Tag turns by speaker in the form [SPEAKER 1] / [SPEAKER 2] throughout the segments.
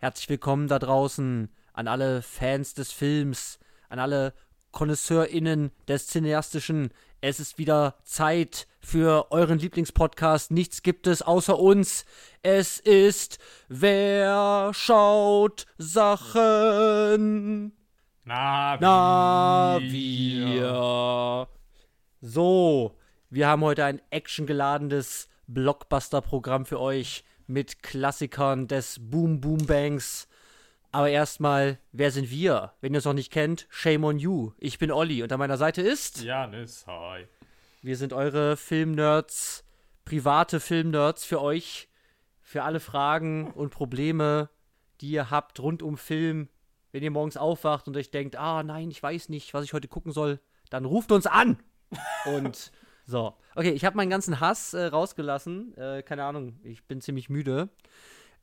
[SPEAKER 1] Herzlich willkommen da draußen an alle Fans des Films, an alle KonnoisseurInnen des Cineastischen. Es ist wieder Zeit für euren Lieblingspodcast. Nichts gibt es außer uns. Es ist Wer schaut Sachen?
[SPEAKER 2] Na,
[SPEAKER 1] Na, wir. So, wir haben heute ein actiongeladenes Blockbuster-Programm für euch mit Klassikern des Boom Boom Bangs. Aber erstmal, wer sind wir? Wenn ihr es noch nicht kennt, shame on you. Ich bin Olli und an meiner Seite ist.
[SPEAKER 2] Janis, hi.
[SPEAKER 1] Wir sind eure Filmnerds, private Filmnerds für euch, für alle Fragen und Probleme, die ihr habt rund um Film. Wenn ihr morgens aufwacht und euch denkt, ah nein, ich weiß nicht, was ich heute gucken soll, dann ruft uns an. und so. Okay, ich habe meinen ganzen Hass äh, rausgelassen. Äh, keine Ahnung, ich bin ziemlich müde.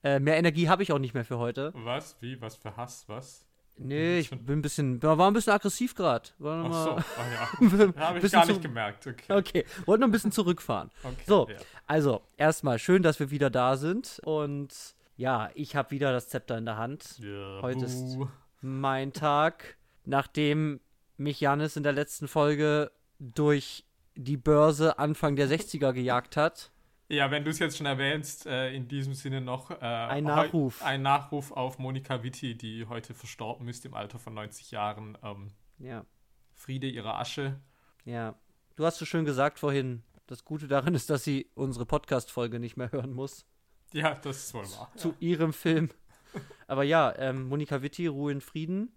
[SPEAKER 1] Äh, mehr Energie habe ich auch nicht mehr für heute.
[SPEAKER 2] Was? Wie? Was für Hass? Was?
[SPEAKER 1] Nee, ich bin ein bisschen, war ein bisschen aggressiv gerade.
[SPEAKER 2] Ach so, ach ja. Habe ich gar nicht gemerkt. Okay.
[SPEAKER 1] Okay, wollte nur ein bisschen zurückfahren.
[SPEAKER 2] Okay,
[SPEAKER 1] So,
[SPEAKER 2] ja.
[SPEAKER 1] also, erstmal schön, dass wir wieder da sind. Und ja, ich habe wieder das Zepter in der Hand.
[SPEAKER 2] Ja,
[SPEAKER 1] Heute ist
[SPEAKER 2] buh.
[SPEAKER 1] mein Tag, nachdem mich Janis in der letzten Folge durch die Börse Anfang der 60er gejagt hat.
[SPEAKER 2] Ja, wenn du es jetzt schon erwähnst, äh, in diesem Sinne noch äh,
[SPEAKER 1] Ein Nachruf.
[SPEAKER 2] Ein Nachruf auf Monika Witti, die heute verstorben ist im Alter von 90 Jahren. Ähm,
[SPEAKER 1] Ja,
[SPEAKER 2] Friede ihrer Asche.
[SPEAKER 1] ja. Du hast so schön gesagt vorhin, das Gute daran ist, dass sie unsere Podcast-Folge nicht mehr hören muss.
[SPEAKER 2] Ja, das ist wohl wahr.
[SPEAKER 1] zu ihrem Film. Aber ja, ähm, Monika Witti, Ruhe in Frieden.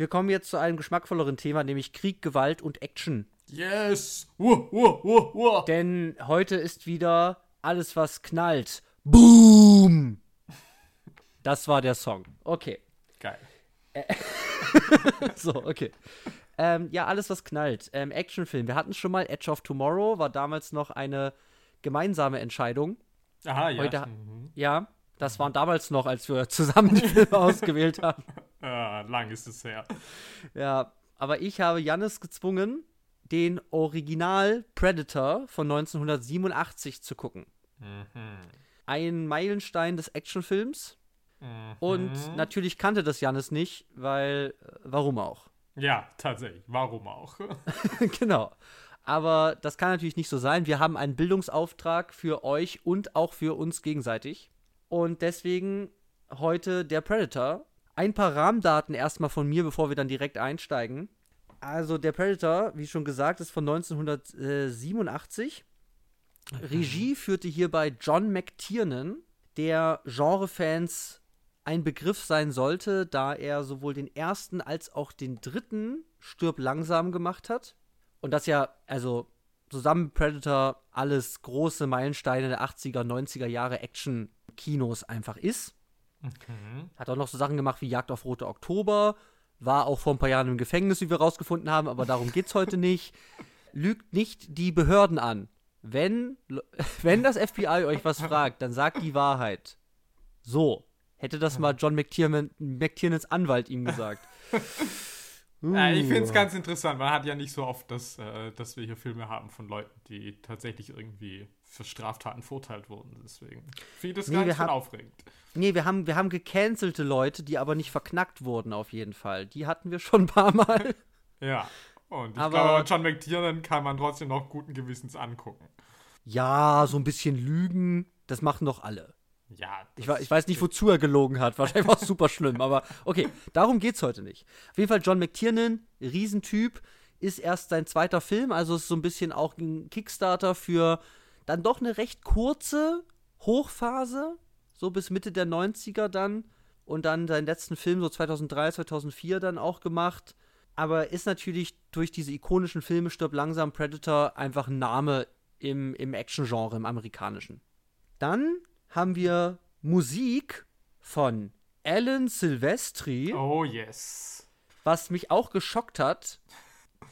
[SPEAKER 1] Wir kommen jetzt zu einem geschmackvolleren Thema, nämlich Krieg, Gewalt und Action.
[SPEAKER 2] Yes! Uh, uh, uh, uh.
[SPEAKER 1] Denn heute ist wieder alles, was knallt. Boom! Das war der Song. Okay.
[SPEAKER 2] Geil.
[SPEAKER 1] So, okay. Ähm, ja, alles, was knallt. Ähm, Actionfilm. Wir hatten schon mal Edge of Tomorrow, war damals noch eine gemeinsame Entscheidung.
[SPEAKER 2] Aha, ja.
[SPEAKER 1] Heute-
[SPEAKER 2] Mhm.
[SPEAKER 1] Ja, das waren damals noch, als wir zusammen die Filme ausgewählt haben.
[SPEAKER 2] Ah, lang ist es her.
[SPEAKER 1] Ja, aber ich habe Jannis gezwungen, den Original Predator von 1987 zu gucken.
[SPEAKER 2] Mhm.
[SPEAKER 1] Ein Meilenstein des Actionfilms.
[SPEAKER 2] Mhm.
[SPEAKER 1] Und natürlich kannte das Jannis nicht, weil, äh, warum auch?
[SPEAKER 2] Ja, tatsächlich. Warum auch?
[SPEAKER 1] genau. Aber das kann natürlich nicht so sein. Wir haben einen Bildungsauftrag für euch und auch für uns gegenseitig. Und deswegen heute der Predator. Ein paar Rahmendaten erstmal von mir, bevor wir dann direkt einsteigen. Also der Predator, wie schon gesagt, ist von 1987. Regie führte hierbei John McTiernan, der Genrefans ein Begriff sein sollte, da er sowohl den ersten als auch den dritten Stirb langsam gemacht hat. Und das ja, also zusammen mit Predator alles große Meilensteine der 80er, 90er Jahre Action-Kinos einfach ist.
[SPEAKER 2] Mhm.
[SPEAKER 1] Hat auch noch so Sachen gemacht wie Jagd auf Rote Oktober. War auch vor ein paar Jahren im Gefängnis, wie wir rausgefunden haben, aber darum geht's heute nicht. Lügt nicht die Behörden an. Wenn, wenn das FBI euch was fragt, dann sagt die Wahrheit. So. Hätte das mal John McTiernan, McTiernans Anwalt ihm gesagt.
[SPEAKER 2] Ja, ich finde es
[SPEAKER 1] Uh.
[SPEAKER 2] ganz interessant. Man hat ja nicht so oft, dass, äh, dass wir hier Filme haben von Leuten, die tatsächlich irgendwie für Straftaten verurteilt wurden. Deswegen das
[SPEAKER 1] Nee,
[SPEAKER 2] gar
[SPEAKER 1] wir
[SPEAKER 2] nicht aufregend.
[SPEAKER 1] Nee, wir haben, wir haben gecancelte Leute, die aber nicht verknackt wurden, auf jeden Fall. Die hatten wir schon ein paar Mal.
[SPEAKER 2] Ja. Und ich
[SPEAKER 1] Aber-
[SPEAKER 2] glaube, John McTiernan kann man trotzdem noch guten Gewissens angucken.
[SPEAKER 1] Ja, so ein bisschen Lügen, das machen doch alle.
[SPEAKER 2] Ja.
[SPEAKER 1] Ich, ich weiß nicht, wozu er gelogen hat. Wahrscheinlich war es super schlimm, aber okay, darum geht's heute nicht. Auf jeden Fall John McTiernan, Riesentyp, ist erst sein zweiter Film, also ist so ein bisschen auch ein Kickstarter für dann doch eine recht kurze Hochphase, so bis Mitte der 90er dann und dann seinen letzten Film so 2003, 2004 dann auch gemacht. Aber ist natürlich durch diese ikonischen Filme Stirb langsam Predator einfach ein Name im, im Action-Genre, im amerikanischen. Dann haben wir Musik von Alan Silvestri,
[SPEAKER 2] Oh, yes.
[SPEAKER 1] was mich auch geschockt hat.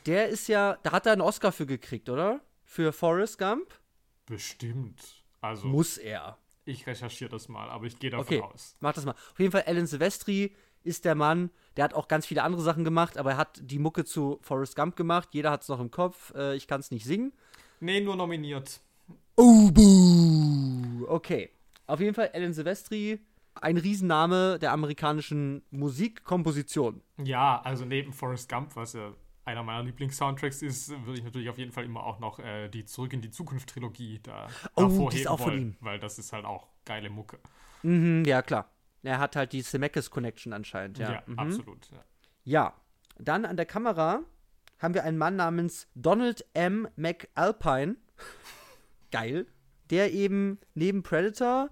[SPEAKER 1] Der ist ja, da hat er einen Oscar für gekriegt, oder? Für Forrest Gump?
[SPEAKER 2] Bestimmt. Also,
[SPEAKER 1] Muss er.
[SPEAKER 2] ich recherchiere das mal, aber ich gehe davon
[SPEAKER 1] Okay,
[SPEAKER 2] aus.
[SPEAKER 1] mach das mal. Auf jeden Fall, Alan Silvestri ist der Mann, der hat auch ganz viele andere Sachen gemacht, aber er hat die Mucke zu Forrest Gump gemacht. Jeder hat es noch im Kopf. Äh, ich kann es nicht singen.
[SPEAKER 2] Nee, nur nominiert.
[SPEAKER 1] Oh, buh. Okay. Auf jeden Fall, Alan Silvestri ein Riesenname der amerikanischen Musikkomposition.
[SPEAKER 2] Ja, also neben Forrest Gump, was ja einer meiner Lieblings-Soundtracks ist, würde ich natürlich auf jeden Fall immer auch noch äh, die Zurück in die Zukunft-Trilogie da
[SPEAKER 1] Oh,
[SPEAKER 2] hervorheben
[SPEAKER 1] ist auch von
[SPEAKER 2] wollen,
[SPEAKER 1] ihm.
[SPEAKER 2] weil das ist halt auch geile Mucke.
[SPEAKER 1] Mhm, ja, klar. Er hat halt die Zemeckis-Connection anscheinend, ja.
[SPEAKER 2] Ja,
[SPEAKER 1] mhm.
[SPEAKER 2] absolut. Ja.
[SPEAKER 1] Ja, dann an der Kamera haben wir einen Mann namens Donald M. McAlpine. Geil. Der eben neben Predator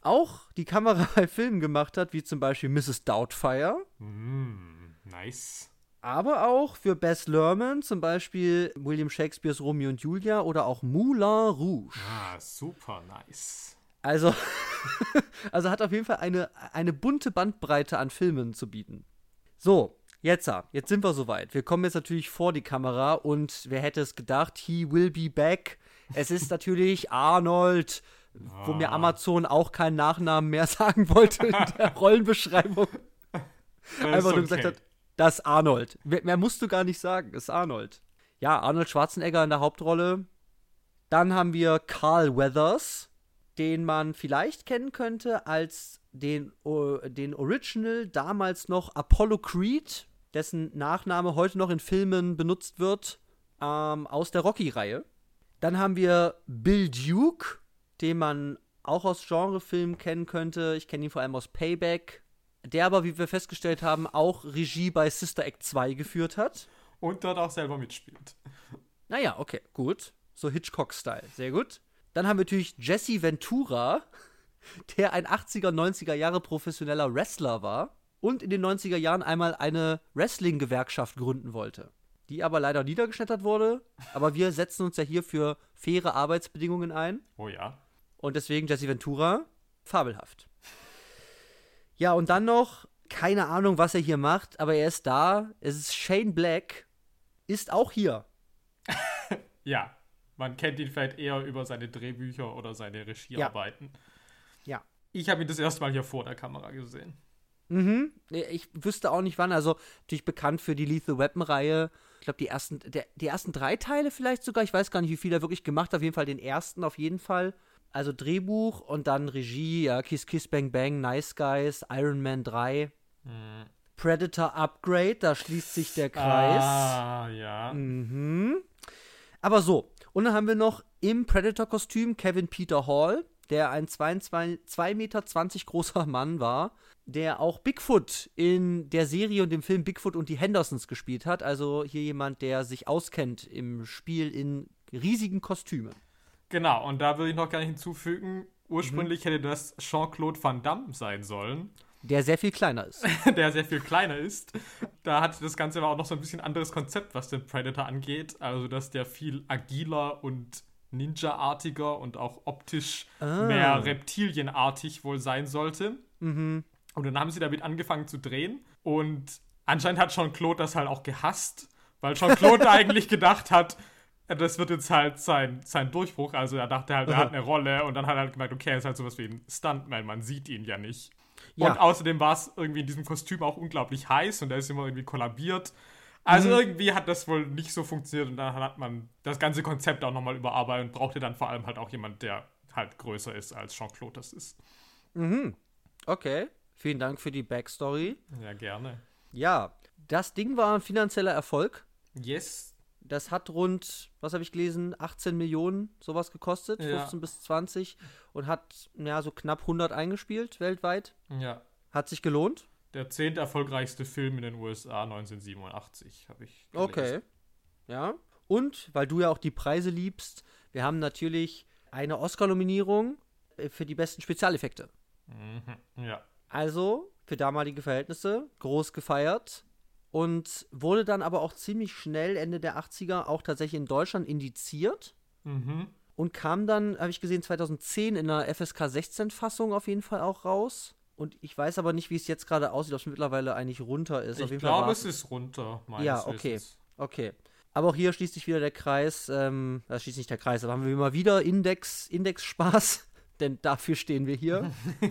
[SPEAKER 1] auch die Kamera bei Filmen gemacht hat, wie zum Beispiel Mrs. Doubtfire.
[SPEAKER 2] Mm, nice.
[SPEAKER 1] Aber auch für Bess Lerman, zum Beispiel William Shakespeares Romeo und Julia oder auch Moulin Rouge.
[SPEAKER 2] Ah, super nice.
[SPEAKER 1] Also, also hat auf jeden Fall eine, eine bunte Bandbreite an Filmen zu bieten. So, jetzt, jetzt sind wir soweit. Wir kommen jetzt natürlich vor die Kamera und wer hätte es gedacht, he will be back. Es ist natürlich Arnold, wo mir
[SPEAKER 2] Ah.
[SPEAKER 1] Amazon auch keinen Nachnamen mehr sagen wollte in der Rollenbeschreibung. Einfach nur gesagt
[SPEAKER 2] okay.
[SPEAKER 1] hat, das ist Arnold. Mehr, musst du gar nicht sagen, ist Arnold. Ja, Arnold Schwarzenegger in der Hauptrolle. Dann haben wir Carl Weathers, den man vielleicht kennen könnte als den, den Original, damals noch Apollo Creed, dessen Nachname heute noch in Filmen benutzt wird, ähm, aus der Rocky-Reihe. Dann haben wir Bill Duke, den man auch aus Genrefilmen kennen könnte. Ich kenne ihn vor allem aus Payback. Der aber, wie wir festgestellt haben, auch Regie bei Sister Act 2 geführt hat.
[SPEAKER 2] Und dort auch selber mitspielt.
[SPEAKER 1] Naja, okay, gut. So Hitchcock-Style, sehr gut. Dann haben wir natürlich Jesse Ventura, der ein 80er, 90er Jahre professioneller Wrestler war und in den 90er Jahren einmal eine Wrestling-Gewerkschaft gründen wollte. Die aber leider niedergeschmettert wurde. Aber wir setzen uns ja hier für faire Arbeitsbedingungen ein.
[SPEAKER 2] Oh ja.
[SPEAKER 1] Und deswegen Jesse Ventura, fabelhaft. Ja, und dann noch, keine Ahnung, was er hier macht, aber er ist da. Es ist Shane Black, ist auch hier.
[SPEAKER 2] Ja. Man kennt ihn vielleicht eher über seine Drehbücher oder seine Regiearbeiten.
[SPEAKER 1] Ja.
[SPEAKER 2] Ich habe ihn das erste Mal hier vor der Kamera gesehen.
[SPEAKER 1] Mhm. Ich wüsste auch nicht wann. Also natürlich bekannt für die Lethal Weapon-Reihe. Ich glaube, die ersten, der, die ersten drei Teile vielleicht sogar. Ich weiß gar nicht, wie viel er wirklich gemacht hat. Auf jeden Fall den ersten, auf jeden Fall. Also Drehbuch und dann Regie, ja, Kiss Kiss Bang Bang, Nice Guys, Iron Man 3, Predator Upgrade, da schließt sich der Kreis.
[SPEAKER 2] Ah, ja.
[SPEAKER 1] Mhm. Aber so, und dann haben wir noch im Predator-Kostüm Kevin Peter Hall, der ein 2,20 Meter großer Mann war, der auch Bigfoot in der Serie und dem Film Bigfoot und die Hendersons gespielt hat. Also hier jemand, der sich auskennt im Spiel in riesigen Kostümen.
[SPEAKER 2] Genau, und da würde ich noch gar nicht hinzufügen, ursprünglich hätte das Jean-Claude Van Damme sein sollen,
[SPEAKER 1] Der sehr viel kleiner ist.
[SPEAKER 2] der sehr viel kleiner ist. Da hat das Ganze aber auch noch so ein bisschen anderes Konzept, was den Predator angeht. Also, dass der viel agiler und Ninja-artiger und auch optisch mehr reptilienartig wohl sein sollte. Und dann haben sie damit angefangen zu drehen. Und anscheinend hat Jean-Claude das halt auch gehasst, weil Jean-Claude eigentlich gedacht hat, das wird jetzt halt sein, sein Durchbruch. Also er dachte halt, er hat eine Rolle und dann hat er halt gemerkt, okay, er ist halt sowas wie ein Stuntman, man sieht ihn ja nicht.
[SPEAKER 1] Ja.
[SPEAKER 2] Und außerdem war es irgendwie in diesem Kostüm auch unglaublich heiß und er ist immer irgendwie kollabiert. Also irgendwie hat das wohl nicht so funktioniert und dann hat man das ganze Konzept auch nochmal überarbeitet und brauchte dann vor allem halt auch jemand, der halt größer ist als Jean-Claude das ist.
[SPEAKER 1] Okay, vielen Dank für die Backstory.
[SPEAKER 2] Ja, gerne.
[SPEAKER 1] Ja, das Ding war ein finanzieller Erfolg.
[SPEAKER 2] Yes.
[SPEAKER 1] Das hat rund, was habe ich gelesen, 18 Millionen sowas gekostet,
[SPEAKER 2] Ja.
[SPEAKER 1] 15 bis 20 und hat ja so knapp 100 eingespielt weltweit.
[SPEAKER 2] Ja.
[SPEAKER 1] Hat sich gelohnt.
[SPEAKER 2] Der zehnt erfolgreichste Film in den USA 1987, habe ich gelesen.
[SPEAKER 1] Okay. Ja. Und weil du ja auch die Preise liebst, wir haben natürlich eine Oscar-Nominierung äh, für die besten Spezialeffekte.
[SPEAKER 2] Mhm. Ja.
[SPEAKER 1] Also für damalige Verhältnisse groß gefeiert und wurde dann aber auch ziemlich schnell Ende der 80er auch tatsächlich in Deutschland indiziert.
[SPEAKER 2] Mhm.
[SPEAKER 1] und kam dann, habe ich gesehen, 2010 in einer FSK 16 Fassung auf jeden Fall auch raus. Und ich weiß aber nicht, wie es jetzt gerade aussieht, ob es mittlerweile eigentlich runter ist.
[SPEAKER 2] Ich glaube, es ist runter, meines
[SPEAKER 1] Ja, okay.
[SPEAKER 2] Wissens.
[SPEAKER 1] Okay. Aber auch hier schließt sich wieder der Kreis, ähm, das schließt nicht der Kreis, aber haben wir mal wieder Index, Index-Spaß, denn dafür stehen wir hier.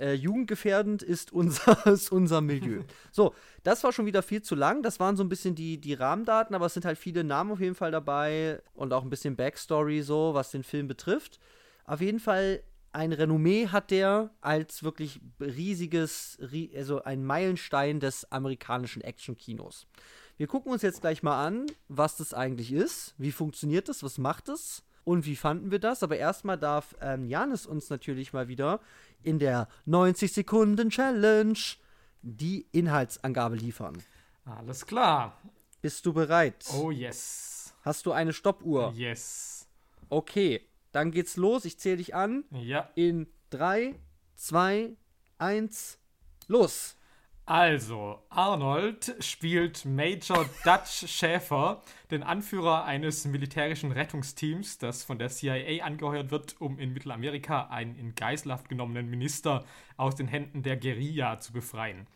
[SPEAKER 1] äh, jugendgefährdend ist unser, ist unser Milieu. So, das war schon wieder viel zu lang. Das waren so ein bisschen die, die Rahmendaten, aber es sind halt viele Namen auf jeden Fall dabei und auch ein bisschen Backstory so, was den Film betrifft. Auf jeden Fall ein Renommee hat der als wirklich riesiges, also ein Meilenstein des amerikanischen Action-Kinos. Wir gucken uns jetzt gleich mal an, was das eigentlich ist, wie funktioniert das, was macht es und wie fanden wir das. Aber erstmal darf ähm, Janis uns natürlich mal wieder in der 90-Sekunden-Challenge die Inhaltsangabe liefern.
[SPEAKER 2] Alles klar.
[SPEAKER 1] Bist du bereit?
[SPEAKER 2] Oh yes.
[SPEAKER 1] Hast du eine Stoppuhr?
[SPEAKER 2] Yes.
[SPEAKER 1] Okay, dann geht's los. Ich zähle dich an.
[SPEAKER 2] Ja.
[SPEAKER 1] In 3, 2, 1, los.
[SPEAKER 2] Also, Arnold spielt Major Dutch Schäfer, den Anführer eines militärischen Rettungsteams, das von der CIA angeheuert wird, um in Mittelamerika einen in Geiselhaft genommenen Minister aus den Händen der Guerilla zu befreien.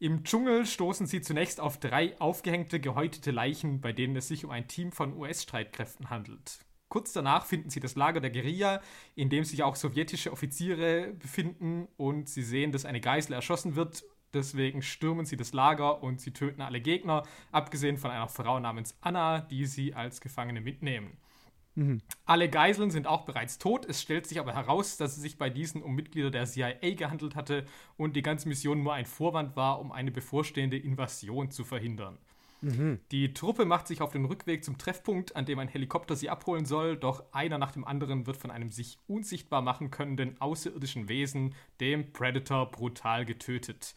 [SPEAKER 2] Im Dschungel stoßen sie zunächst auf drei aufgehängte, gehäutete Leichen, bei denen es sich um ein Team von US-Streitkräften handelt. Kurz danach finden sie das Lager der Guerilla, in dem sich auch sowjetische Offiziere befinden und sie sehen, dass eine Geisel erschossen wird Deswegen stürmen sie das Lager und sie töten alle Gegner, abgesehen von einer Frau namens Anna, die sie als Gefangene mitnehmen. Mhm. Alle Geiseln sind auch bereits tot. Es stellt sich aber heraus, dass es sich bei diesen um Mitglieder der CIA gehandelt hatte und die ganze Mission nur ein Vorwand war, um eine bevorstehende Invasion zu verhindern. Mhm. Die Truppe macht sich auf den Rückweg zum Treffpunkt, an dem ein Helikopter sie abholen soll, doch einer nach dem anderen wird von einem sich unsichtbar machen könnenden außerirdischen Wesen, dem Predator, brutal getötet.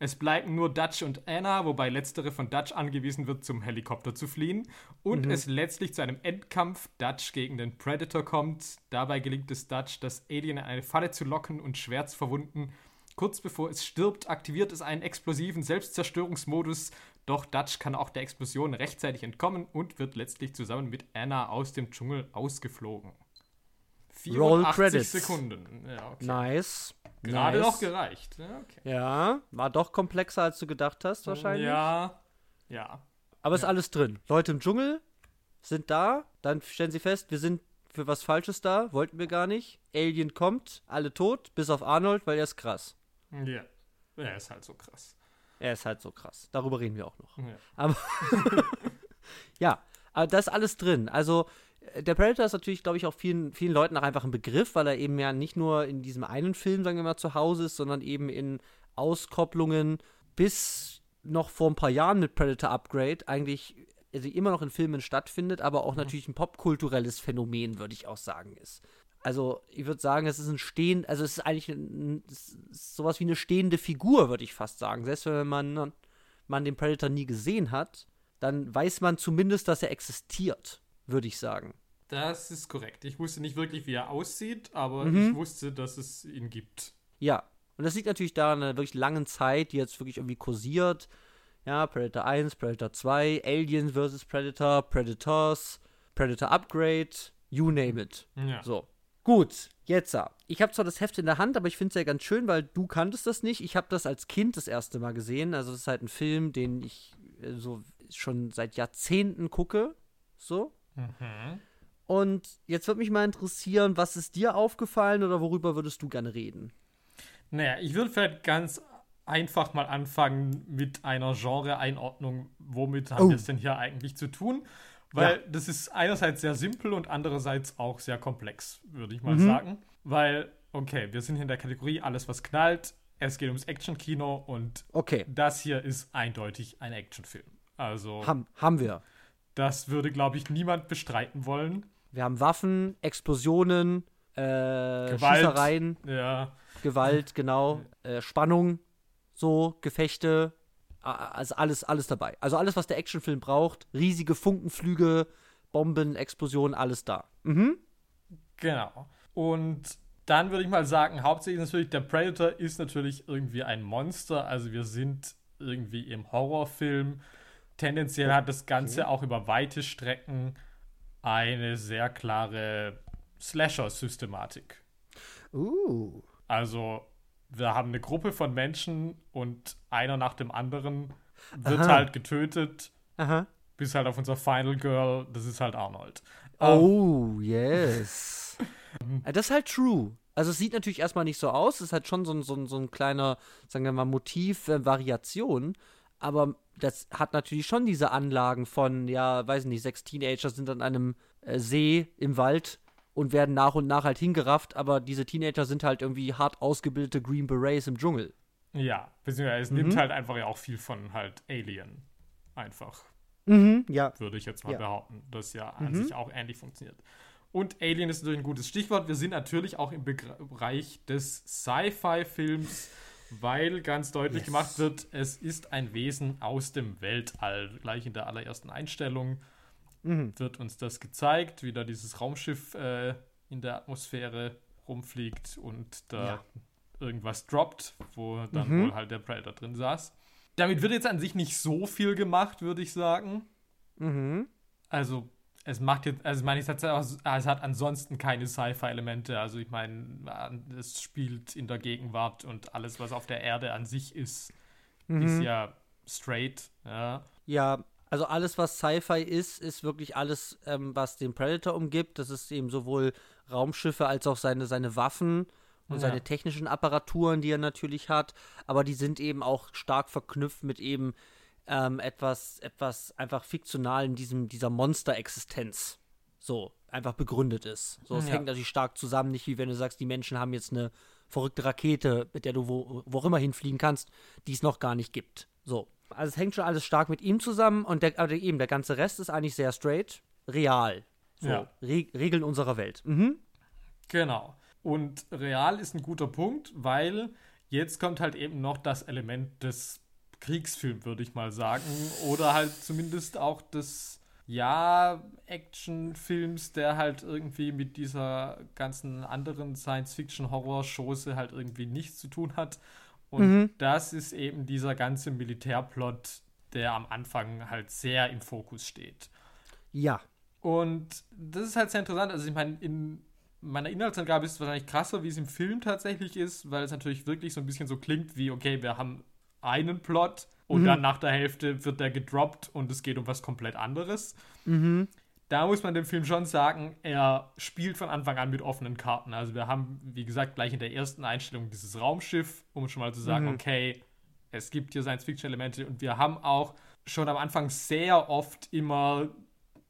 [SPEAKER 2] Es bleiben nur Dutch und Anna, wobei letztere von Dutch angewiesen wird, zum Helikopter zu fliehen. Und mhm. es letztlich zu einem Endkampf Dutch gegen den Predator kommt. Dabei gelingt es Dutch, das Alien in eine Falle zu locken und schwärzverwunden. Kurz bevor es stirbt, aktiviert es einen explosiven Selbstzerstörungsmodus. Doch Dutch kann auch der Explosion rechtzeitig entkommen und wird letztlich zusammen mit Anna aus dem Dschungel ausgeflogen.
[SPEAKER 1] 84 Roll Credits.
[SPEAKER 2] Sekunden.
[SPEAKER 1] Ja, okay. Nice.
[SPEAKER 2] Gerade nice. noch gereicht. Ja,
[SPEAKER 1] okay. ja, war doch komplexer, als du gedacht hast, wahrscheinlich.
[SPEAKER 2] Ja, ja.
[SPEAKER 1] Aber
[SPEAKER 2] ja.
[SPEAKER 1] ist alles drin. Leute im Dschungel sind da, dann stellen sie fest, wir sind für was Falsches da, wollten wir gar nicht. Alien kommt, alle tot, bis auf Arnold, weil er ist krass.
[SPEAKER 2] Ja, er ist halt so krass.
[SPEAKER 1] Er ist halt so krass. Darüber reden wir auch noch. Ja. Aber ja, aber da ist alles drin. Also der Predator ist natürlich, glaube ich, auch vielen, vielen Leuten auch einfach ein Begriff, weil er eben ja nicht nur in diesem einen Film, sagen wir mal, zu Hause ist, sondern eben in Auskopplungen bis noch vor ein paar Jahren mit Predator Upgrade eigentlich also immer noch in Filmen stattfindet, aber auch natürlich ein popkulturelles Phänomen, würde ich auch sagen, ist. Also, ich würde sagen, es ist ein stehend, also es ist eigentlich ein, ist sowas wie eine stehende Figur, würde ich fast sagen. Selbst wenn man, man den Predator nie gesehen hat, dann weiß man zumindest, dass er existiert, würde ich sagen.
[SPEAKER 2] Das ist korrekt. Ich wusste nicht wirklich, wie er aussieht, aber mhm. ich wusste, dass es ihn gibt.
[SPEAKER 1] Ja. Und das liegt natürlich daran, einer wirklich langen Zeit, die jetzt wirklich irgendwie kursiert. Ja, Predator 1, Predator 2, Aliens vs. Predator, Predators, Predator Upgrade, you name it.
[SPEAKER 2] Ja.
[SPEAKER 1] So. Gut, jetzt. Ich habe zwar das Heft in der Hand, aber ich finde es ja ganz schön, weil du kanntest das nicht. Ich habe das als Kind das erste Mal gesehen. Also, das ist halt ein Film, den ich äh, so schon seit Jahrzehnten gucke. So. Mhm. Und jetzt würde mich mal interessieren, was ist dir aufgefallen oder worüber würdest du gerne reden?
[SPEAKER 2] Naja, ich würde vielleicht ganz einfach mal anfangen mit einer Genre-Einordnung. Womit haben oh. wir es denn hier eigentlich zu tun? Weil ja. das ist einerseits sehr simpel und andererseits auch sehr komplex, würde ich mal mhm. sagen. Weil, okay, wir sind hier in der Kategorie alles, was knallt. Es geht ums Action-Kino und
[SPEAKER 1] okay.
[SPEAKER 2] das hier ist eindeutig ein Actionfilm. Also.
[SPEAKER 1] Ham, haben wir.
[SPEAKER 2] Das würde, glaube ich, niemand bestreiten wollen.
[SPEAKER 1] Wir haben Waffen, Explosionen, äh, Gewalt, Schießereien,
[SPEAKER 2] ja.
[SPEAKER 1] Gewalt, genau, äh, Spannung, so, Gefechte, also alles, alles dabei. Also alles, was der Actionfilm braucht, riesige Funkenflüge, Bomben, Explosionen, alles da. Mhm.
[SPEAKER 2] Genau. Und dann würde ich mal sagen, hauptsächlich natürlich, der Predator ist natürlich irgendwie ein Monster. Also wir sind irgendwie im Horrorfilm. Tendenziell hat das Ganze okay. auch über weite Strecken eine sehr klare Slasher-Systematik.
[SPEAKER 1] Uh.
[SPEAKER 2] Also, wir haben eine Gruppe von Menschen und einer nach dem anderen wird Aha. halt getötet.
[SPEAKER 1] Aha.
[SPEAKER 2] Bis halt auf unser Final Girl, das ist halt Arnold.
[SPEAKER 1] Oh, um, yes. das ist halt true. Also es sieht natürlich erstmal nicht so aus, es ist halt schon so ein, so ein, so ein kleiner, sagen wir mal, Motiv, äh, Variation, aber das hat natürlich schon diese Anlagen von, ja, weiß nicht, sechs Teenager sind an einem äh, See im Wald und werden nach und nach halt hingerafft, aber diese Teenager sind halt irgendwie hart ausgebildete Green Berets im Dschungel.
[SPEAKER 2] Ja, beziehungsweise es mhm. nimmt halt einfach ja auch viel von halt Alien. Einfach.
[SPEAKER 1] Mhm, ja.
[SPEAKER 2] Würde ich jetzt mal ja. behaupten, das ja an mhm. sich auch ähnlich funktioniert. Und Alien ist natürlich ein gutes Stichwort. Wir sind natürlich auch im Bereich des Sci-Fi-Films, weil ganz deutlich yes. gemacht wird, es ist ein Wesen aus dem Weltall. Gleich in der allerersten Einstellung mhm. wird uns das gezeigt, wie da dieses Raumschiff äh, in der Atmosphäre rumfliegt und da ja. irgendwas droppt, wo dann mhm. wohl halt der Predator drin saß. Damit wird jetzt an sich nicht so viel gemacht, würde ich sagen.
[SPEAKER 1] Mhm.
[SPEAKER 2] Also es macht jetzt, also ich meine, es hat, es hat ansonsten keine Sci-Fi-Elemente. Also ich meine, es spielt in der Gegenwart und alles, was auf der Erde an sich ist, mhm. ist ja straight. Ja.
[SPEAKER 1] ja, also alles, was Sci-Fi ist, ist wirklich alles, ähm, was den Predator umgibt. Das ist eben sowohl Raumschiffe als auch seine, seine Waffen und ja. seine technischen Apparaturen, die er natürlich hat. Aber die sind eben auch stark verknüpft mit eben ähm, etwas, etwas einfach fiktional in diesem, dieser Monster-Existenz so einfach begründet ist. So, es ja. hängt natürlich stark zusammen, nicht wie wenn du sagst, die Menschen haben jetzt eine verrückte Rakete, mit der du wo, wo auch immer hinfliegen kannst, die es noch gar nicht gibt. So. Also es hängt schon alles stark mit ihm zusammen und der, also eben der ganze Rest ist eigentlich sehr straight, real. So, ja. Re Regeln unserer Welt. Mhm.
[SPEAKER 2] Genau. Und real ist ein guter Punkt, weil jetzt kommt halt eben noch das Element des Kriegsfilms, würde ich mal sagen. Oder halt zumindest auch des, ja, Actionfilms, der halt irgendwie mit dieser ganzen anderen Science-Fiction-Horror-Chose halt irgendwie nichts zu tun hat. Und mhm. das ist eben dieser ganze Militärplot, der am Anfang halt sehr im Fokus steht.
[SPEAKER 1] Ja.
[SPEAKER 2] Und das ist halt sehr interessant. Also ich meine, in meiner Inhaltsangabe ist es wahrscheinlich krasser, wie es im Film tatsächlich ist, weil es natürlich wirklich so ein bisschen so klingt wie, okay, wir haben einen Plot und mhm. dann nach der Hälfte wird der gedroppt und es geht um was komplett anderes.
[SPEAKER 1] Mhm.
[SPEAKER 2] Da muss man dem Film schon sagen, er spielt von Anfang an mit offenen Karten. Also wir haben, wie gesagt, gleich in der ersten Einstellung dieses Raumschiff, um schon mal zu sagen, mhm. okay, es gibt hier Science-Fiction-Elemente und wir haben auch schon am Anfang sehr oft immer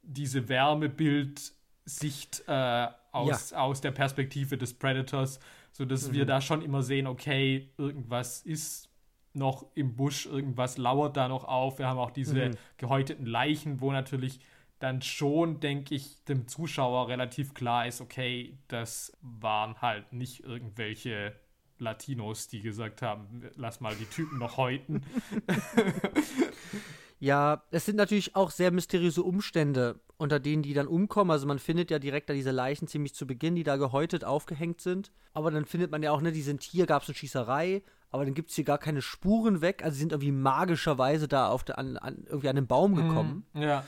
[SPEAKER 2] diese Wärmebildsicht äh, aus, ja. aus der Perspektive des Predators, sodass mhm. wir da schon immer sehen, okay, irgendwas ist noch im Busch, irgendwas lauert da noch auf. Wir haben auch diese mhm. gehäuteten Leichen, wo natürlich dann schon, denke ich, dem Zuschauer relativ klar ist, okay, das waren halt nicht irgendwelche Latinos, die gesagt haben, lass mal die Typen noch häuten.
[SPEAKER 1] ja, es sind natürlich auch sehr mysteriöse Umstände, unter denen die dann umkommen. Also man findet ja direkt da diese Leichen ziemlich zu Beginn, die da gehäutet aufgehängt sind. Aber dann findet man ja auch, ne, die sind hier, gab es eine Schießerei, aber dann gibt es hier gar keine Spuren weg. Also sie sind irgendwie magischerweise da auf der, an, an, irgendwie an den Baum mhm. gekommen.
[SPEAKER 2] Mm, ja.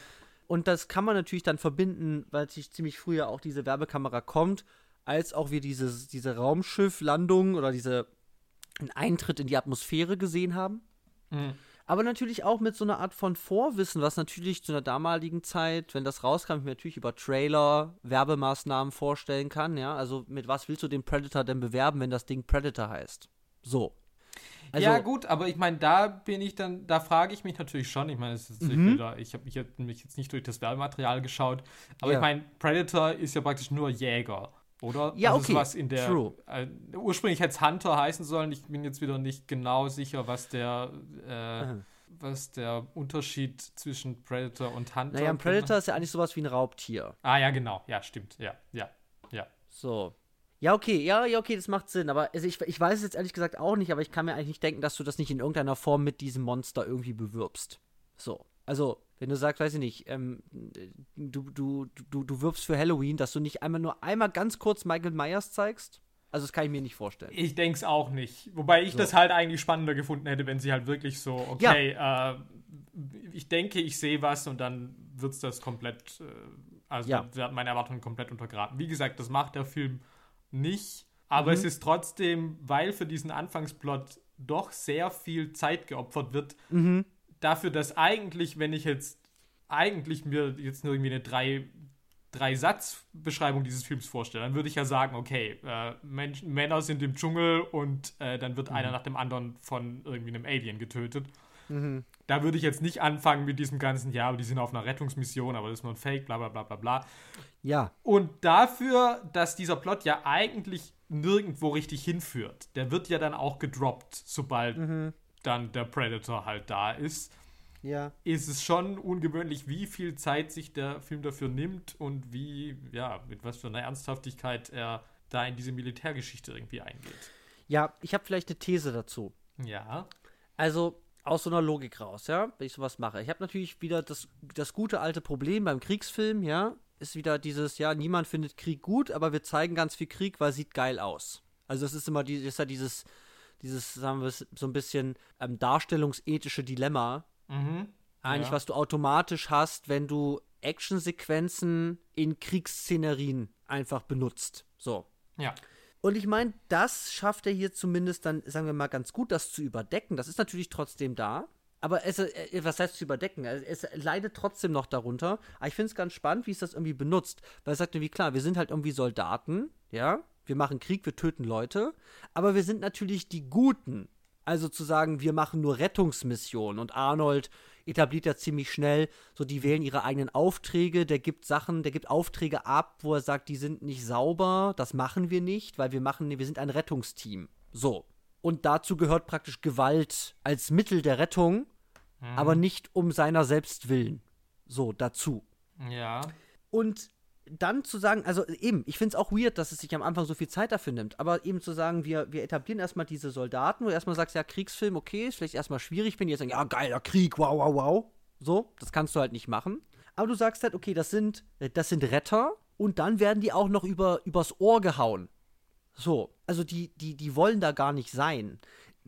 [SPEAKER 1] Und das kann man natürlich dann verbinden, weil sich ziemlich früh ja auch diese Werbekamera kommt, als auch wir dieses, diese Raumschifflandung oder diese einen Eintritt in die Atmosphäre gesehen haben.
[SPEAKER 2] Mhm.
[SPEAKER 1] Aber natürlich auch mit so einer Art von Vorwissen, was natürlich zu einer damaligen Zeit, wenn das rauskam, ich mir natürlich über Trailer, Werbemaßnahmen vorstellen kann, ja. Also mit was willst du den Predator denn bewerben, wenn das Ding Predator heißt? So.
[SPEAKER 2] Also, ja, gut, aber ich meine, da bin ich dann, da frage ich mich natürlich schon. Ich meine, mhm. ich habe mich, mich jetzt nicht durch das Werbematerial geschaut, aber ja. ich meine, Predator ist ja praktisch nur Jäger, oder?
[SPEAKER 1] Ja,
[SPEAKER 2] also
[SPEAKER 1] okay.
[SPEAKER 2] Was in der,
[SPEAKER 1] True.
[SPEAKER 2] Äh, ursprünglich hätte es Hunter heißen sollen. Ich bin jetzt wieder nicht genau sicher, was der, äh, mhm. was der Unterschied zwischen Predator und Hunter.
[SPEAKER 1] Naja, ein Predator ist ja eigentlich sowas wie ein Raubtier.
[SPEAKER 2] Ah, ja, genau. Ja, stimmt. Ja, ja, ja.
[SPEAKER 1] So. Ja, okay, ja, ja, okay, das macht Sinn. Aber also ich, ich weiß es jetzt ehrlich gesagt auch nicht, aber ich kann mir eigentlich nicht denken, dass du das nicht in irgendeiner Form mit diesem Monster irgendwie bewirbst. So. Also, wenn du sagst, weiß ich nicht, ähm, du, du, du, du wirbst für Halloween, dass du nicht einmal nur einmal ganz kurz Michael Myers zeigst. Also, das kann ich mir nicht vorstellen.
[SPEAKER 2] Ich denke es auch nicht. Wobei ich so. das halt eigentlich spannender gefunden hätte, wenn sie halt wirklich so, okay, ja. äh, ich denke, ich sehe was und dann wird es das komplett, äh, also ja. werden meine Erwartungen komplett untergraben. Wie gesagt, das macht der Film nicht. Aber mhm. es ist trotzdem, weil für diesen Anfangsplot doch sehr viel Zeit geopfert wird,
[SPEAKER 1] mhm.
[SPEAKER 2] dafür, dass eigentlich, wenn ich jetzt eigentlich mir jetzt nur irgendwie eine drei, drei Satz-Beschreibung dieses Films vorstelle, dann würde ich ja sagen, okay, äh, Menschen, Männer sind im Dschungel und äh, dann wird mhm. einer nach dem anderen von irgendwie einem Alien getötet. Mhm. Da würde ich jetzt nicht anfangen mit diesem ganzen, ja, aber die sind auf einer Rettungsmission, aber das ist nur ein Fake, bla bla bla bla bla.
[SPEAKER 1] Ja.
[SPEAKER 2] Und dafür, dass dieser Plot ja eigentlich nirgendwo richtig hinführt, der wird ja dann auch gedroppt, sobald mhm. dann der Predator halt da ist.
[SPEAKER 1] Ja.
[SPEAKER 2] Ist es schon ungewöhnlich, wie viel Zeit sich der Film dafür nimmt und wie, ja, mit was für einer Ernsthaftigkeit er da in diese Militärgeschichte irgendwie eingeht.
[SPEAKER 1] Ja, ich habe vielleicht eine These dazu.
[SPEAKER 2] Ja.
[SPEAKER 1] Also aus so einer Logik raus, ja, wenn ich sowas mache. Ich habe natürlich wieder das, das gute alte Problem beim Kriegsfilm, ja, ist wieder dieses, ja, niemand findet Krieg gut, aber wir zeigen ganz viel Krieg, weil es sieht geil aus. Also das ist immer die, ist ja dieses, dieses, sagen wir so ein bisschen ähm, darstellungsethische Dilemma.
[SPEAKER 2] Mhm.
[SPEAKER 1] Eigentlich,
[SPEAKER 2] ja.
[SPEAKER 1] was du automatisch hast, wenn du Actionsequenzen in Kriegsszenerien einfach benutzt. So.
[SPEAKER 2] Ja.
[SPEAKER 1] Und ich meine, das schafft er hier zumindest dann, sagen wir mal, ganz gut, das zu überdecken. Das ist natürlich trotzdem da. Aber es, äh, was heißt zu überdecken? Es, leidet trotzdem noch darunter. Aber ich finde es ganz spannend, wie es das irgendwie benutzt. Weil es sagt irgendwie, klar, wir sind halt irgendwie Soldaten, ja. Wir machen Krieg, wir töten Leute. Aber wir sind natürlich die Guten. Also zu sagen, wir machen nur Rettungsmissionen. Und Arnold etabliert ja ziemlich schnell, so die wählen ihre eigenen Aufträge, der gibt Sachen, der gibt Aufträge ab, wo er sagt, die sind nicht sauber, das machen wir nicht, weil wir machen, wir sind ein Rettungsteam. So. Und dazu gehört praktisch Gewalt als Mittel der Rettung, mhm. aber nicht um seiner selbst willen. So, dazu.
[SPEAKER 2] Ja.
[SPEAKER 1] Und dann zu sagen, also eben, ich finde es auch weird, dass es sich am Anfang so viel Zeit dafür nimmt, aber eben zu sagen, wir, wir etablieren erstmal diese Soldaten, wo du erstmal sagst, ja, Kriegsfilm, okay, ist vielleicht erstmal schwierig, wenn die jetzt sagen, ja, geiler Krieg, wow, wow, wow. So, das kannst du halt nicht machen. Aber du sagst halt, okay, das sind, das sind Retter und dann werden die auch noch über, übers Ohr gehauen. So, also die, die, die wollen da gar nicht sein.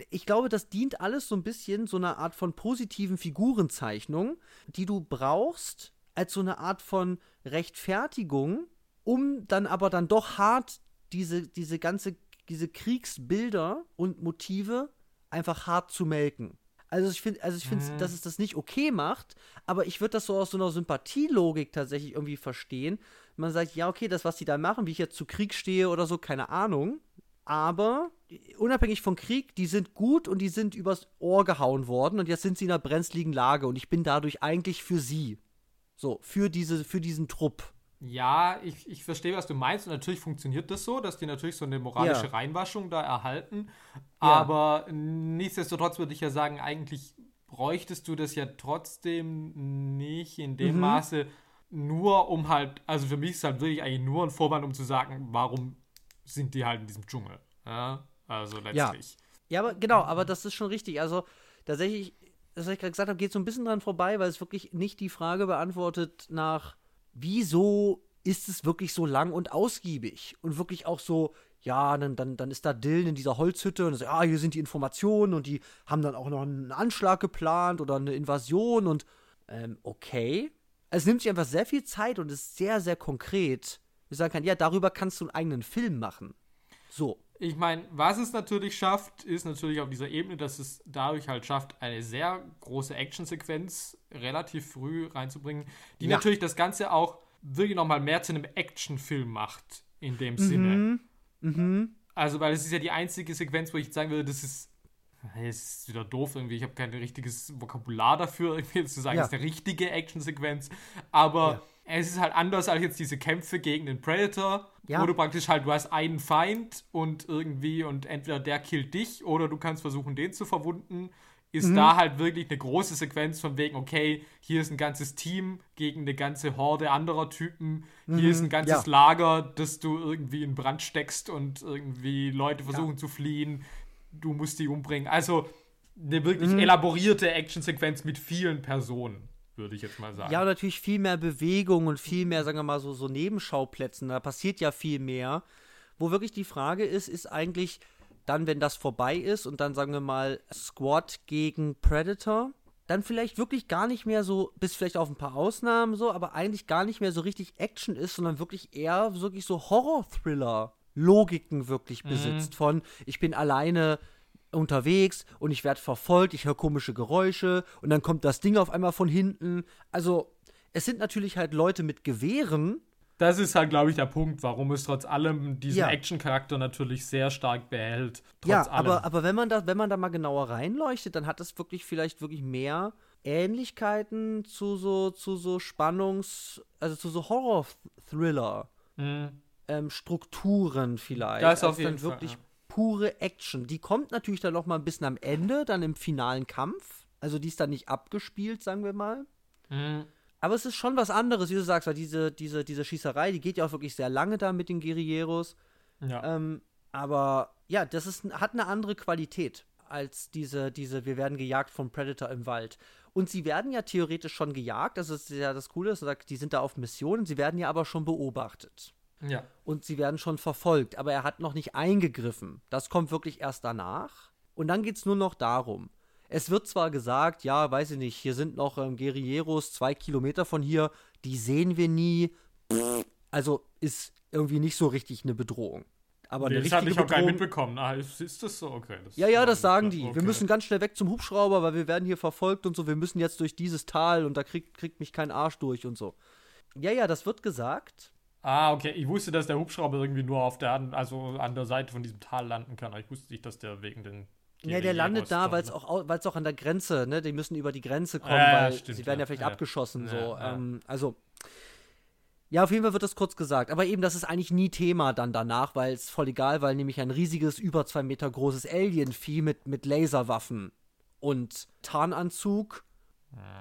[SPEAKER 1] Ich glaube, das dient alles so ein bisschen so einer Art von positiven Figurenzeichnung, die du brauchst, als so eine Art von Rechtfertigung, um dann aber dann doch hart diese, diese ganze, diese Kriegsbilder und Motive einfach hart zu melken. Also ich finde, also ich finde, mhm. dass es das nicht okay macht, aber ich würde das so aus so einer Sympathielogik tatsächlich irgendwie verstehen. Man sagt, ja, okay, das, was die da machen, wie ich jetzt zu Krieg stehe oder so, keine Ahnung. Aber unabhängig vom Krieg, die sind gut und die sind übers Ohr gehauen worden und jetzt sind sie in einer brenzligen Lage und ich bin dadurch eigentlich für sie. So, für, diese, für diesen Trupp.
[SPEAKER 2] Ja, ich, ich verstehe, was du meinst. Und natürlich funktioniert das so, dass die natürlich so eine moralische
[SPEAKER 1] ja.
[SPEAKER 2] Reinwaschung da erhalten. Aber ja. nichtsdestotrotz würde ich ja sagen, eigentlich bräuchtest du das ja trotzdem nicht in dem mhm. Maße, nur um halt, also für mich ist halt wirklich eigentlich nur ein Vorwand, um zu sagen, warum sind die halt in diesem Dschungel. Ja? Also letztlich.
[SPEAKER 1] Ja. ja, aber genau, aber das ist schon richtig. Also tatsächlich das, was ich gerade gesagt habe, geht so ein bisschen dran vorbei, weil es wirklich nicht die Frage beantwortet nach, wieso ist es wirklich so lang und ausgiebig und wirklich auch so, ja, dann, dann, dann ist da Dylan in dieser Holzhütte und so, ja, hier sind die Informationen und die haben dann auch noch einen Anschlag geplant oder eine Invasion und ähm, okay. Es nimmt sich einfach sehr viel Zeit und ist sehr, sehr konkret. Ich sagen kann, ja, darüber kannst du einen eigenen Film machen. So.
[SPEAKER 2] Ich meine, was es natürlich schafft, ist natürlich auf dieser Ebene, dass es dadurch halt schafft, eine sehr große Actionsequenz relativ früh reinzubringen, die ja. natürlich das Ganze auch wirklich nochmal mehr zu einem Actionfilm macht, in dem mhm. Sinne.
[SPEAKER 1] Mhm.
[SPEAKER 2] Also, weil es ist ja die einzige Sequenz, wo ich sagen würde, das ist es ist wieder doof irgendwie. Ich habe kein richtiges Vokabular dafür, irgendwie zu sagen, ja. das ist eine richtige Actionsequenz. Aber ja es ist halt anders als jetzt diese Kämpfe gegen den Predator, ja. wo du praktisch halt, du hast einen Feind und irgendwie und entweder der killt dich oder du kannst versuchen, den zu verwunden. Ist mhm. da halt wirklich eine große Sequenz von wegen, okay, hier ist ein ganzes Team gegen eine ganze Horde anderer Typen. Mhm. Hier ist ein ganzes ja. Lager, das du irgendwie in Brand steckst und irgendwie Leute versuchen ja. zu fliehen. Du musst die umbringen. Also eine wirklich mhm. elaborierte Actionsequenz mit vielen Personen würde ich jetzt mal sagen.
[SPEAKER 1] Ja, und natürlich viel mehr Bewegung und viel mehr, sagen wir mal, so, so Nebenschauplätzen. Da passiert ja viel mehr. Wo wirklich die Frage ist, ist eigentlich dann, wenn das vorbei ist und dann, sagen wir mal, Squad gegen Predator, dann vielleicht wirklich gar nicht mehr so, bis vielleicht auf ein paar Ausnahmen so, aber eigentlich gar nicht mehr so richtig Action ist, sondern wirklich eher wirklich so Horror-Thriller-Logiken wirklich mhm. besitzt. Von, ich bin alleine unterwegs und ich werde verfolgt, ich höre komische Geräusche und dann kommt das Ding auf einmal von hinten. Also, es sind natürlich halt Leute mit Gewehren,
[SPEAKER 2] das ist halt, glaube ich, der Punkt, warum es trotz allem diesen
[SPEAKER 1] Ja.
[SPEAKER 2] Action-Charakter natürlich sehr stark behält.
[SPEAKER 1] Ja,
[SPEAKER 2] allem.
[SPEAKER 1] aber, aber wenn man da, wenn man da mal genauer reinleuchtet, dann hat es wirklich vielleicht wirklich mehr Ähnlichkeiten zu so, zu so Spannungs-, also zu so Horror-Thriller.
[SPEAKER 2] Mhm.
[SPEAKER 1] ähm, Strukturen vielleicht.
[SPEAKER 2] Das auf
[SPEAKER 1] als
[SPEAKER 2] jeden
[SPEAKER 1] dann
[SPEAKER 2] Fall,
[SPEAKER 1] wirklich
[SPEAKER 2] ja.
[SPEAKER 1] Pure Action. Die kommt natürlich dann noch mal ein bisschen am Ende, dann im finalen Kampf. Also die ist dann nicht abgespielt, sagen wir mal.
[SPEAKER 2] Mhm.
[SPEAKER 1] Aber es ist schon was anderes, wie du sagst, weil diese, diese, diese Schießerei, die geht ja auch wirklich sehr lange da mit den Guerilleros.
[SPEAKER 2] Ja.
[SPEAKER 1] Ähm, aber ja, das ist, hat eine andere Qualität als diese, diese, wir werden gejagt vom Predator im Wald. Und sie werden ja theoretisch schon gejagt, das ist ja das Coole, dass du sagst, die sind da auf Mission, sie werden ja aber schon beobachtet
[SPEAKER 2] ja.
[SPEAKER 1] und sie werden schon verfolgt, aber er hat noch nicht eingegriffen. Das kommt wirklich erst danach. Und dann geht es nur noch darum. Es wird zwar gesagt, ja, weiß ich nicht, hier sind noch ähm, Guerilleros zwei Kilometer von hier, die sehen wir nie. Also ist irgendwie nicht so richtig eine Bedrohung. Aber eine
[SPEAKER 2] das
[SPEAKER 1] richtige
[SPEAKER 2] ich auch gar nicht
[SPEAKER 1] Bedrohung.
[SPEAKER 2] mitbekommen. Ah, ist, ist das so? Okay. Das
[SPEAKER 1] Ja, ja, das sagen die.
[SPEAKER 2] Okay.
[SPEAKER 1] Wir müssen ganz schnell weg zum Hubschrauber, weil wir werden hier verfolgt und so. Wir müssen jetzt durch dieses Tal und da kriegt, kriegt mich kein Arsch durch und so. Ja, ja, das wird gesagt.
[SPEAKER 2] Ah, okay. Ich wusste, dass der Hubschrauber irgendwie nur auf der, an- also an der Seite von diesem Tal landen kann. Aber ich wusste nicht, dass der wegen den.
[SPEAKER 1] Ja, der landet da, weil es auch, weil's auch an der Grenze, ne? Die müssen über die Grenze kommen,
[SPEAKER 2] Ja,
[SPEAKER 1] weil
[SPEAKER 2] stimmt,
[SPEAKER 1] sie werden ja,
[SPEAKER 2] ja,
[SPEAKER 1] vielleicht
[SPEAKER 2] ja.
[SPEAKER 1] abgeschossen. So. Ähm, also, ja, auf jeden Fall wird das kurz gesagt. Aber eben, das ist eigentlich nie Thema dann danach, weil es voll egal, weil nämlich ein riesiges, über zwei Meter großes Alien-Vieh mit, mit Laserwaffen und Tarnanzug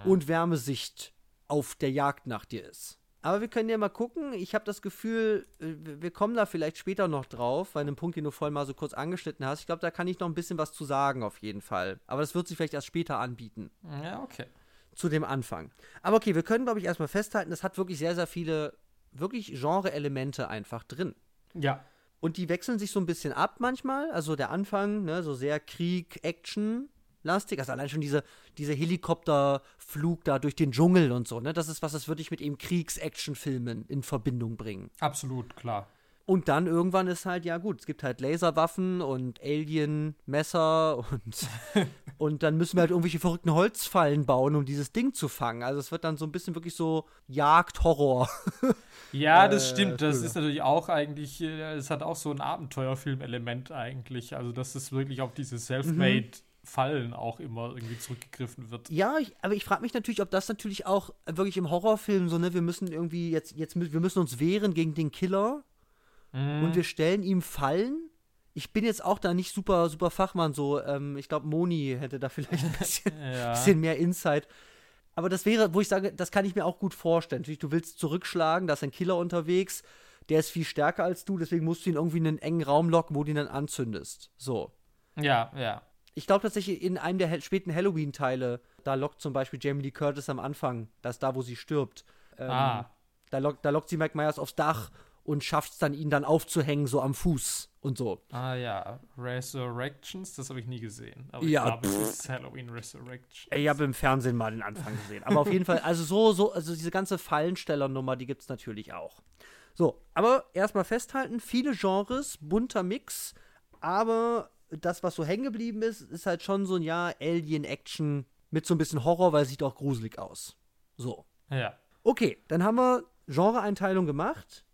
[SPEAKER 1] und Wärmesicht auf der Jagd nach dir ist. Aber wir können ja mal gucken. Ich habe das Gefühl, äh, wir kommen da vielleicht später noch drauf, bei einem Punkt, den du vorhin mal so kurz angeschnitten hast. Ich glaube, da kann ich noch ein bisschen was zu sagen, auf jeden Fall. Aber das wird sich vielleicht erst später anbieten,
[SPEAKER 2] Ja, okay.
[SPEAKER 1] zu dem Anfang. Aber okay, wir können, glaube ich, erstmal festhalten, es hat wirklich sehr, sehr viele, wirklich Genre-Elemente einfach drin.
[SPEAKER 2] Ja.
[SPEAKER 1] Und die wechseln sich so ein bisschen ab manchmal. Also der Anfang, ne, so sehr Krieg, Action. Lastig, also allein schon diese, diese Helikopterflug da durch den Dschungel und so, ne? Das ist was, das würde ich mit eben Kriegs-Action-Filmen in Verbindung bringen.
[SPEAKER 2] Absolut, klar.
[SPEAKER 1] Und dann irgendwann ist halt, ja gut, es gibt halt Laserwaffen und Alien-Messer und, und dann müssen wir halt irgendwelche verrückten Holzfallen bauen, um dieses Ding zu fangen. Also es wird dann so ein bisschen wirklich so Jagd-Horror.
[SPEAKER 2] Ja, das
[SPEAKER 1] Äh,
[SPEAKER 2] stimmt. Das ist natürlich auch eigentlich, äh, es hat auch so ein Abenteuerfilm-Element eigentlich. Also, dass es wirklich auf diese Selfmade-Fallen auch immer irgendwie zurückgegriffen wird.
[SPEAKER 1] Ja, ich, aber ich frage mich natürlich, ob das natürlich auch wirklich im Horrorfilm so, ne, wir müssen irgendwie jetzt, jetzt, wir müssen uns wehren gegen den Killer
[SPEAKER 2] Mhm.
[SPEAKER 1] und wir stellen ihm Fallen. Ich bin jetzt auch da nicht super, super Fachmann so. Ähm, ich glaube, Moni hätte da vielleicht ein bisschen,
[SPEAKER 2] Ja.
[SPEAKER 1] bisschen mehr Insight. Aber das wäre, wo ich sage, das kann ich mir auch gut vorstellen. Natürlich, du willst zurückschlagen, da ist ein Killer unterwegs, der ist viel stärker als du, deswegen musst du ihn irgendwie in einen engen Raum locken, wo du ihn dann anzündest. So.
[SPEAKER 2] Ja, ja.
[SPEAKER 1] Ich glaube tatsächlich, in einem der späten Halloween-Teile, da lockt zum Beispiel Jamie Lee Curtis am Anfang, das ist da, wo sie stirbt. Ähm,
[SPEAKER 2] Ah.
[SPEAKER 1] da, lockt, da lockt sie Mike Myers aufs Dach und schafft es dann, ihn dann aufzuhängen, so am Fuß und so.
[SPEAKER 2] Ah ja, Resurrections, das habe ich nie gesehen. Aber
[SPEAKER 1] Ja,
[SPEAKER 2] ich glaube, es ist Halloween Resurrection.
[SPEAKER 1] Ich habe im Fernsehen mal den Anfang gesehen. Aber auf jeden Fall, also so, so, also diese ganze Fallenstellernummer, die gibt es natürlich auch. So, aber erstmal festhalten, viele Genres, bunter Mix, aber das, was so hängen geblieben ist, ist halt schon so ein ja, Alien-Action mit so ein bisschen Horror, weil es sieht auch gruselig aus. So.
[SPEAKER 2] Ja.
[SPEAKER 1] Okay, dann haben wir Genreeinteilung gemacht.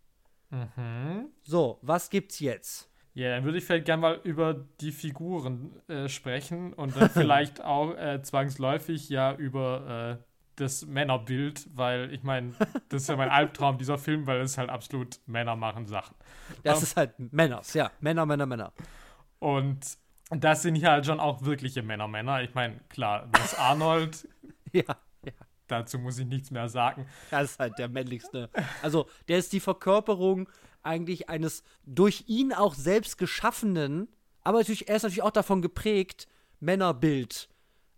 [SPEAKER 2] Mhm.
[SPEAKER 1] So, was gibt's jetzt?
[SPEAKER 2] Ja, dann würde ich vielleicht gerne mal über die Figuren äh, sprechen und dann vielleicht auch äh, zwangsläufig ja über äh, das Männerbild, weil ich meine, das ist ja mein Albtraum dieser Film, weil es halt absolut Männer machen Sachen.
[SPEAKER 1] Das
[SPEAKER 2] Ähm.
[SPEAKER 1] ist halt Männers, ja. Männer, Männer, Männer.
[SPEAKER 2] Und das sind hier halt schon auch wirkliche Männer, Männer. Ich meine, klar, das Arnold,
[SPEAKER 1] Ja, ja.
[SPEAKER 2] dazu muss ich nichts mehr sagen.
[SPEAKER 1] Das ist halt der männlichste. Also, der ist die Verkörperung eigentlich eines durch ihn auch selbst geschaffenen, aber natürlich, er ist natürlich auch davon geprägt, Männerbild.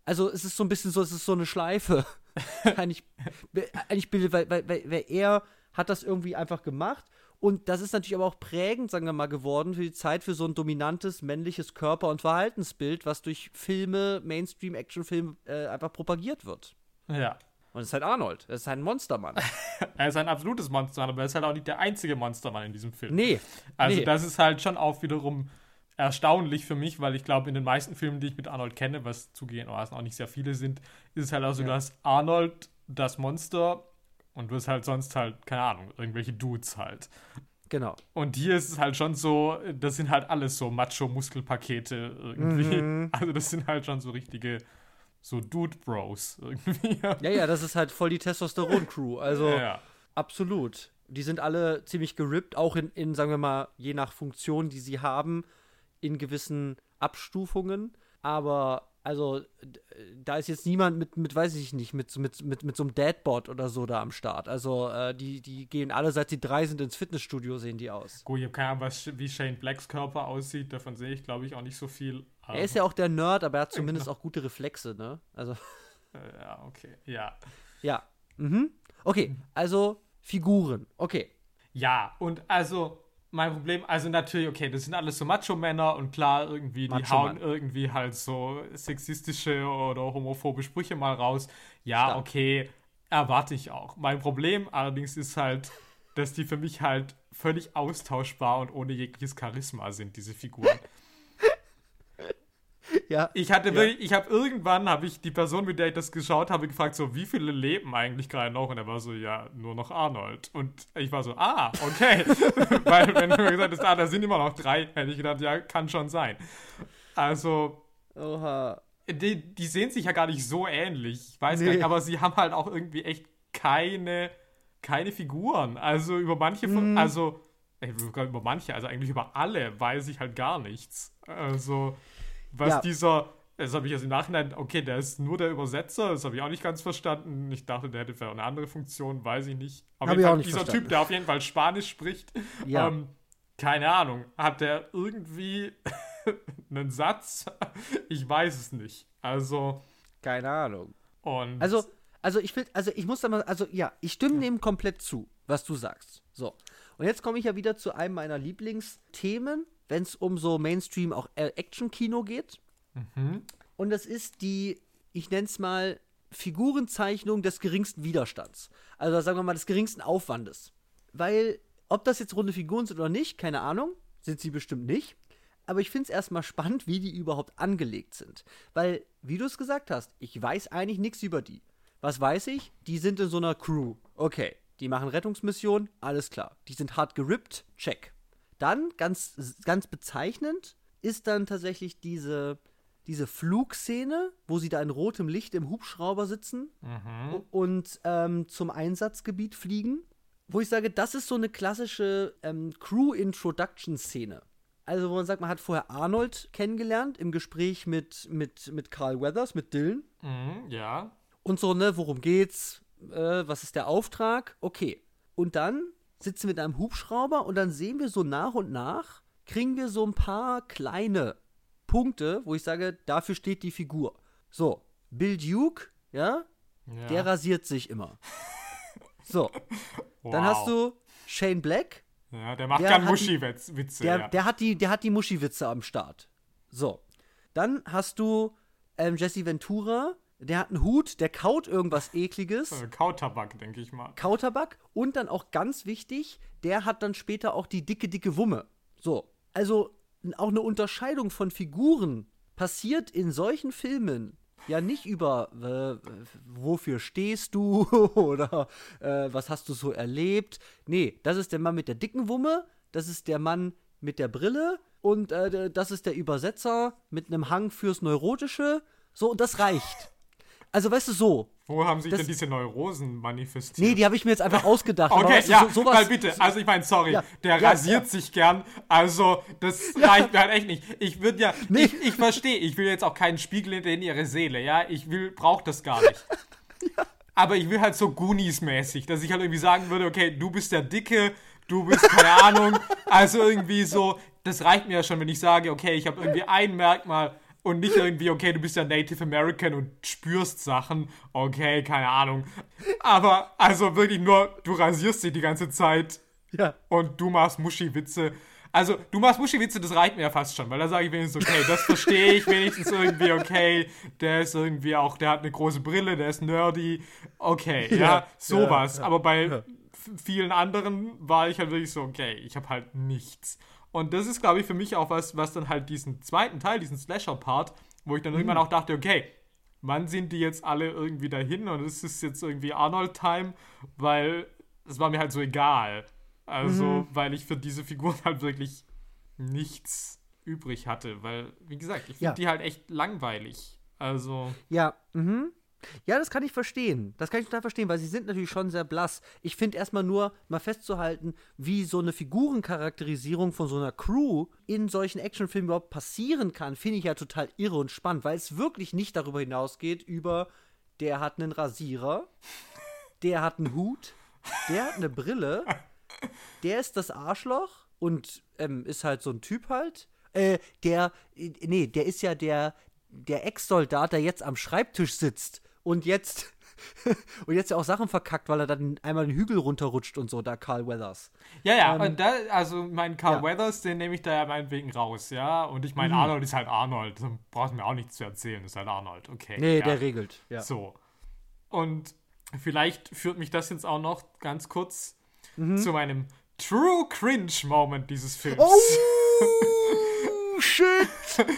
[SPEAKER 1] Also, es ist so ein bisschen so, es ist so eine Schleife. eigentlich, eigentlich bildet, weil, weil, weil er hat das irgendwie einfach gemacht. Und das ist natürlich aber auch prägend, sagen wir mal, geworden für die Zeit für so ein dominantes männliches Körper- und Verhaltensbild, was durch Filme, Mainstream-Actionfilme äh, einfach propagiert wird.
[SPEAKER 2] Ja.
[SPEAKER 1] Und es ist halt Arnold. Es ist halt ein Monstermann.
[SPEAKER 2] Er ist ein absolutes Monstermann, aber er ist halt auch nicht der einzige Monstermann in diesem Film.
[SPEAKER 1] Nee.
[SPEAKER 2] Also
[SPEAKER 1] nee.
[SPEAKER 2] das ist halt schon auch wiederum erstaunlich für mich, weil ich glaube, in den meisten Filmen, die ich mit Arnold kenne, was zugegebenermaßen auch nicht sehr viele sind, ist es halt auch so,
[SPEAKER 1] Ja.
[SPEAKER 2] dass Arnold das Monster Und du hast halt sonst halt, keine Ahnung, irgendwelche Dudes halt.
[SPEAKER 1] Genau.
[SPEAKER 2] Und hier ist es halt schon so, das sind halt alles so Macho-Muskelpakete irgendwie. Mhm. Also das sind halt schon so richtige, so Dude-Bros irgendwie.
[SPEAKER 1] Ja, ja, das ist halt voll die Testosteron-Crew. Also ja, ja. absolut. Die sind alle ziemlich gerippt, auch in, in, sagen wir mal, je nach Funktion, die sie haben, in gewissen Abstufungen. Aber also da ist jetzt niemand mit, mit weiß ich nicht, mit, mit, mit, mit so einem Deadbot oder so da am Start. Also äh, die, die gehen alle, seit sie drei sind, ins Fitnessstudio, sehen die aus.
[SPEAKER 2] Gut, ich habe keine Ahnung, was, wie Shane Blacks Körper aussieht. Davon sehe ich, glaube ich, auch nicht so viel.
[SPEAKER 1] Er ist ja auch der Nerd, aber er hat zumindest auch gute Reflexe, ne? Also.
[SPEAKER 2] Äh, ja, okay. Ja.
[SPEAKER 1] Ja. Mhm. Okay, also Figuren. Okay.
[SPEAKER 2] Ja, und also mein Problem, also natürlich, okay, das sind alles so Macho-Männer und klar, irgendwie, die hauen irgendwie halt so sexistische oder homophobe Sprüche mal raus. Ja, Stark. okay, erwarte ich auch. Mein Problem allerdings ist halt, dass die für mich halt völlig austauschbar und ohne jegliches Charisma sind, diese Figuren. Ja. Ich hatte wirklich, ich habe irgendwann, habe ich die Person, mit der ich das geschaut habe, gefragt, so, wie viele leben eigentlich gerade noch? Und er war so, ja, nur noch Arnold. Und ich war so, ah, okay. Weil, wenn du mir gesagt hast, ah, da sind immer noch drei, hätte ich gedacht, ja, kann schon sein. Also.
[SPEAKER 1] Oha.
[SPEAKER 2] Die, die sehen sich ja gar nicht so ähnlich. Ich weiß nee. gar nicht, aber sie haben halt auch irgendwie echt keine, keine Figuren. Also über manche von, mm. also, über manche, also eigentlich über alle weiß ich halt gar nichts. Also was ja. dieser, das habe ich jetzt im Nachhinein, okay, der ist nur der Übersetzer, das habe ich auch nicht ganz verstanden. Ich dachte, der hätte vielleicht eine andere Funktion, weiß ich nicht.
[SPEAKER 1] Aber dieser
[SPEAKER 2] verstanden. Typ, der auf jeden Fall Spanisch spricht, ja. ähm, keine Ahnung, hat der irgendwie einen Satz? Ich weiß es nicht. Also.
[SPEAKER 1] Keine Ahnung.
[SPEAKER 2] Und
[SPEAKER 1] also, also ich will, also ich muss da mal, also ja, ich stimme dem komplett zu, was du sagst. So. Und jetzt komme ich ja wieder zu einem meiner Lieblingsthemen, wenn es um so Mainstream auch Action-Kino geht. Mhm. Und das ist die, ich nenne es mal, Figurenzeichnung des geringsten Widerstands. Also sagen wir mal des geringsten Aufwandes. Weil, ob das jetzt runde Figuren sind oder nicht, keine Ahnung, sind sie bestimmt nicht. Aber ich finde es erstmal spannend, wie die überhaupt angelegt sind. Weil, wie du es gesagt hast, ich weiß eigentlich nichts über die. Was weiß ich? Die sind in so einer Crew. Okay. Die machen Rettungsmissionen, alles klar. Die sind hart gerippt, check. Dann, ganz, ganz bezeichnend, ist dann tatsächlich diese, diese Flugszene, wo sie da in rotem Licht im Hubschrauber sitzen mhm. und ähm, zum Einsatzgebiet fliegen. Wo ich sage, das ist so eine klassische ähm, Crew-Introduction-Szene. Also, wo man sagt, man hat vorher Arnold kennengelernt im Gespräch mit, mit, mit Carl Weathers, mit Dylan.
[SPEAKER 2] Mhm, ja.
[SPEAKER 1] Und so, ne, worum geht's? Äh, was ist der Auftrag? Okay. Und dann sitzen wir in einem Hubschrauber und dann sehen wir so nach und nach, kriegen wir so ein paar kleine Punkte, wo ich sage, dafür steht die Figur. So, Bill Duke, ja, ja. der rasiert sich immer. So, wow. dann hast du Shane Black.
[SPEAKER 2] Ja, der macht gern Muschi-Witze.
[SPEAKER 1] Der,
[SPEAKER 2] ja.
[SPEAKER 1] der, hat die, der hat die Muschi-Witze am Start. So, dann hast du ähm, Jesse Ventura, der hat einen Hut, der kaut irgendwas ekliges.
[SPEAKER 2] Äh, Kautabak, denke ich mal.
[SPEAKER 1] Kautabak und dann auch ganz wichtig, der hat dann später auch die dicke, dicke Wumme. So, also auch eine Unterscheidung von Figuren passiert in solchen Filmen ja nicht über äh, wofür stehst du oder äh, was hast du so erlebt. Nee, das ist der Mann mit der dicken Wumme, das ist der Mann mit der Brille und äh, das ist der Übersetzer mit einem Hang fürs Neurotische. So, und das reicht. Also, weißt du, so.
[SPEAKER 2] Wo haben sich das, denn diese Neurosen manifestiert?
[SPEAKER 1] Nee, die habe ich mir jetzt einfach ausgedacht.
[SPEAKER 2] okay, ja, so, sowas, weil bitte, also ich meine, sorry, ja, der ja, rasiert ja. sich gern, also das reicht mir halt echt nicht. Ich würde ja, nee. ich, ich verstehe, ich will jetzt auch keinen Spiegel hinter in ihre Seele, ja, ich will, brauche das gar nicht. Aber ich will halt so Goonies-mäßig, dass ich halt irgendwie sagen würde, okay, du bist der Dicke, du bist keine Ahnung, also irgendwie so, das reicht mir ja schon, wenn ich sage, okay, ich habe irgendwie ein Merkmal, und nicht irgendwie, okay, du bist ja Native American und spürst Sachen. Okay, keine Ahnung. Aber also wirklich nur, du rasierst sie die ganze Zeit.
[SPEAKER 1] Ja.
[SPEAKER 2] Und du machst Muschi-Witze. Also, du machst Muschi-Witze, das reicht mir ja fast schon, weil da sage ich wenigstens, okay, das verstehe ich wenigstens irgendwie, okay, der ist irgendwie auch, der hat eine große Brille, der ist nerdy, okay, ja, ja sowas. Ja, ja, Aber bei vielen anderen war ich halt wirklich so, okay, ich habe halt nichts. Und das ist, glaube ich, für mich auch was, was dann halt diesen zweiten Teil, diesen Slasher-Part, wo ich dann mhm. irgendwann auch dachte, okay, wann sind die jetzt alle irgendwie dahin und es ist jetzt irgendwie Arnold-Time, weil es war mir halt so egal. Also, mhm. weil ich für diese Figuren halt wirklich nichts übrig hatte, weil, wie gesagt, ich finde ja. die halt echt langweilig. Also.
[SPEAKER 1] Ja, mhm. Ja, das kann ich verstehen. Das kann ich total verstehen, weil sie sind natürlich schon sehr blass. Ich finde erstmal nur mal festzuhalten, wie so eine Figurencharakterisierung von so einer Crew in solchen Actionfilmen überhaupt passieren kann, finde ich ja total irre und spannend, weil es wirklich nicht darüber hinausgeht, über der hat einen Rasierer, der hat einen Hut, der hat eine Brille, der ist das Arschloch und ähm, ist halt so ein Typ halt. Äh, der, äh, nee, der ist ja der, der Ex-Soldat, der jetzt am Schreibtisch sitzt und jetzt und jetzt ja auch Sachen verkackt, weil er dann einmal den Hügel runterrutscht und so, da Carl Weathers.
[SPEAKER 2] Ja, ja, ähm, und da, also mein Carl ja. Weathers, den nehme ich da ja meinetwegen raus, ja. Und ich meine, mhm. Arnold ist halt Arnold. Da brauchst du mir auch nichts zu erzählen, ist halt Arnold, okay.
[SPEAKER 1] Nee,
[SPEAKER 2] ja.
[SPEAKER 1] der regelt, ja.
[SPEAKER 2] So. Und vielleicht führt mich das jetzt auch noch ganz kurz mhm. zu meinem True Cringe Moment dieses Films.
[SPEAKER 1] Oh! shit!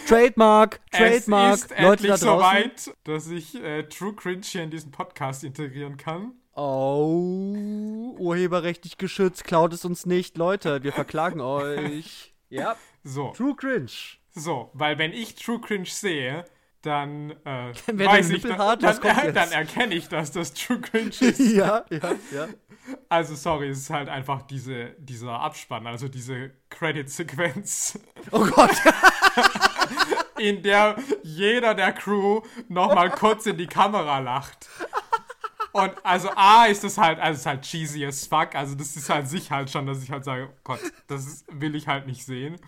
[SPEAKER 1] Trademark, Trademark.
[SPEAKER 2] Es ist Leute endlich soweit, dass ich äh, True Cringe hier in diesen Podcast integrieren kann.
[SPEAKER 1] Oh, urheberrechtlich geschützt, klaut es uns nicht. Leute, wir verklagen euch. Ja.
[SPEAKER 2] So.
[SPEAKER 1] True Cringe.
[SPEAKER 2] So, weil wenn ich True Cringe sehe, dann äh, weiß ich, dann, dann, dann erkenne ich, dass das True Cringe ist.
[SPEAKER 1] ja, ja, ja.
[SPEAKER 2] Also, sorry, es ist halt einfach diese, dieser Abspann, also diese Credit-Sequenz.
[SPEAKER 1] Oh Gott!
[SPEAKER 2] in der jeder der Crew nochmal kurz in die Kamera lacht. Und also A ist das halt, also es ist halt cheesy as fuck. Also das ist halt sich halt schon, dass ich halt sage, oh Gott, das will ich halt nicht sehen.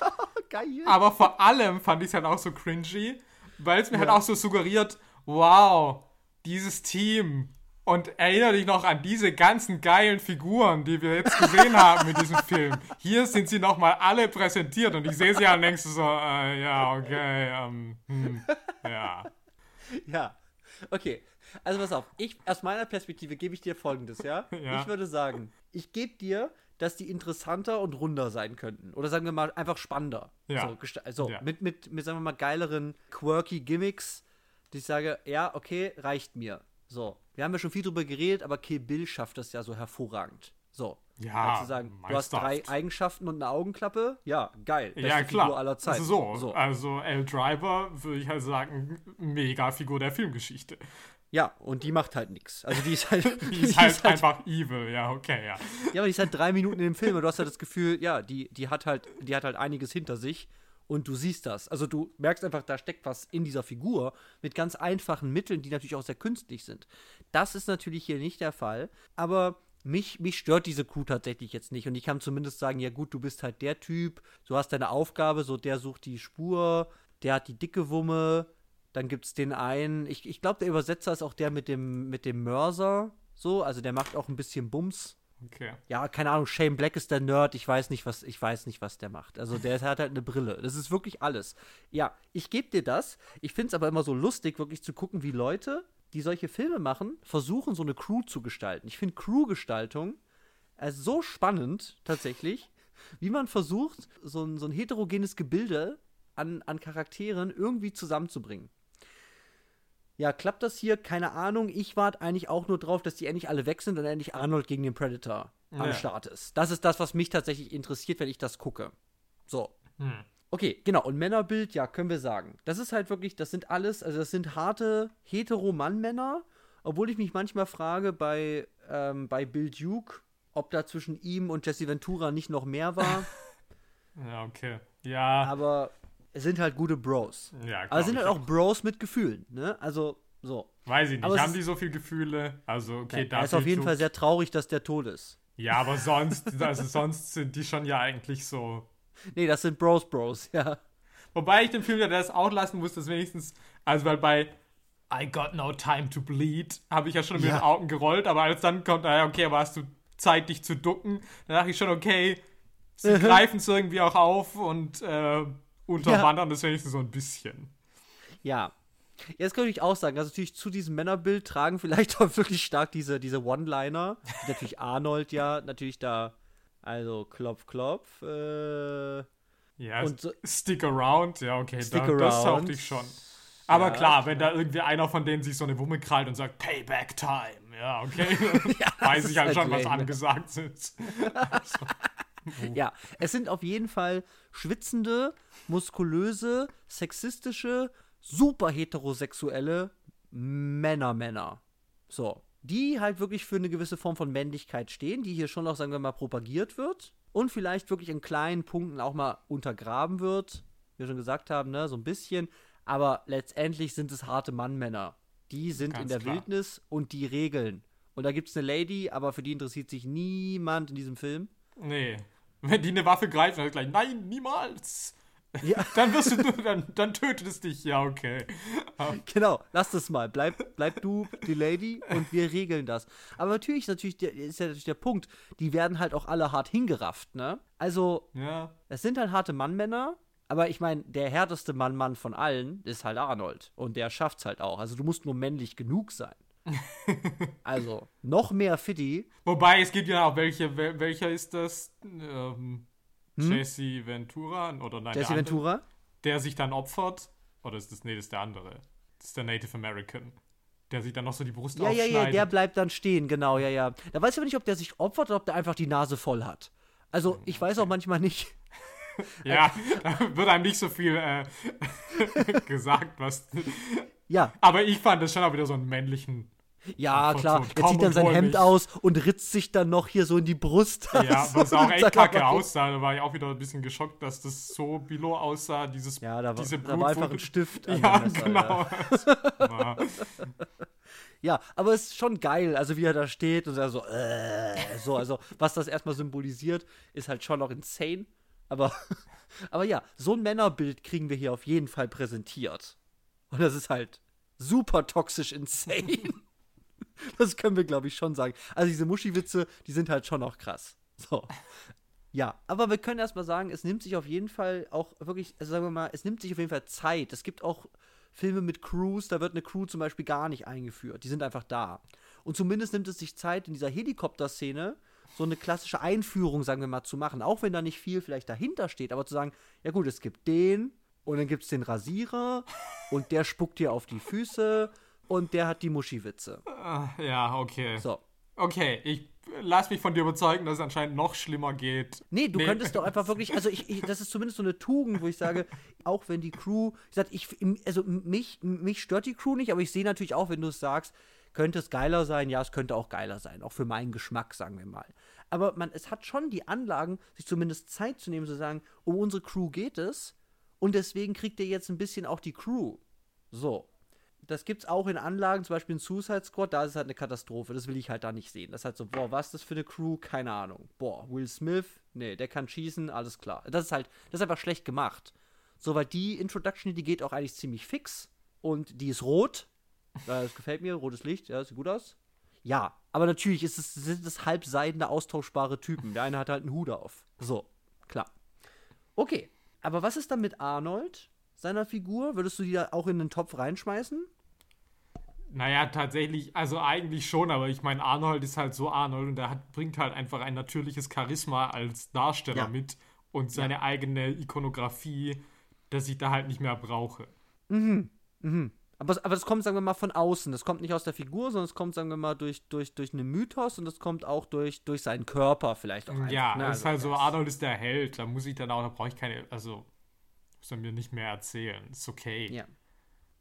[SPEAKER 1] Geil.
[SPEAKER 2] Aber vor allem fand ich es halt auch so cringy, weil es mir halt ja. halt auch so suggeriert, wow, dieses Team, und erinnere dich noch an diese ganzen geilen Figuren, die wir jetzt gesehen haben in diesem Film. Hier sind sie nochmal alle präsentiert und ich sehe sie ja und denkst so, äh, ja, okay, ähm, hm, ja.
[SPEAKER 1] Ja, okay. Also pass auf, ich, aus meiner Perspektive gebe ich dir folgendes, ja? ja. Ich würde sagen, ich gebe dir, dass die interessanter und runder sein könnten. Oder sagen wir mal einfach spannender.
[SPEAKER 2] Ja.
[SPEAKER 1] So, also ja. Mit, mit, mit, sagen wir mal, geileren, quirky Gimmicks, die ich sage, ja, okay, reicht mir. So, wir haben ja schon viel drüber geredet, aber Kill Bill schafft das ja so hervorragend. So.
[SPEAKER 2] Ja,
[SPEAKER 1] zu sagen, du hast drei Eigenschaften und eine Augenklappe. Ja, geil.
[SPEAKER 2] Beste ja, klar. Figur aller Zeiten. So, so. Also, L. Driver, würde ich halt sagen, mega Figur der Filmgeschichte.
[SPEAKER 1] Ja, und die macht halt nichts. Also die ist halt.
[SPEAKER 2] die, ist, die halt ist halt einfach evil, ja, okay, ja.
[SPEAKER 1] Ja, aber die ist halt drei Minuten in dem Film und du hast halt das Gefühl, ja, die, die hat halt, die hat halt einiges hinter sich und du siehst das. Also du merkst einfach, da steckt was in dieser Figur mit ganz einfachen Mitteln, die natürlich auch sehr künstlich sind. Das ist natürlich hier nicht der Fall, aber mich, mich stört diese Crew tatsächlich jetzt nicht. Und ich kann zumindest sagen, ja gut, du bist halt der Typ, du hast deine Aufgabe, so der sucht die Spur, der hat die dicke Wumme, dann gibt es den einen, ich, ich glaube, der Übersetzer ist auch der mit dem, mit dem Mörser, so, also der macht auch ein bisschen Bums
[SPEAKER 2] Okay.
[SPEAKER 1] Ja, keine Ahnung, Shane Black ist der Nerd, ich weiß nicht, was, ich weiß nicht, was der macht. Also der hat halt eine Brille. Das ist wirklich alles. Ja, ich gebe dir das. Ich finde es aber immer so lustig, wirklich zu gucken, wie Leute, die solche Filme machen, versuchen, so eine Crew zu gestalten. Ich finde Crew-Gestaltung also so spannend, tatsächlich, wie man versucht, so ein, so ein heterogenes Gebilde an, an Charakteren irgendwie zusammenzubringen ja, klappt das hier? Keine Ahnung. Ich warte eigentlich auch nur drauf, dass die endlich alle weg sind und endlich Arnold gegen den Predator ja. am Start ist. Das ist das, was mich tatsächlich interessiert, wenn ich das gucke. So. Hm. Okay, genau. Und Männerbild, ja, können wir sagen. Das ist halt wirklich, das sind alles, also das sind harte hetero-Mann-Männer. Obwohl ich mich manchmal frage bei, ähm, bei Bill Duke, ob da zwischen ihm und Jesse Ventura nicht noch mehr war.
[SPEAKER 2] ja, okay. Ja.
[SPEAKER 1] Aber sind halt gute Bros. Ja, Aber es sind halt auch Bros mit Gefühlen, ne? Also, so.
[SPEAKER 2] Weiß ich nicht. Haben die so viele Gefühle? Also, okay,
[SPEAKER 1] da. ist auf jeden Fall sehr traurig, dass der tot ist.
[SPEAKER 2] Ja, aber sonst, also sonst sind die schon ja eigentlich so.
[SPEAKER 1] Nee, das sind Bros Bros, ja.
[SPEAKER 2] Wobei ich den Film ja das auch lassen muss, dass wenigstens, also weil bei I Got No Time to Bleed habe ich ja schon mit ja. den Augen gerollt, aber als dann kommt, naja, okay, aber hast du Zeit, dich zu ducken? Dann dachte ich schon, okay, sie greifen es irgendwie auch auf und äh, unterwandern ja. das wenigstens so ein bisschen.
[SPEAKER 1] Ja. Jetzt könnte ich auch sagen, also natürlich zu diesem Männerbild tragen vielleicht auch wirklich stark diese, diese One-Liner. natürlich Arnold ja, natürlich da, also Klopf, Klopf. Äh,
[SPEAKER 2] ja, und so, Stick Around, ja, okay, stick da, around. das taucht ich schon. Aber
[SPEAKER 1] Ja,
[SPEAKER 2] klar, wenn da irgendwie einer von denen sich so eine Wumme krallt und sagt, Payback Time, ja, okay,
[SPEAKER 1] Ja,
[SPEAKER 2] weiß ich halt
[SPEAKER 1] ist
[SPEAKER 2] schon,
[SPEAKER 1] halt
[SPEAKER 2] was
[SPEAKER 1] lame.
[SPEAKER 2] angesagt ist.
[SPEAKER 1] Ja, es sind auf jeden Fall schwitzende, muskulöse, sexistische, super heterosexuelle Männer, Männer. So. Die halt wirklich für eine gewisse Form von Männlichkeit stehen, die hier schon auch, sagen wir mal, propagiert wird und vielleicht wirklich in kleinen Punkten auch mal untergraben wird. Wie wir schon gesagt haben, ne, so ein bisschen. Aber letztendlich sind es harte Mann-Männer. Die sind in
[SPEAKER 2] Ganz
[SPEAKER 1] der
[SPEAKER 2] klar.
[SPEAKER 1] Wildnis und die regeln. Und da gibt es eine Lady, aber für die interessiert sich niemand in diesem Film.
[SPEAKER 2] Nee. Wenn die eine Waffe greift, dann gleich, nein, niemals.
[SPEAKER 1] Ja.
[SPEAKER 2] Dann wirst du, dann, dann tötet es dich. Ja, okay.
[SPEAKER 1] Genau, lass das mal. Bleib, bleib du die Lady und wir regeln das. Aber natürlich ist, natürlich der, ist ja natürlich der Punkt, die werden halt auch alle hart hingerafft, ne? Also,
[SPEAKER 2] Ja.
[SPEAKER 1] es sind halt harte Mann-Männer, aber ich meine, der härteste Mann-Mann von allen ist halt Arnold. Und der schafft's halt auch. Also, du musst nur männlich genug sein. also, noch mehr Fitti.
[SPEAKER 2] Wobei, es gibt ja auch welche, wel- welcher ist das? Ähm, Jesse Ventura? Oder nein,
[SPEAKER 1] Hm? Jesse
[SPEAKER 2] der andere,
[SPEAKER 1] Ventura?
[SPEAKER 2] Der sich dann opfert? Oder ist das, nee, das ist der andere. Das ist der Native American. Der sich dann noch so die Brust
[SPEAKER 1] Ja, ja, ja, der bleibt dann stehen, genau, ja, ja. Da weiß ich aber nicht, ob der sich opfert oder ob der einfach die Nase voll hat. Also, ich weiß auch manchmal nicht.
[SPEAKER 2] Ja, da wird einem nicht so viel äh, gesagt, was.
[SPEAKER 1] Ja,
[SPEAKER 2] Aber ich fand das schon auch wieder so einen männlichen.
[SPEAKER 1] Ja,
[SPEAKER 2] Einfach
[SPEAKER 1] klar.
[SPEAKER 2] so,
[SPEAKER 1] Er zieht dann sein Hemd
[SPEAKER 2] mich.
[SPEAKER 1] aus und ritzt sich dann noch hier so in die Brust.
[SPEAKER 2] Ja,
[SPEAKER 1] Also,
[SPEAKER 2] was auch echt kacke aussah. Da war ich auch wieder ein bisschen geschockt, dass das so bilo aussah. Dieses,
[SPEAKER 1] Ja, da war,
[SPEAKER 2] diese
[SPEAKER 1] da war einfach ein Stift
[SPEAKER 2] Ja,
[SPEAKER 1] Messer,
[SPEAKER 2] genau. Ja.
[SPEAKER 1] Ja, aber es ist schon geil, also wie er da steht und so, äh, so, also was das erstmal symbolisiert, ist halt schon noch insane. Aber, aber ja, so ein Männerbild kriegen wir hier auf jeden Fall präsentiert. Und das ist halt super toxisch insane. Das können wir, glaube ich, schon sagen. Also diese Muschi-Witze, die sind halt schon auch krass. So. Ja, aber wir können erstmal sagen, es nimmt sich auf jeden Fall auch wirklich, also sagen wir mal, es nimmt sich auf jeden Fall Zeit. Es gibt auch Filme mit Crews, da wird eine Crew zum Beispiel gar nicht eingeführt. Die sind einfach da. Und zumindest nimmt es sich Zeit, in dieser Helikopter-Szene so eine klassische Einführung, sagen wir mal, zu machen. Auch wenn da nicht viel vielleicht dahinter steht, aber zu sagen, ja gut, es gibt den und dann gibt es den Rasierer und der spuckt dir auf die Füße und der hat die Muschi-Witze.
[SPEAKER 2] ja, okay.
[SPEAKER 1] So.
[SPEAKER 2] Okay, ich lass mich von dir überzeugen, dass es anscheinend noch schlimmer geht.
[SPEAKER 1] Nee, du könntest doch einfach wirklich, also ich, ich, das ist zumindest so eine Tugend, wo ich sage, auch wenn die Crew, ich sag, ich, also mich, mich stört die Crew nicht, aber ich sehe natürlich auch, wenn du es sagst, könnte es geiler sein, ja, es könnte auch geiler sein, auch für meinen Geschmack, sagen wir mal. Aber man, es hat schon die Anlagen, sich zumindest Zeit zu nehmen, zu sagen, um unsere Crew geht es und deswegen kriegt ihr jetzt ein bisschen auch die Crew. So. Das gibt's auch in Anlagen, zum Beispiel in Suicide Squad, da ist es halt eine Katastrophe. Das will ich halt da nicht sehen. Das ist halt so, boah, was ist das für eine Crew? Keine Ahnung. Boah, Will Smith, nee, der kann schießen, alles klar. Das ist halt, das ist einfach schlecht gemacht. So, weil die Introduction, die geht auch eigentlich ziemlich fix und die ist rot. Das gefällt mir, rotes Licht, ja, sieht gut aus. Ja, aber natürlich ist es, sind es halbseidene, austauschbare Typen. Der eine hat halt einen Hut auf. So, klar. Okay, aber was ist dann mit Arnold, seiner Figur? Würdest du die da auch in den Topf reinschmeißen?
[SPEAKER 2] Naja, tatsächlich, also eigentlich schon, aber ich meine, Arnold ist halt so Arnold und der hat, bringt halt einfach ein natürliches Charisma als Darsteller
[SPEAKER 1] Ja.
[SPEAKER 2] mit und seine eigene Ikonografie, dass ich da halt nicht mehr brauche.
[SPEAKER 1] Aber, aber das kommt, sagen wir mal, von außen. Das kommt nicht aus der Figur, sondern es kommt, sagen wir mal, durch, durch, durch einen Mythos und das kommt auch durch, durch seinen Körper vielleicht auch. Einfach,
[SPEAKER 2] ja,
[SPEAKER 1] ne?
[SPEAKER 2] das ist
[SPEAKER 1] Also,
[SPEAKER 2] halt so, Arnold ist der Held, da muss ich dann auch, da brauche ich keine, also, muss er mir nicht mehr erzählen, ist okay.
[SPEAKER 1] Ja.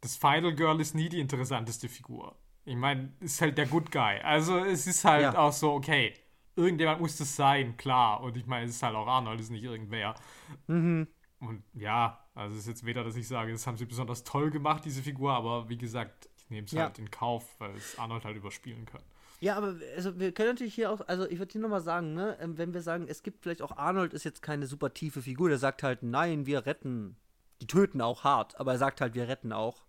[SPEAKER 2] Das Final Girl ist nie die interessanteste Figur. Ich meine, ist halt der Good Guy. Also es ist halt
[SPEAKER 1] Ja.
[SPEAKER 2] auch so, okay, irgendjemand muss das sein, klar. Und ich meine, es ist halt auch Arnold, ist nicht irgendwer.
[SPEAKER 1] Mhm.
[SPEAKER 2] Und ja, also es ist jetzt weder, dass ich sage, das haben sie besonders toll gemacht, diese Figur, aber wie gesagt, ich nehme es
[SPEAKER 1] Ja.
[SPEAKER 2] halt in Kauf, weil es Arnold halt überspielen kann.
[SPEAKER 1] Ja, aber also wir können natürlich hier auch, also ich würde hier nochmal sagen, ne, ähm, wenn wir sagen, es gibt vielleicht auch Arnold ist jetzt keine super tiefe Figur, der sagt halt, nein, wir retten. Die töten auch hart, aber er sagt halt, wir retten auch.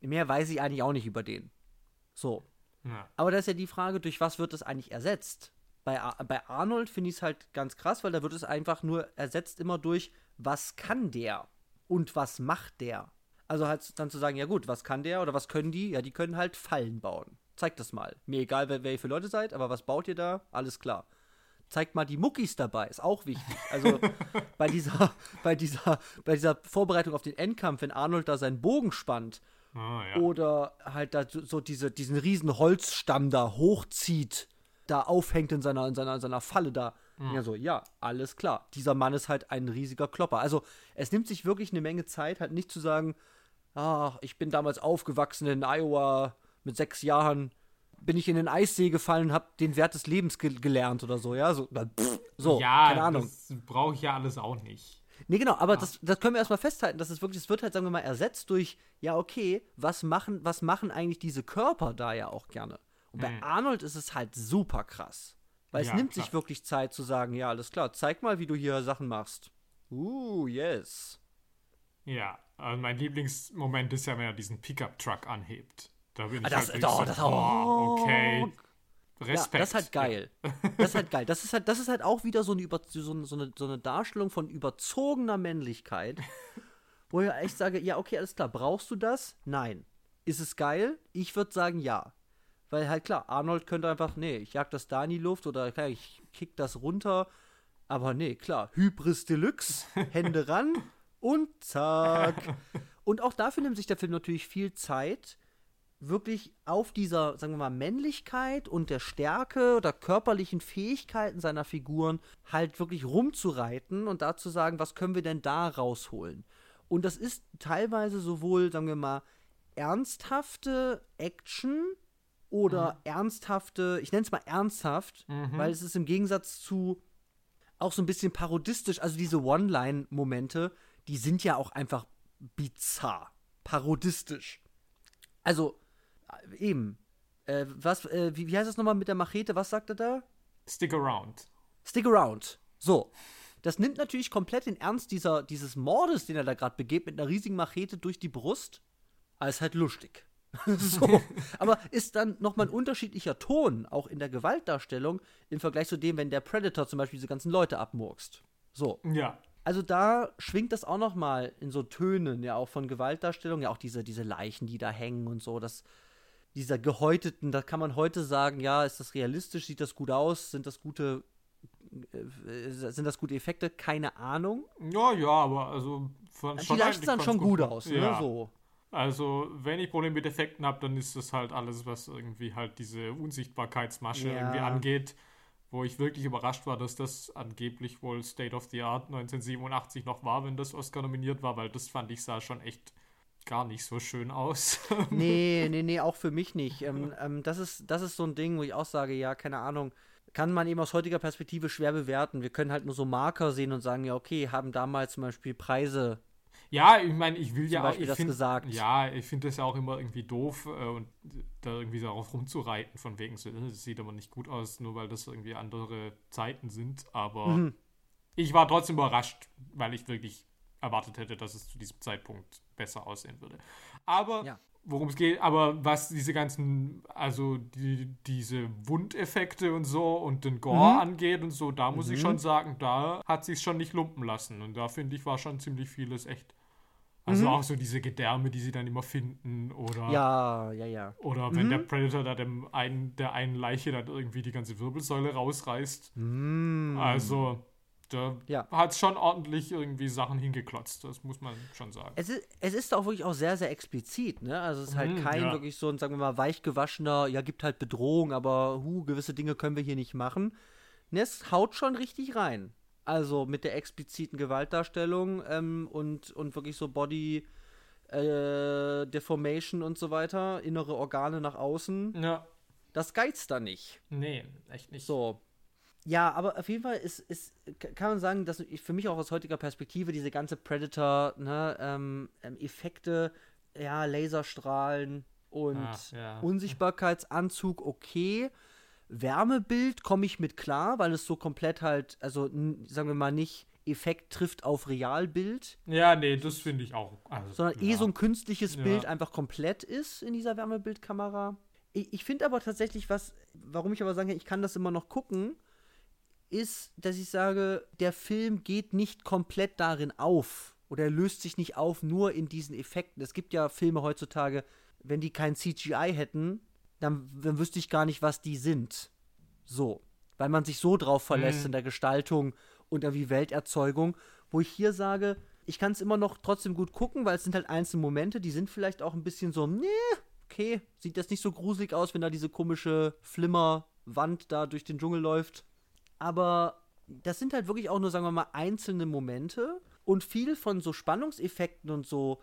[SPEAKER 1] Mehr weiß ich eigentlich auch nicht über den. So.
[SPEAKER 2] Ja.
[SPEAKER 1] Aber da ist ja die Frage, durch was wird es eigentlich ersetzt? Bei, Ar- bei Arnold finde ich es halt ganz krass, weil da wird es einfach nur ersetzt immer durch, was kann der und was macht der? Also halt dann zu sagen, ja gut, was kann der oder was können die? Ja, die können halt Fallen bauen. Zeigt das mal. Mir egal, wer, wer ihr für Leute seid, aber was baut ihr da? Alles klar. Zeigt mal die Muckis dabei, ist auch wichtig. Also bei dieser, bei dieser, bei dieser Vorbereitung auf den Endkampf, wenn Arnold da seinen Bogen spannt
[SPEAKER 2] Ah, ja.
[SPEAKER 1] Oder halt da so so diese, diesen riesen Holzstamm da hochzieht, da aufhängt in seiner, in seiner, in seiner Falle da. Ja, so, ja, alles klar. Dieser Mann ist halt ein riesiger Klopper. Also, es nimmt sich wirklich eine Menge Zeit, halt nicht zu sagen, ach, ich bin damals aufgewachsen in Iowa mit sechs Jahren, bin ich in den Eissee gefallen und hab den Wert des Lebens ge gelernt oder so, ja, so, pff, so
[SPEAKER 2] ja,
[SPEAKER 1] keine Ahnung.
[SPEAKER 2] das brauche ich ja alles auch nicht.
[SPEAKER 1] Nee, genau, aber das, das können wir erstmal festhalten, dass es wirklich, es wird halt, sagen wir mal, ersetzt durch, ja, okay, was machen, was machen eigentlich diese Körper da ja auch gerne? Und bei
[SPEAKER 2] Mhm.
[SPEAKER 1] Arnold ist es halt super krass. Weil es
[SPEAKER 2] Ja,
[SPEAKER 1] nimmt
[SPEAKER 2] klar.
[SPEAKER 1] sich wirklich Zeit zu sagen, ja, alles klar, zeig mal, wie du hier Sachen machst. Uh, yes.
[SPEAKER 2] Ja, also mein Lieblingsmoment ist ja, wenn er diesen Pickup-Truck anhebt. Da bin ich
[SPEAKER 1] Ah, das-
[SPEAKER 2] halt
[SPEAKER 1] oh, das-
[SPEAKER 2] so, oh, okay.
[SPEAKER 1] Ja,
[SPEAKER 2] Respekt.
[SPEAKER 1] das ist halt geil. Das ist halt geil. Das ist halt, das ist halt auch wieder so eine, über, so, eine, so, eine, so eine Darstellung von überzogener Männlichkeit, wo ich echt sage, ja, okay, alles klar, brauchst du das? Nein. Ist es geil? Ich würde sagen, ja. Weil halt klar, Arnold könnte einfach, nee, ich jag das da in die Luft oder klar, ich kick das runter. Aber nee, klar, Hybris Deluxe, Hände ran und zack. Und auch dafür nimmt sich der Film natürlich viel Zeit, wirklich auf dieser, sagen wir mal, Männlichkeit und der Stärke oder körperlichen Fähigkeiten seiner Figuren halt wirklich rumzureiten und da zu sagen, was können wir denn da rausholen? Und das ist teilweise sowohl, sagen wir mal, ernsthafte Action oder ernsthafte, ich nenne es mal ernsthaft, weil es ist im Gegensatz zu auch so ein bisschen parodistisch, also diese One-Line-Momente, die sind ja auch einfach bizarr, parodistisch. Also, äh, eben, äh, was, äh, wie, wie heißt das nochmal mit der Machete, was sagt er da?
[SPEAKER 2] Stick around.
[SPEAKER 1] Stick around. So. Das nimmt natürlich komplett den Ernst dieser, dieses Mordes, den er da gerade begeht, mit einer riesigen Machete durch die Brust. Aber ist halt lustig. so. Aber ist dann nochmal ein unterschiedlicher Ton, auch in der Gewaltdarstellung, im Vergleich zu dem, wenn der Predator zum Beispiel diese ganzen Leute abmurkst. So.
[SPEAKER 2] Ja.
[SPEAKER 1] Also da schwingt das auch noch mal in so Tönen, ja auch von Gewaltdarstellung, ja auch diese, diese Leichen, die da hängen und so, das, dieser gehäuteten, da kann man heute sagen, ja, ist das realistisch, sieht das gut aus, sind das gute, äh, sind das gute Effekte, keine Ahnung.
[SPEAKER 2] Ja, ja, aber also von,
[SPEAKER 1] Die Leichen sahen
[SPEAKER 2] ganz
[SPEAKER 1] schon gut aus,
[SPEAKER 2] Ja.
[SPEAKER 1] ne, so.
[SPEAKER 2] Also, wenn ich Probleme mit Effekten habe, dann ist das halt alles, was irgendwie halt diese Unsichtbarkeitsmasche
[SPEAKER 1] Ja.
[SPEAKER 2] irgendwie angeht, wo ich wirklich überrascht war, dass das angeblich wohl State of the Art 1987 noch war, wenn das Oscar nominiert war, weil das fand ich sah schon echt gar nicht so schön aus.
[SPEAKER 1] Nee, nee, nee, auch für mich nicht. Ähm, ähm, das, ist, das ist so ein Ding, wo ich auch sage, ja, keine Ahnung, kann man eben aus heutiger Perspektive schwer bewerten. Wir können halt nur so Marker sehen und sagen, ja, okay, haben damals zum Beispiel Preise
[SPEAKER 2] ja, ich meine, ich will ja auch,
[SPEAKER 1] Beispiel
[SPEAKER 2] ich
[SPEAKER 1] das
[SPEAKER 2] find,
[SPEAKER 1] gesagt.
[SPEAKER 2] Ja, ich finde das ja auch immer irgendwie doof äh, und da irgendwie darauf rumzureiten, von wegen so, äh, das sieht aber nicht gut aus, nur weil das irgendwie andere Zeiten sind, aber
[SPEAKER 1] Mhm.
[SPEAKER 2] ich war trotzdem überrascht, weil ich wirklich erwartet hätte, dass es zu diesem Zeitpunkt besser aussehen würde. Aber
[SPEAKER 1] Ja.
[SPEAKER 2] worum es geht, aber was diese ganzen, also die, diese Wundeffekte und so und den Gore
[SPEAKER 1] Mhm.
[SPEAKER 2] angeht und so, da muss ich schon sagen, da hat sich schon nicht lumpen lassen. Und da finde ich, war schon ziemlich vieles echt. Also auch so diese Gedärme, die sie dann immer finden oder
[SPEAKER 1] Mhm. Ja, ja, ja.
[SPEAKER 2] oder wenn der Predator da dem einen, der einen Leiche dann irgendwie die ganze Wirbelsäule rausreißt. Also, da.
[SPEAKER 1] Ja.
[SPEAKER 2] hat schon ordentlich irgendwie Sachen hingeklotzt, das muss man schon sagen.
[SPEAKER 1] Es ist, es ist auch wirklich auch sehr, sehr explizit, ne? Also es ist halt
[SPEAKER 2] Mhm,
[SPEAKER 1] kein
[SPEAKER 2] ja.
[SPEAKER 1] wirklich so ein, sagen wir mal, weichgewaschener, ja, gibt halt Bedrohung, aber hu, gewisse Dinge können wir hier nicht machen. Ne, es haut schon richtig rein. Also mit der expliziten Gewaltdarstellung ähm, und, und wirklich so Body äh, Deformation und so weiter, innere Organe nach außen,
[SPEAKER 2] Ja,
[SPEAKER 1] das geizt da nicht.
[SPEAKER 2] nee, echt nicht.
[SPEAKER 1] So. Ja, aber auf jeden Fall ist, ist, kann man sagen, dass für mich auch aus heutiger Perspektive diese ganze Predator, ne, ähm, ähm, Effekte, ja, Laserstrahlen und
[SPEAKER 2] Ah, ja.
[SPEAKER 1] Unsichtbarkeitsanzug, okay. Wärmebild komme ich mit klar, weil es so komplett halt, also sagen wir mal nicht, Effekt trifft auf Realbild,
[SPEAKER 2] Ja, nee, das finde ich auch. Also,
[SPEAKER 1] sondern
[SPEAKER 2] ja.
[SPEAKER 1] eh so ein künstliches
[SPEAKER 2] Ja.
[SPEAKER 1] Bild einfach komplett ist in dieser Wärmebildkamera. Ich, ich finde aber tatsächlich, was, warum ich aber sage, ich kann das immer noch gucken, ist, dass ich sage, der Film geht nicht komplett darin auf oder er löst sich nicht auf nur in diesen Effekten. Es gibt ja Filme heutzutage, wenn die kein CGI hätten, dann, dann wüsste ich gar nicht, was die sind. So. Weil man sich so drauf verlässt
[SPEAKER 2] Mhm.
[SPEAKER 1] in der Gestaltung und irgendwie Welterzeugung, wo ich hier sage, Ich kann es immer noch trotzdem gut gucken, weil es sind halt einzelne Momente, die sind vielleicht auch ein bisschen so, nee, okay, sieht das nicht so gruselig aus, wenn da diese komische Flimmerwand da durch den Dschungel läuft. Aber das sind halt wirklich auch nur, sagen wir mal, einzelne Momente und viel von so Spannungseffekten und so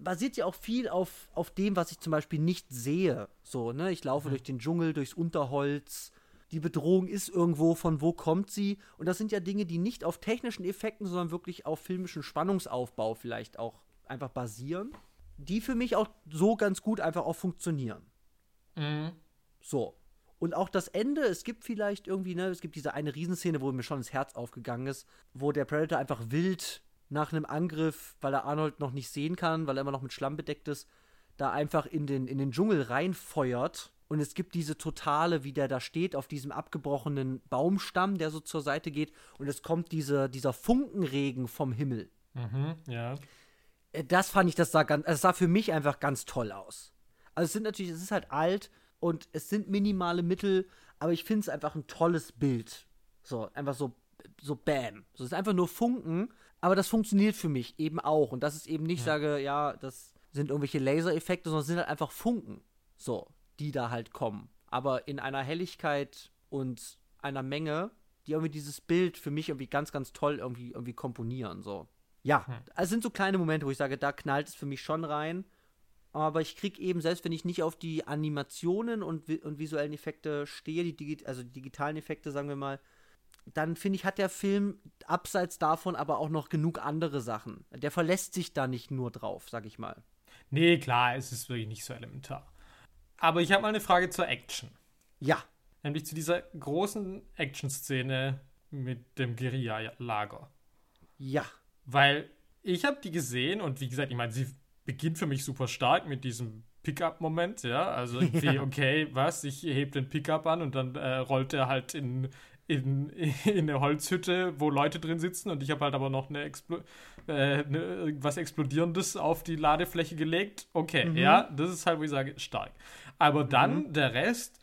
[SPEAKER 1] basiert ja auch viel auf, auf dem, was ich zum Beispiel nicht sehe. So, ne? Ich laufe mhm. durch den Dschungel, durchs Unterholz. Die Bedrohung ist irgendwo, von wo kommt sie? Und das sind ja Dinge, die nicht auf technischen Effekten, sondern wirklich auf filmischen Spannungsaufbau vielleicht auch einfach basieren. Die für mich auch so ganz gut einfach auch funktionieren. Mhm. So. Und auch das Ende, es gibt vielleicht irgendwie, ne, es gibt diese eine Riesenszene, wo mir schon das Herz aufgegangen ist, wo der Predator einfach wild nach einem Angriff, weil er Arnold noch nicht sehen kann, weil er immer noch mit Schlamm bedeckt ist, da einfach in den, in den Dschungel reinfeuert. Und es gibt diese totale, wie der da steht, auf diesem abgebrochenen Baumstamm, der so zur Seite geht. Und es kommt diese, dieser Funkenregen vom Himmel.
[SPEAKER 2] Mhm, ja.
[SPEAKER 1] Äh, das fand ich, das sah, ganz, das sah für mich einfach ganz toll aus. Also es sind natürlich, es ist halt alt, und es sind minimale Mittel, aber ich finde es einfach ein tolles Bild. So, einfach so, so bam. So, es ist einfach nur Funken, aber das funktioniert für mich eben auch. Und das ist eben nicht, ja. sage, ja, das sind irgendwelche Lasereffekte, sondern es sind halt einfach Funken. So, die da halt kommen. Aber in einer Helligkeit und einer Menge, die irgendwie dieses Bild für mich irgendwie ganz, ganz toll irgendwie, irgendwie komponieren. So. Ja, hm. es sind so kleine Momente, wo ich sage, da knallt es für mich schon rein aber ich kriege eben, selbst wenn ich nicht auf die Animationen und, und visuellen Effekte stehe, die Digi also die digitalen Effekte, sagen wir mal, dann finde ich, hat der Film abseits davon aber auch noch genug andere Sachen. Der verlässt sich da nicht nur drauf, sag ich mal.
[SPEAKER 2] Nee, klar, es ist wirklich nicht so elementar. Aber ich habe mal eine Frage zur Action.
[SPEAKER 1] Ja.
[SPEAKER 2] Nämlich zu dieser großen Action-Szene mit dem Guerilla-Lager.
[SPEAKER 1] Ja.
[SPEAKER 2] Weil ich habe die gesehen und wie gesagt, ich meine, sie beginnt für mich super stark mit diesem Pickup-Moment, ja. Also irgendwie, ja. okay, was, ich hebe den Pickup an und dann äh, rollt er halt in, in, in eine Holzhütte, wo Leute drin sitzen und ich habe halt aber noch eine, Explo äh, eine, was Explodierendes auf die Ladefläche gelegt. Okay, mhm. ja, das ist halt, wo ich sage, stark. Aber dann mhm. der Rest,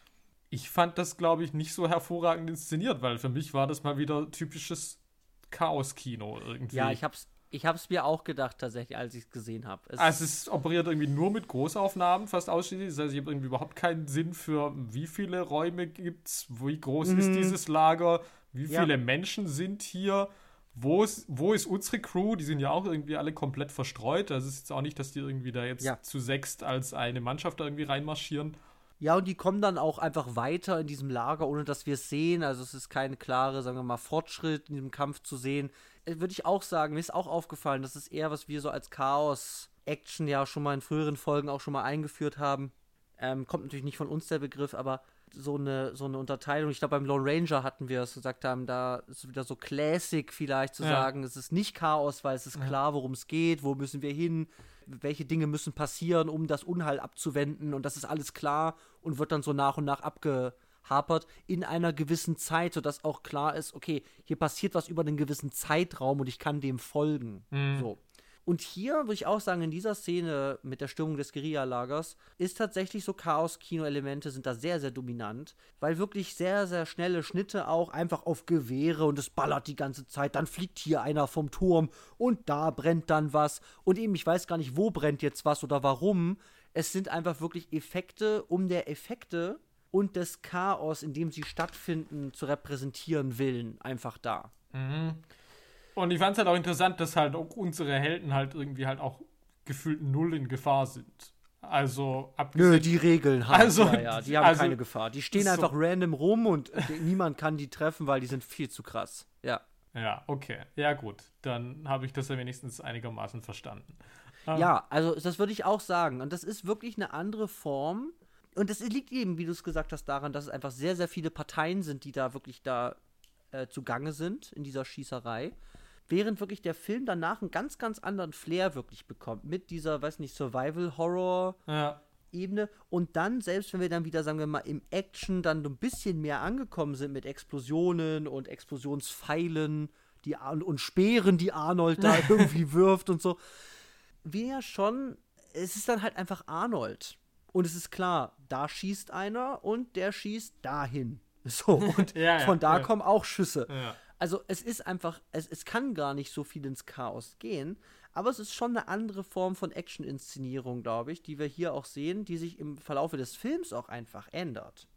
[SPEAKER 2] ich fand das, glaube ich, nicht so hervorragend inszeniert, weil für mich war das mal wieder typisches Chaos-Kino irgendwie.
[SPEAKER 1] Ja, ich hab's, ich habe es mir auch gedacht, tatsächlich, als ich es gesehen habe.
[SPEAKER 2] Es, also es operiert irgendwie nur mit Großaufnahmen, fast ausschließlich. Das heißt, ich habe irgendwie überhaupt keinen Sinn für, wie viele Räume gibt es, wie groß mhm. ist dieses Lager, wie viele ja. Menschen sind hier, wo ist, wo ist unsere Crew? Die sind ja auch irgendwie alle komplett verstreut. Also es ist jetzt auch nicht, dass die irgendwie da jetzt ja. zu sechst als eine Mannschaft da irgendwie reinmarschieren.
[SPEAKER 1] Ja, und die kommen dann auch einfach weiter in diesem Lager, ohne dass wir es sehen. Also es ist kein klarer, sagen wir mal, Fortschritt in diesem Kampf zu sehen. Äh, würde ich auch sagen, mir ist auch aufgefallen, das ist eher, was wir so als Chaos-Action ja schon mal in früheren Folgen auch schon mal eingeführt haben. Ähm, kommt natürlich nicht von uns der Begriff, aber so eine, so eine Unterteilung. Ich glaube, beim Lone Ranger hatten wir es gesagt haben, da ist wieder so Classic vielleicht zu ja. sagen, es ist nicht Chaos, weil es ist klar, worum es geht, wo müssen wir hin, welche Dinge müssen passieren, um das Unheil abzuwenden und das ist alles klar und wird dann so nach und nach abge, hapert in einer gewissen Zeit, sodass auch klar ist, okay, hier passiert was über einen gewissen Zeitraum und ich kann dem folgen. Mhm. So. Und hier würde ich auch sagen, in dieser Szene mit der Stimmung des Guerilla-Lagers ist tatsächlich so Chaos-Kino-Elemente sind da sehr, sehr dominant, weil wirklich sehr, sehr schnelle Schnitte auch einfach auf Gewehre und es ballert die ganze Zeit. Dann fliegt hier einer vom Turm und da brennt dann was. Und eben, ich weiß gar nicht, wo brennt jetzt was oder warum. Es sind einfach wirklich Effekte um der Effekte und des Chaos, in dem sie stattfinden, zu repräsentieren willen, einfach da.
[SPEAKER 2] Mhm. Und ich fand es halt auch interessant, dass halt auch unsere Helden halt irgendwie halt auch gefühlt null in Gefahr sind. Also
[SPEAKER 1] abgesehen. Nö, die Regeln haben also, ja, ja, die haben also, keine Gefahr. Die stehen so. einfach random rum und niemand kann die treffen, weil die sind viel zu krass. Ja.
[SPEAKER 2] Ja, okay. Ja, gut. Dann habe ich das ja wenigstens einigermaßen verstanden.
[SPEAKER 1] Ja, also das würde ich auch sagen. Und das ist wirklich eine andere Form und es liegt eben, wie du es gesagt hast, daran, dass es einfach sehr, sehr viele Parteien sind, die da wirklich da äh, zugange sind in dieser Schießerei. Während wirklich der Film danach einen ganz, ganz anderen Flair wirklich bekommt. Mit dieser, weiß nicht, Survival-Horror. Ja. Ebene und dann, selbst wenn wir dann wieder, sagen wir mal, im Action dann ein bisschen mehr angekommen sind mit Explosionen und Explosionspfeilen die und, und Speeren, die Arnold da irgendwie wirft und so, wir schon, es ist dann halt einfach Arnold. Und es ist klar, da schießt einer und der schießt dahin. So, und ja, ja, von da ja. kommen auch Schüsse. also es ist einfach, es, es kann gar nicht so viel ins Chaos gehen, aber es ist schon eine andere Form von Action-Inszenierung, glaube ich, die wir hier auch sehen, die sich im Verlauf des Films auch einfach ändert.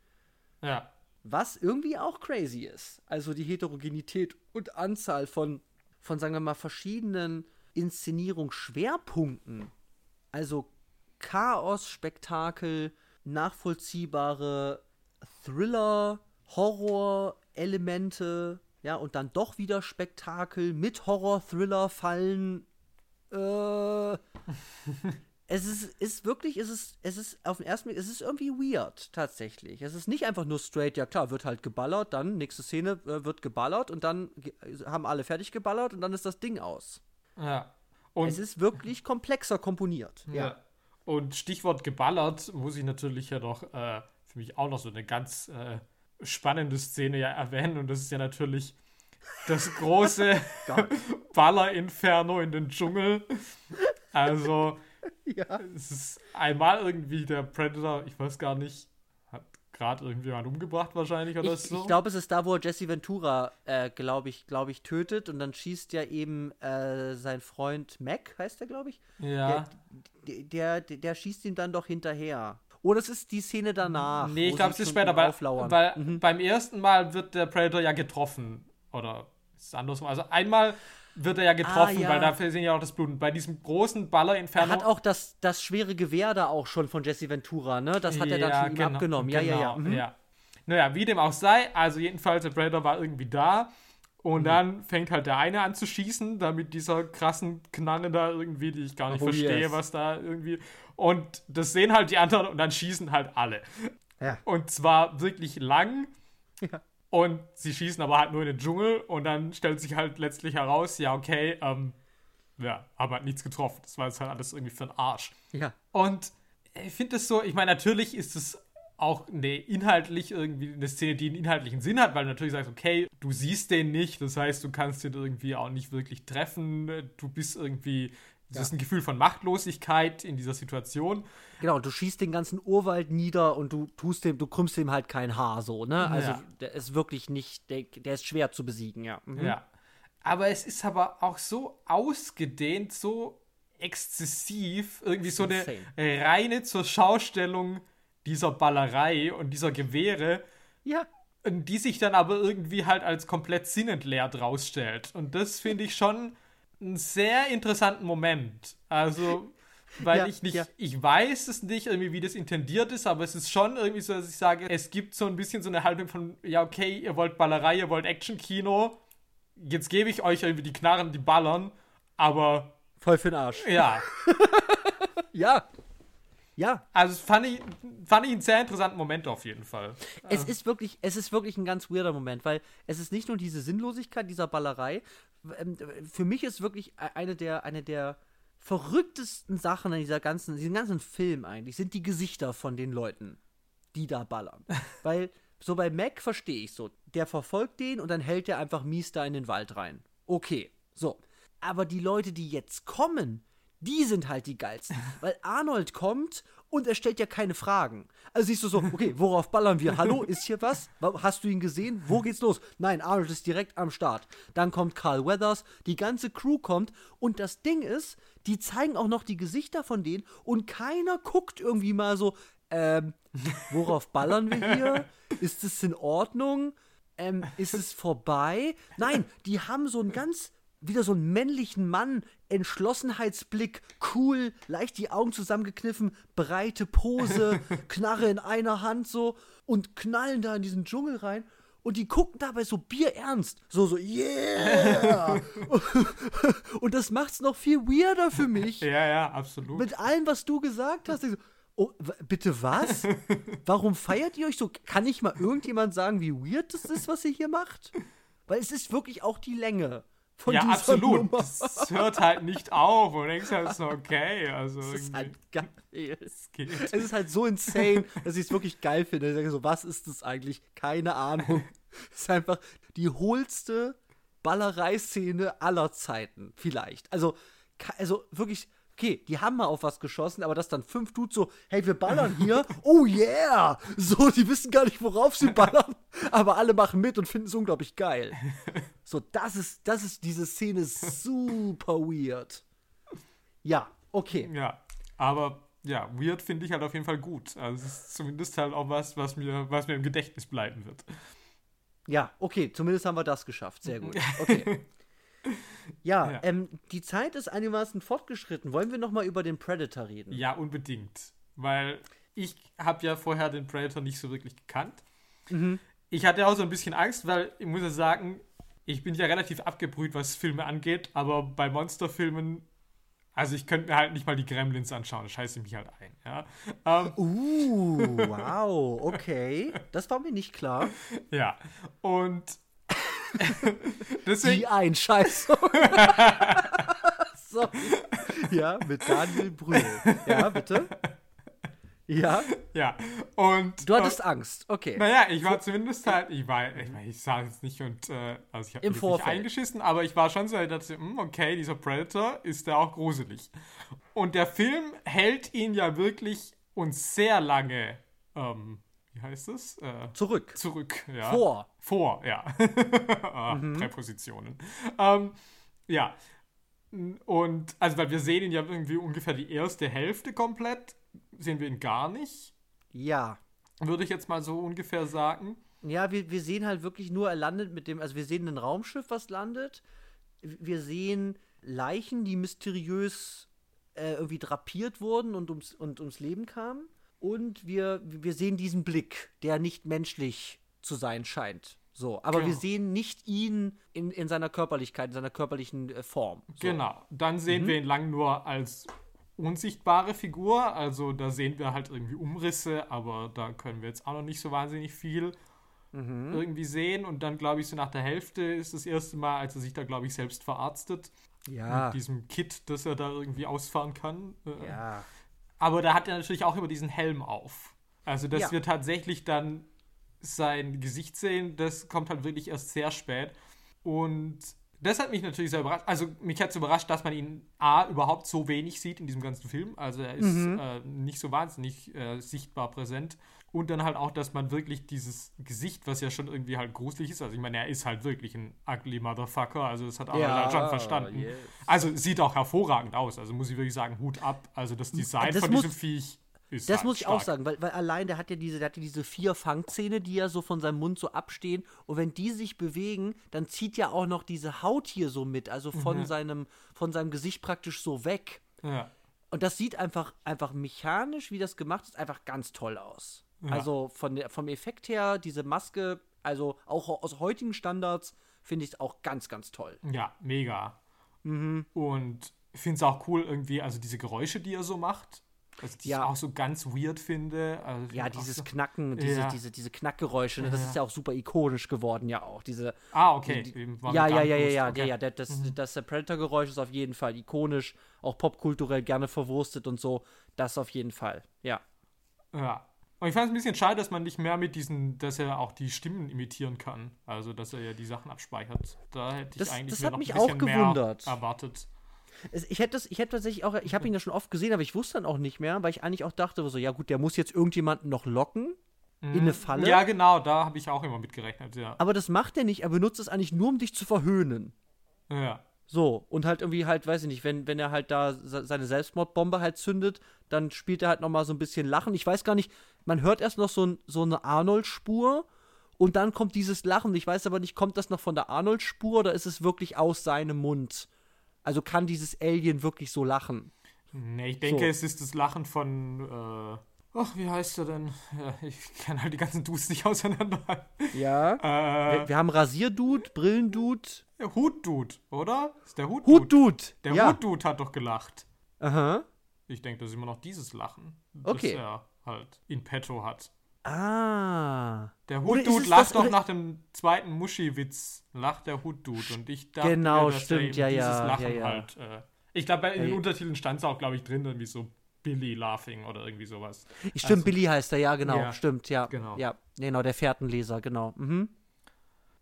[SPEAKER 2] Ja.
[SPEAKER 1] Was irgendwie auch crazy ist. Also die Heterogenität und Anzahl von, von sagen wir mal, verschiedenen Inszenierungsschwerpunkten. Also Chaos, Spektakel, nachvollziehbare Thriller, Horror-Elemente, ja, und dann doch wieder Spektakel mit Horror-Thriller-Fallen. Äh, es ist, ist wirklich, es ist, es ist auf den ersten Blick, es ist irgendwie weird, tatsächlich. Es ist nicht einfach nur straight, ja klar, wird halt geballert, dann nächste Szene äh, wird geballert und dann haben alle fertig geballert und dann ist das Ding aus.
[SPEAKER 2] Ja.
[SPEAKER 1] Und es ist wirklich komplexer komponiert. Ja. ja.
[SPEAKER 2] Und Stichwort geballert muss ich natürlich ja noch äh, für mich auch noch so eine ganz äh, spannende Szene ja erwähnen. Und das ist ja natürlich das große Baller-Inferno in den Dschungel. Also, ja. es ist einmal irgendwie der Predator, ich weiß gar nicht, gerade irgendjemand umgebracht wahrscheinlich oder
[SPEAKER 1] ich,
[SPEAKER 2] so.
[SPEAKER 1] Ich glaube, es ist da, wo er Jesse Ventura, äh, glaube ich, glaube ich, tötet und dann schießt ja eben äh, sein Freund Mac, heißt der, glaube ich.
[SPEAKER 2] Ja.
[SPEAKER 1] Der, der, der, der, schießt ihm dann doch hinterher. Oder es ist die Szene danach.
[SPEAKER 2] Nee, ich glaube, es ist später, weil, weil mhm. beim ersten Mal wird der Predator ja getroffen. Oder ist es andersrum? Also einmal wird er ja getroffen, ah, ja. weil dafür sehen ja auch das Blut. Und bei diesem großen Baller-Inferno.
[SPEAKER 1] Er hat auch das, das schwere Gewehr da auch schon von Jesse Ventura, ne? Das hat ja, er dann schon genau, abgenommen. Ja, genau, ja, ja. Mhm. ja.
[SPEAKER 2] Naja, wie dem auch sei, also jedenfalls, der Predator war irgendwie da. Und mhm. dann fängt halt der eine an zu schießen, da mit dieser krassen Knarre da irgendwie, die ich gar nicht oh, verstehe, yes. was da irgendwie. Und das sehen halt die anderen und dann schießen halt alle. Ja. Und zwar wirklich lang. Ja. Und sie schießen aber halt nur in den Dschungel und dann stellt sich halt letztlich heraus, ja, okay, ähm, ja, aber halt nichts getroffen. Das war jetzt halt alles irgendwie für einen Arsch.
[SPEAKER 1] Ja.
[SPEAKER 2] Und ich finde das so, ich meine, natürlich ist es auch eine inhaltlich irgendwie eine Szene, die einen inhaltlichen Sinn hat, weil du natürlich sagst, okay, du siehst den nicht, das heißt, du kannst den irgendwie auch nicht wirklich treffen, du bist irgendwie das ja. ist ein Gefühl von Machtlosigkeit in dieser Situation.
[SPEAKER 1] Genau, du schießt den ganzen Urwald nieder und du tust dem, du krümmst dem halt kein Haar so, ne? Also ja. der ist wirklich nicht, der, der, ist schwer zu besiegen, ja.
[SPEAKER 2] Mhm. Ja. Aber es ist aber auch so ausgedehnt, so exzessiv, irgendwie so eine reine zur Schaustellung dieser Ballerei und dieser Gewehre.
[SPEAKER 1] Ja.
[SPEAKER 2] Die sich dann aber irgendwie halt als komplett sinnentleert rausstellt. Und das finde ich schon einen sehr interessanten Moment. Also, weil ja, ich nicht, ja. ich weiß es nicht irgendwie, wie das intendiert ist, aber es ist schon irgendwie so, dass ich sage, es gibt so ein bisschen so eine Haltung von, ja, okay, ihr wollt Ballerei, ihr wollt Action-Kino, jetzt gebe ich euch irgendwie die Knarren, die ballern, aber.
[SPEAKER 1] Voll für den Arsch.
[SPEAKER 2] Ja.
[SPEAKER 1] ja. Ja.
[SPEAKER 2] Also fand ich, fand ich einen sehr interessanten Moment auf jeden Fall.
[SPEAKER 1] Es ist wirklich, es ist wirklich ein ganz weirder Moment, weil es ist nicht nur diese Sinnlosigkeit dieser Ballerei. Ähm, für mich ist wirklich e-, eine der, eine der verrücktesten Sachen in dieser ganzen, diesem ganzen Film eigentlich, sind die Gesichter von den Leuten, die da ballern. weil so bei Mac verstehe ich so, der verfolgt den und dann hält er einfach mies da in den Wald rein. Okay, so. Aber die Leute, die jetzt kommen, die sind halt die geilsten. Weil Arnold kommt und er stellt ja keine Fragen. Also siehst du so, okay, worauf ballern wir? Hallo, ist hier was? Hast du ihn gesehen? Wo geht's los? Nein, Arnold ist direkt am Start. Dann kommt Carl Weathers, die ganze Crew kommt und das Ding ist, die zeigen auch noch die Gesichter von denen und keiner guckt irgendwie mal so, ähm, worauf ballern wir hier? Ist es in Ordnung? Ähm, ist es vorbei? Nein, die haben so ein ganz wieder so einen männlichen Mann, Entschlossenheitsblick, cool, leicht die Augen zusammengekniffen, breite Pose, Knarre in einer Hand so und knallen da in diesen Dschungel rein und die gucken dabei so bierernst, so so yeah. und das macht's noch viel weirder für mich.
[SPEAKER 2] Ja, ja, absolut.
[SPEAKER 1] Mit allem, was du gesagt hast. Oh, bitte was? Warum feiert ihr euch so? Kann nicht mal irgendjemand sagen, wie weird das ist, was ihr hier macht? Weil es ist wirklich auch die Länge.
[SPEAKER 2] Von ja, absolut. Nummer. Das hört halt nicht auf und denkst halt so, okay. Also
[SPEAKER 1] das ist halt geil. Es, es ist halt so insane, dass ich es wirklich geil finde. Ich denke so, was ist das eigentlich? Keine Ahnung. Es ist einfach die hohlste Ballereiszene aller Zeiten, vielleicht. Also, also wirklich, okay, die haben mal auf was geschossen, aber das dann fünf Dudes so, hey, wir ballern hier, oh yeah! So, die wissen gar nicht, worauf sie ballern, aber alle machen mit und finden es unglaublich geil. So, das ist, das ist, diese Szene ist super weird. Ja, okay.
[SPEAKER 2] Ja, aber ja, weird finde ich halt auf jeden Fall gut. Also es ist zumindest halt auch was, was mir, was mir im Gedächtnis bleiben wird.
[SPEAKER 1] Ja, okay, zumindest haben wir das geschafft. Sehr gut. Okay. Ja, ja. Ähm, die Zeit ist einigermaßen fortgeschritten. Wollen wir noch mal über den Predator reden?
[SPEAKER 2] Ja, unbedingt. Weil ich habe ja vorher den Predator nicht so wirklich gekannt. Mhm. Ich hatte auch so ein bisschen Angst, weil ich muss ja sagen, ich bin ja relativ abgebrüht, was Filme angeht, aber bei Monsterfilmen also ich könnte mir halt nicht mal die Gremlins anschauen, das scheiße mich halt ein. Ja.
[SPEAKER 1] Ähm, uh, wow, okay. Das war mir nicht klar.
[SPEAKER 2] Ja, und
[SPEAKER 1] deswegen... Die Einscheißung. Sorry. Ja, mit Daniel Brühl. Ja, bitte. Ja.
[SPEAKER 2] Ja. Und.
[SPEAKER 1] Du hattest äh, Angst, okay.
[SPEAKER 2] Naja, ich war zumindest halt, ich war, ich, ich sage es nicht und, äh, also ich habe mich nicht eingeschissen, aber ich war schon so, ich dachte, hm, okay, dieser Predator ist ja auch gruselig. Und der Film hält ihn ja wirklich uns sehr lange, ähm, wie heißt es? Äh,
[SPEAKER 1] zurück.
[SPEAKER 2] Zurück, ja.
[SPEAKER 1] Vor.
[SPEAKER 2] Vor, ja. ah, mhm. Präpositionen. Ähm, ja. Und, also, weil wir sehen ihn ja irgendwie ungefähr die erste Hälfte komplett sehen wir ihn gar nicht.
[SPEAKER 1] Ja.
[SPEAKER 2] Würde ich jetzt mal so ungefähr sagen.
[SPEAKER 1] Ja, wir, wir sehen halt wirklich nur, er landet mit dem, also wir sehen ein Raumschiff, was landet. Wir sehen Leichen, die mysteriös äh, irgendwie drapiert wurden und ums, und ums Leben kamen. Und wir, wir sehen diesen Blick, der nicht menschlich zu sein scheint. So, aber genau. wir sehen nicht ihn in, in seiner Körperlichkeit, in seiner körperlichen äh, Form. So.
[SPEAKER 2] Genau. Dann sehen mhm. wir ihn lang nur als unsichtbare Figur. Also da sehen wir halt irgendwie Umrisse, aber da können wir jetzt auch noch nicht so wahnsinnig viel mhm. irgendwie sehen. Und dann, glaube ich, so nach der Hälfte ist das erste Mal, als er sich da, glaube ich, selbst verarztet.
[SPEAKER 1] Ja.
[SPEAKER 2] Mit diesem Kit, das er da irgendwie ausfahren kann.
[SPEAKER 1] Äh, ja.
[SPEAKER 2] Aber da hat er natürlich auch immer diesen Helm auf. Also, dass ja. wir tatsächlich dann sein Gesicht sehen, das kommt halt wirklich erst sehr spät. Und das hat mich natürlich sehr überrascht. Also mich hat es überrascht, dass man ihn A, überhaupt so wenig sieht in diesem ganzen Film. Also er ist mhm. äh, nicht so wahnsinnig äh, sichtbar präsent. Und dann halt auch, dass man wirklich dieses Gesicht, was ja schon irgendwie halt gruselig ist, also ich meine, er ist halt wirklich ein ugly Motherfucker, also das hat auch ja, schon verstanden. Yes. Also sieht auch hervorragend aus, also muss ich wirklich sagen, Hut ab. Also das Design das von diesem Viech
[SPEAKER 1] ist das halt muss ich stark. auch sagen, weil, weil allein der hat ja diese, der hat ja diese vier Fangzähne, die ja so von seinem Mund so abstehen. Und wenn die sich bewegen, dann zieht ja auch noch diese Haut hier so mit, also von mhm. seinem, von seinem Gesicht praktisch so weg.
[SPEAKER 2] Ja.
[SPEAKER 1] Und das sieht einfach, einfach mechanisch, wie das gemacht ist, einfach ganz toll aus. Ja. Also von der, vom Effekt her, diese Maske, also auch aus heutigen Standards, finde ich es auch ganz, ganz toll.
[SPEAKER 2] Ja, mega.
[SPEAKER 1] Mhm.
[SPEAKER 2] Und ich finde es auch cool, irgendwie, also diese Geräusche, die er so macht. Also die ja. ich auch so ganz weird finde. Also
[SPEAKER 1] ja, dieses so, Knacken, diese, ja. diese, diese Knackgeräusche, ne, das ja. ist ja auch super ikonisch geworden, ja auch. Diese,
[SPEAKER 2] ah, okay.
[SPEAKER 1] Die, die, ja, ja, ja, ja, ja, okay. ja, ja, das, mhm. das Predator-Geräusch ist auf jeden Fall ikonisch, auch popkulturell gerne verwurstet und so. Das auf jeden Fall, ja.
[SPEAKER 2] Ja. Und ich fand es ein bisschen schade, dass man nicht mehr mit diesen, dass er auch die Stimmen imitieren kann. Also, dass er ja die Sachen abspeichert. Da hätte ich
[SPEAKER 1] das,
[SPEAKER 2] eigentlich
[SPEAKER 1] das hat mich auch gewundert.
[SPEAKER 2] erwartet.
[SPEAKER 1] Ich hätte das, ich hätte tatsächlich auch, ich habe ihn ja schon oft gesehen, aber ich wusste dann auch nicht mehr, weil ich eigentlich auch dachte, so, ja gut, der muss jetzt irgendjemanden noch locken in eine mhm. Falle.
[SPEAKER 2] Ja, genau, da habe ich auch immer mitgerechnet, ja.
[SPEAKER 1] Aber das macht er nicht, er benutzt es eigentlich nur, um dich zu verhöhnen.
[SPEAKER 2] Ja.
[SPEAKER 1] So, und halt irgendwie halt, weiß ich nicht, wenn, wenn er halt da seine Selbstmordbombe halt zündet, dann spielt er halt nochmal so ein bisschen Lachen. Ich weiß gar nicht, man hört erst noch so, so eine Arnold-Spur und dann kommt dieses Lachen. Ich weiß aber nicht, kommt das noch von der Arnold-Spur oder ist es wirklich aus seinem Mund? Also kann dieses Alien wirklich so lachen?
[SPEAKER 2] Nee, ich denke, so. es ist das Lachen von. Äh, ach, wie heißt er denn? Ja, ich kann halt die ganzen Dudes nicht auseinander.
[SPEAKER 1] Ja. Äh, wir, wir, haben Rasierdude, Brillendude.
[SPEAKER 2] Ja, Hutdude, oder? Ist der Hutdude?
[SPEAKER 1] Hutdude.
[SPEAKER 2] Der
[SPEAKER 1] ja.
[SPEAKER 2] Hutdude hat doch gelacht.
[SPEAKER 1] Aha.
[SPEAKER 2] Ich denke, das ist immer noch dieses Lachen, das
[SPEAKER 1] okay.
[SPEAKER 2] er halt in petto hat.
[SPEAKER 1] Ah.
[SPEAKER 2] Der Hutdude lacht doch nach dem zweiten Muschi-Witz, lacht der Hutdude. Und ich dachte,
[SPEAKER 1] genau,
[SPEAKER 2] dass
[SPEAKER 1] stimmt, ja,
[SPEAKER 2] dieses
[SPEAKER 1] ja,
[SPEAKER 2] Lachen
[SPEAKER 1] ja, ja.
[SPEAKER 2] halt. Äh, ich glaube, in den Untertiteln stand es auch, glaube ich, drin, irgendwie so Billy laughing oder irgendwie sowas.
[SPEAKER 1] Stimmt, also, Billy heißt er, ja, genau. Stimmt, ja.
[SPEAKER 2] Genau.
[SPEAKER 1] Ja, genau, der Fährtenleser, genau. Mhm.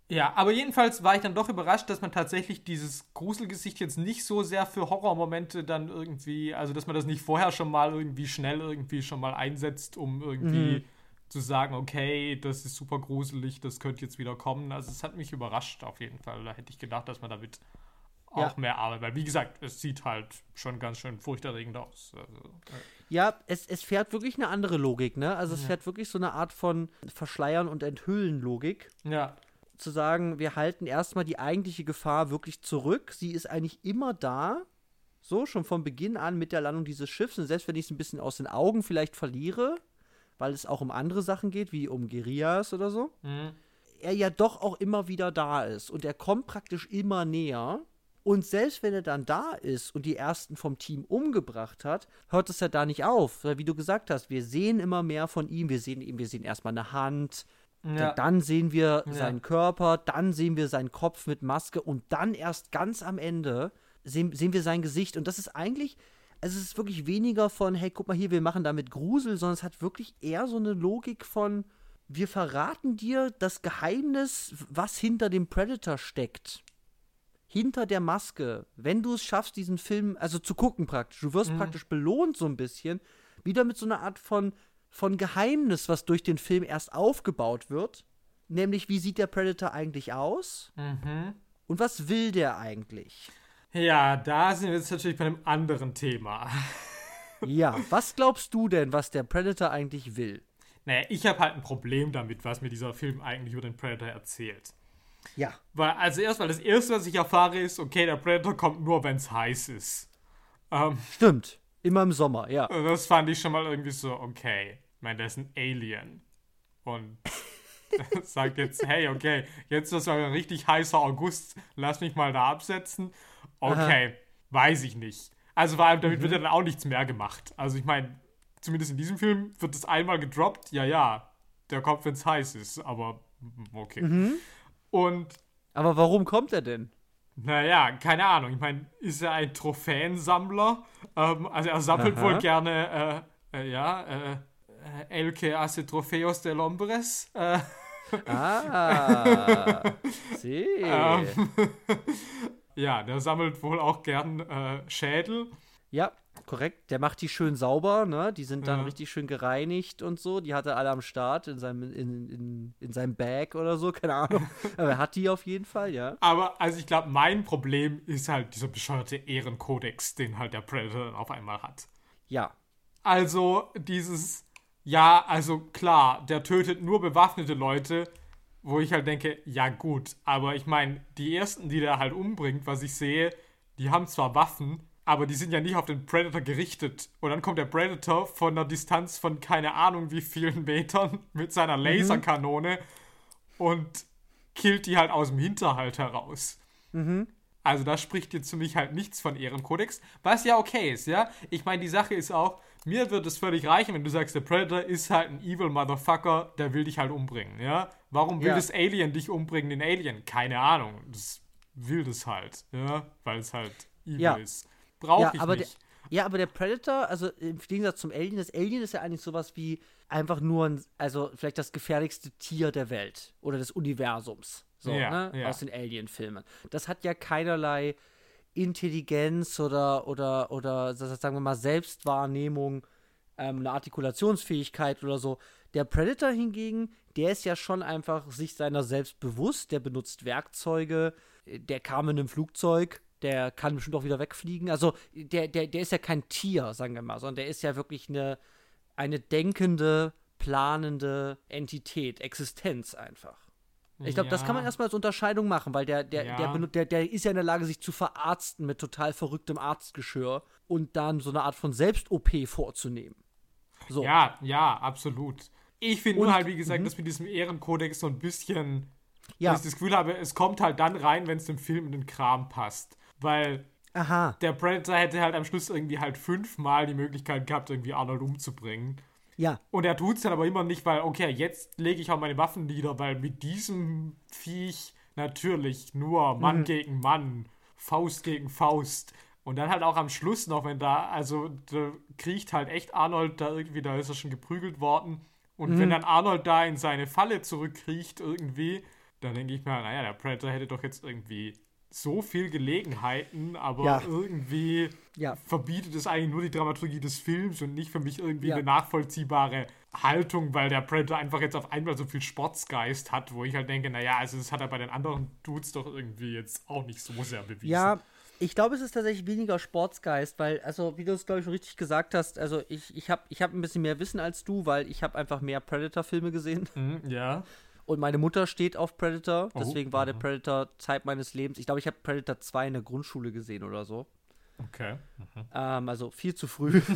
[SPEAKER 2] Ja, aber jedenfalls war ich dann doch überrascht, dass man tatsächlich dieses Gruselgesicht jetzt nicht so sehr für Horrormomente dann irgendwie, also dass man das nicht vorher schon mal irgendwie schnell irgendwie schon mal einsetzt, um irgendwie. Mhm zu sagen, okay, das ist super gruselig, das könnte jetzt wieder kommen. Also es hat mich überrascht auf jeden Fall. Da hätte ich gedacht, dass man damit auch ja. mehr arbeitet. Weil wie gesagt, es sieht halt schon ganz schön furchterregend aus. Also,
[SPEAKER 1] äh. Ja, es, es fährt wirklich eine andere Logik, ne? Also es ja. fährt wirklich so eine Art von Verschleiern und Enthüllen Logik.
[SPEAKER 2] Ja.
[SPEAKER 1] Zu sagen, wir halten erstmal die eigentliche Gefahr wirklich zurück. Sie ist eigentlich immer da. So, schon von Beginn an mit der Landung dieses Schiffs. Und selbst wenn ich es ein bisschen aus den Augen vielleicht verliere, weil es auch um andere Sachen geht, wie um Guerillas oder so, mhm. er ja doch auch immer wieder da ist. Und er kommt praktisch immer näher. Und selbst wenn er dann da ist und die ersten vom Team umgebracht hat, hört es ja da nicht auf. Weil wie du gesagt hast, wir sehen immer mehr von ihm. Wir sehen ihm, wir sehen erstmal eine Hand, ja. dann sehen wir ja. seinen Körper, dann sehen wir seinen Kopf mit Maske und dann erst ganz am Ende sehen, sehen wir sein Gesicht. Und das ist eigentlich, es ist wirklich weniger von, hey, guck mal hier, wir machen damit Grusel, sondern es hat wirklich eher so eine Logik von, wir verraten dir das Geheimnis, was hinter dem Predator steckt. Hinter der Maske. Wenn du es schaffst, diesen Film, also zu gucken praktisch, du wirst mhm. praktisch belohnt so ein bisschen, wieder mit so einer Art von, von Geheimnis, was durch den Film erst aufgebaut wird. Nämlich, wie sieht der Predator eigentlich aus? Mhm. Und was will der eigentlich?
[SPEAKER 2] Ja, da sind wir jetzt natürlich bei einem anderen Thema.
[SPEAKER 1] ja, was glaubst du denn, was der Predator eigentlich will?
[SPEAKER 2] Naja, ich habe halt ein Problem damit, was mir dieser Film eigentlich über den Predator erzählt.
[SPEAKER 1] Ja.
[SPEAKER 2] Weil, also erstmal, das erste, was ich erfahre, ist, okay, der Predator kommt nur, wenn es heiß ist.
[SPEAKER 1] Ähm, Stimmt. Immer im Sommer, ja.
[SPEAKER 2] Das fand ich schon mal irgendwie so, okay. Ich meine, der ist ein Alien. Und sagt jetzt, hey, okay, jetzt ist es ein richtig heißer August, lass mich mal da absetzen. Okay, Aha. weiß ich nicht. Also vor allem, damit mhm. wird ja dann auch nichts mehr gemacht. Also ich meine, zumindest in diesem Film wird es einmal gedroppt, ja, ja, der kommt, wenn es heiß ist, aber okay. Mhm. Und.
[SPEAKER 1] Aber warum kommt er denn?
[SPEAKER 2] Naja, keine Ahnung. Ich meine, ist er ein Trophäensammler? Ähm, also er sammelt Aha. wohl gerne, äh, äh, ja, äh, El que hace trofeos de hombres. Äh,
[SPEAKER 1] ah, sí. ähm,
[SPEAKER 2] ja, der sammelt wohl auch gern äh, Schädel.
[SPEAKER 1] Ja, korrekt. Der macht die schön sauber, ne? Die sind dann ja. richtig schön gereinigt und so. Die hat er alle am Start in seinem, in, in, in seinem Bag oder so, keine Ahnung. Aber er hat die auf jeden Fall, ja.
[SPEAKER 2] Aber also ich glaube, mein Problem ist halt dieser bescheuerte Ehrenkodex, den halt der Predator dann auf einmal hat.
[SPEAKER 1] Ja.
[SPEAKER 2] Also dieses, ja, also klar, der tötet nur bewaffnete Leute wo ich halt denke, ja gut, aber ich meine, die ersten, die der halt umbringt, was ich sehe, die haben zwar Waffen, aber die sind ja nicht auf den Predator gerichtet. Und dann kommt der Predator von einer Distanz von keine Ahnung wie vielen Metern mit seiner mhm. Laserkanone mhm. und killt die halt aus dem Hinterhalt heraus. Mhm. Also da spricht jetzt für mich halt nichts von Ehrenkodex, was ja okay ist, ja. Ich meine, die Sache ist auch, mir wird es völlig reichen, wenn du sagst, der Predator ist halt ein evil Motherfucker, der will dich halt umbringen, ja? Warum will ja. das Alien dich umbringen, den Alien? Keine Ahnung. Das will das halt, ja? Weil es halt evil ja. ist. Brauche ja, ich
[SPEAKER 1] aber
[SPEAKER 2] nicht.
[SPEAKER 1] Der, ja, aber der Predator, also im Gegensatz zum Alien, das Alien ist ja eigentlich sowas wie einfach nur ein, also vielleicht das gefährlichste Tier der Welt oder des Universums. So, ja, ne? Aus den Alien-Filmen. Das hat ja keinerlei Intelligenz oder, oder, oder sagen wir mal, Selbstwahrnehmung, ähm, eine Artikulationsfähigkeit oder so. Der Predator hingegen, der ist ja schon einfach sich seiner selbst bewusst, der benutzt Werkzeuge, der kam in einem Flugzeug, der kann bestimmt auch wieder wegfliegen. Also der, der, der ist ja kein Tier, sagen wir mal, sondern der ist ja wirklich eine, eine denkende, planende Entität, Existenz einfach. Ich glaube, ja. das kann man erstmal als Unterscheidung machen, weil der, der, ja. der, der, der ist ja in der Lage, sich zu verarzten mit total verrücktem Arztgeschirr und dann so eine Art von Selbst-OP vorzunehmen.
[SPEAKER 2] So. Ja, ja, absolut. Ich finde nur halt, wie gesagt, mhm. dass mit diesem Ehrenkodex so ein bisschen, ja. dass ich das Gefühl habe, es kommt halt dann rein, wenn es dem Film in den Kram passt. Weil
[SPEAKER 1] Aha.
[SPEAKER 2] der Predator hätte halt am Schluss irgendwie halt fünfmal die Möglichkeit gehabt, irgendwie Arnold umzubringen.
[SPEAKER 1] Ja.
[SPEAKER 2] Und er tut es dann aber immer nicht, weil, okay, jetzt lege ich auch meine Waffen nieder, weil mit diesem Viech natürlich nur Mann mhm. gegen Mann, Faust gegen Faust. Und dann halt auch am Schluss noch, wenn da, also da kriecht halt echt Arnold da irgendwie, da ist er schon geprügelt worden. Und mhm. wenn dann Arnold da in seine Falle zurückkriecht irgendwie, dann denke ich mir, naja, der Predator hätte doch jetzt irgendwie so viel Gelegenheiten, aber ja. irgendwie ja. verbietet es eigentlich nur die Dramaturgie des Films und nicht für mich irgendwie ja. eine nachvollziehbare Haltung, weil der Predator einfach jetzt auf einmal so viel Sportsgeist hat, wo ich halt denke, naja, also das hat er bei den anderen Dudes doch irgendwie jetzt auch nicht so sehr bewiesen.
[SPEAKER 1] Ja, ich glaube, es ist tatsächlich weniger Sportsgeist, weil, also wie du es, glaube ich, schon richtig gesagt hast, also ich, ich habe ich hab ein bisschen mehr Wissen als du, weil ich habe einfach mehr Predator-Filme gesehen.
[SPEAKER 2] Mhm, ja.
[SPEAKER 1] Und meine Mutter steht auf Predator,
[SPEAKER 2] Oh,
[SPEAKER 1] deswegen war der. Predator Zeit meines Lebens. Ich glaube, ich habe Predator 2 in der Grundschule gesehen oder so.
[SPEAKER 2] Okay. Mhm.
[SPEAKER 1] Ähm, also viel zu früh.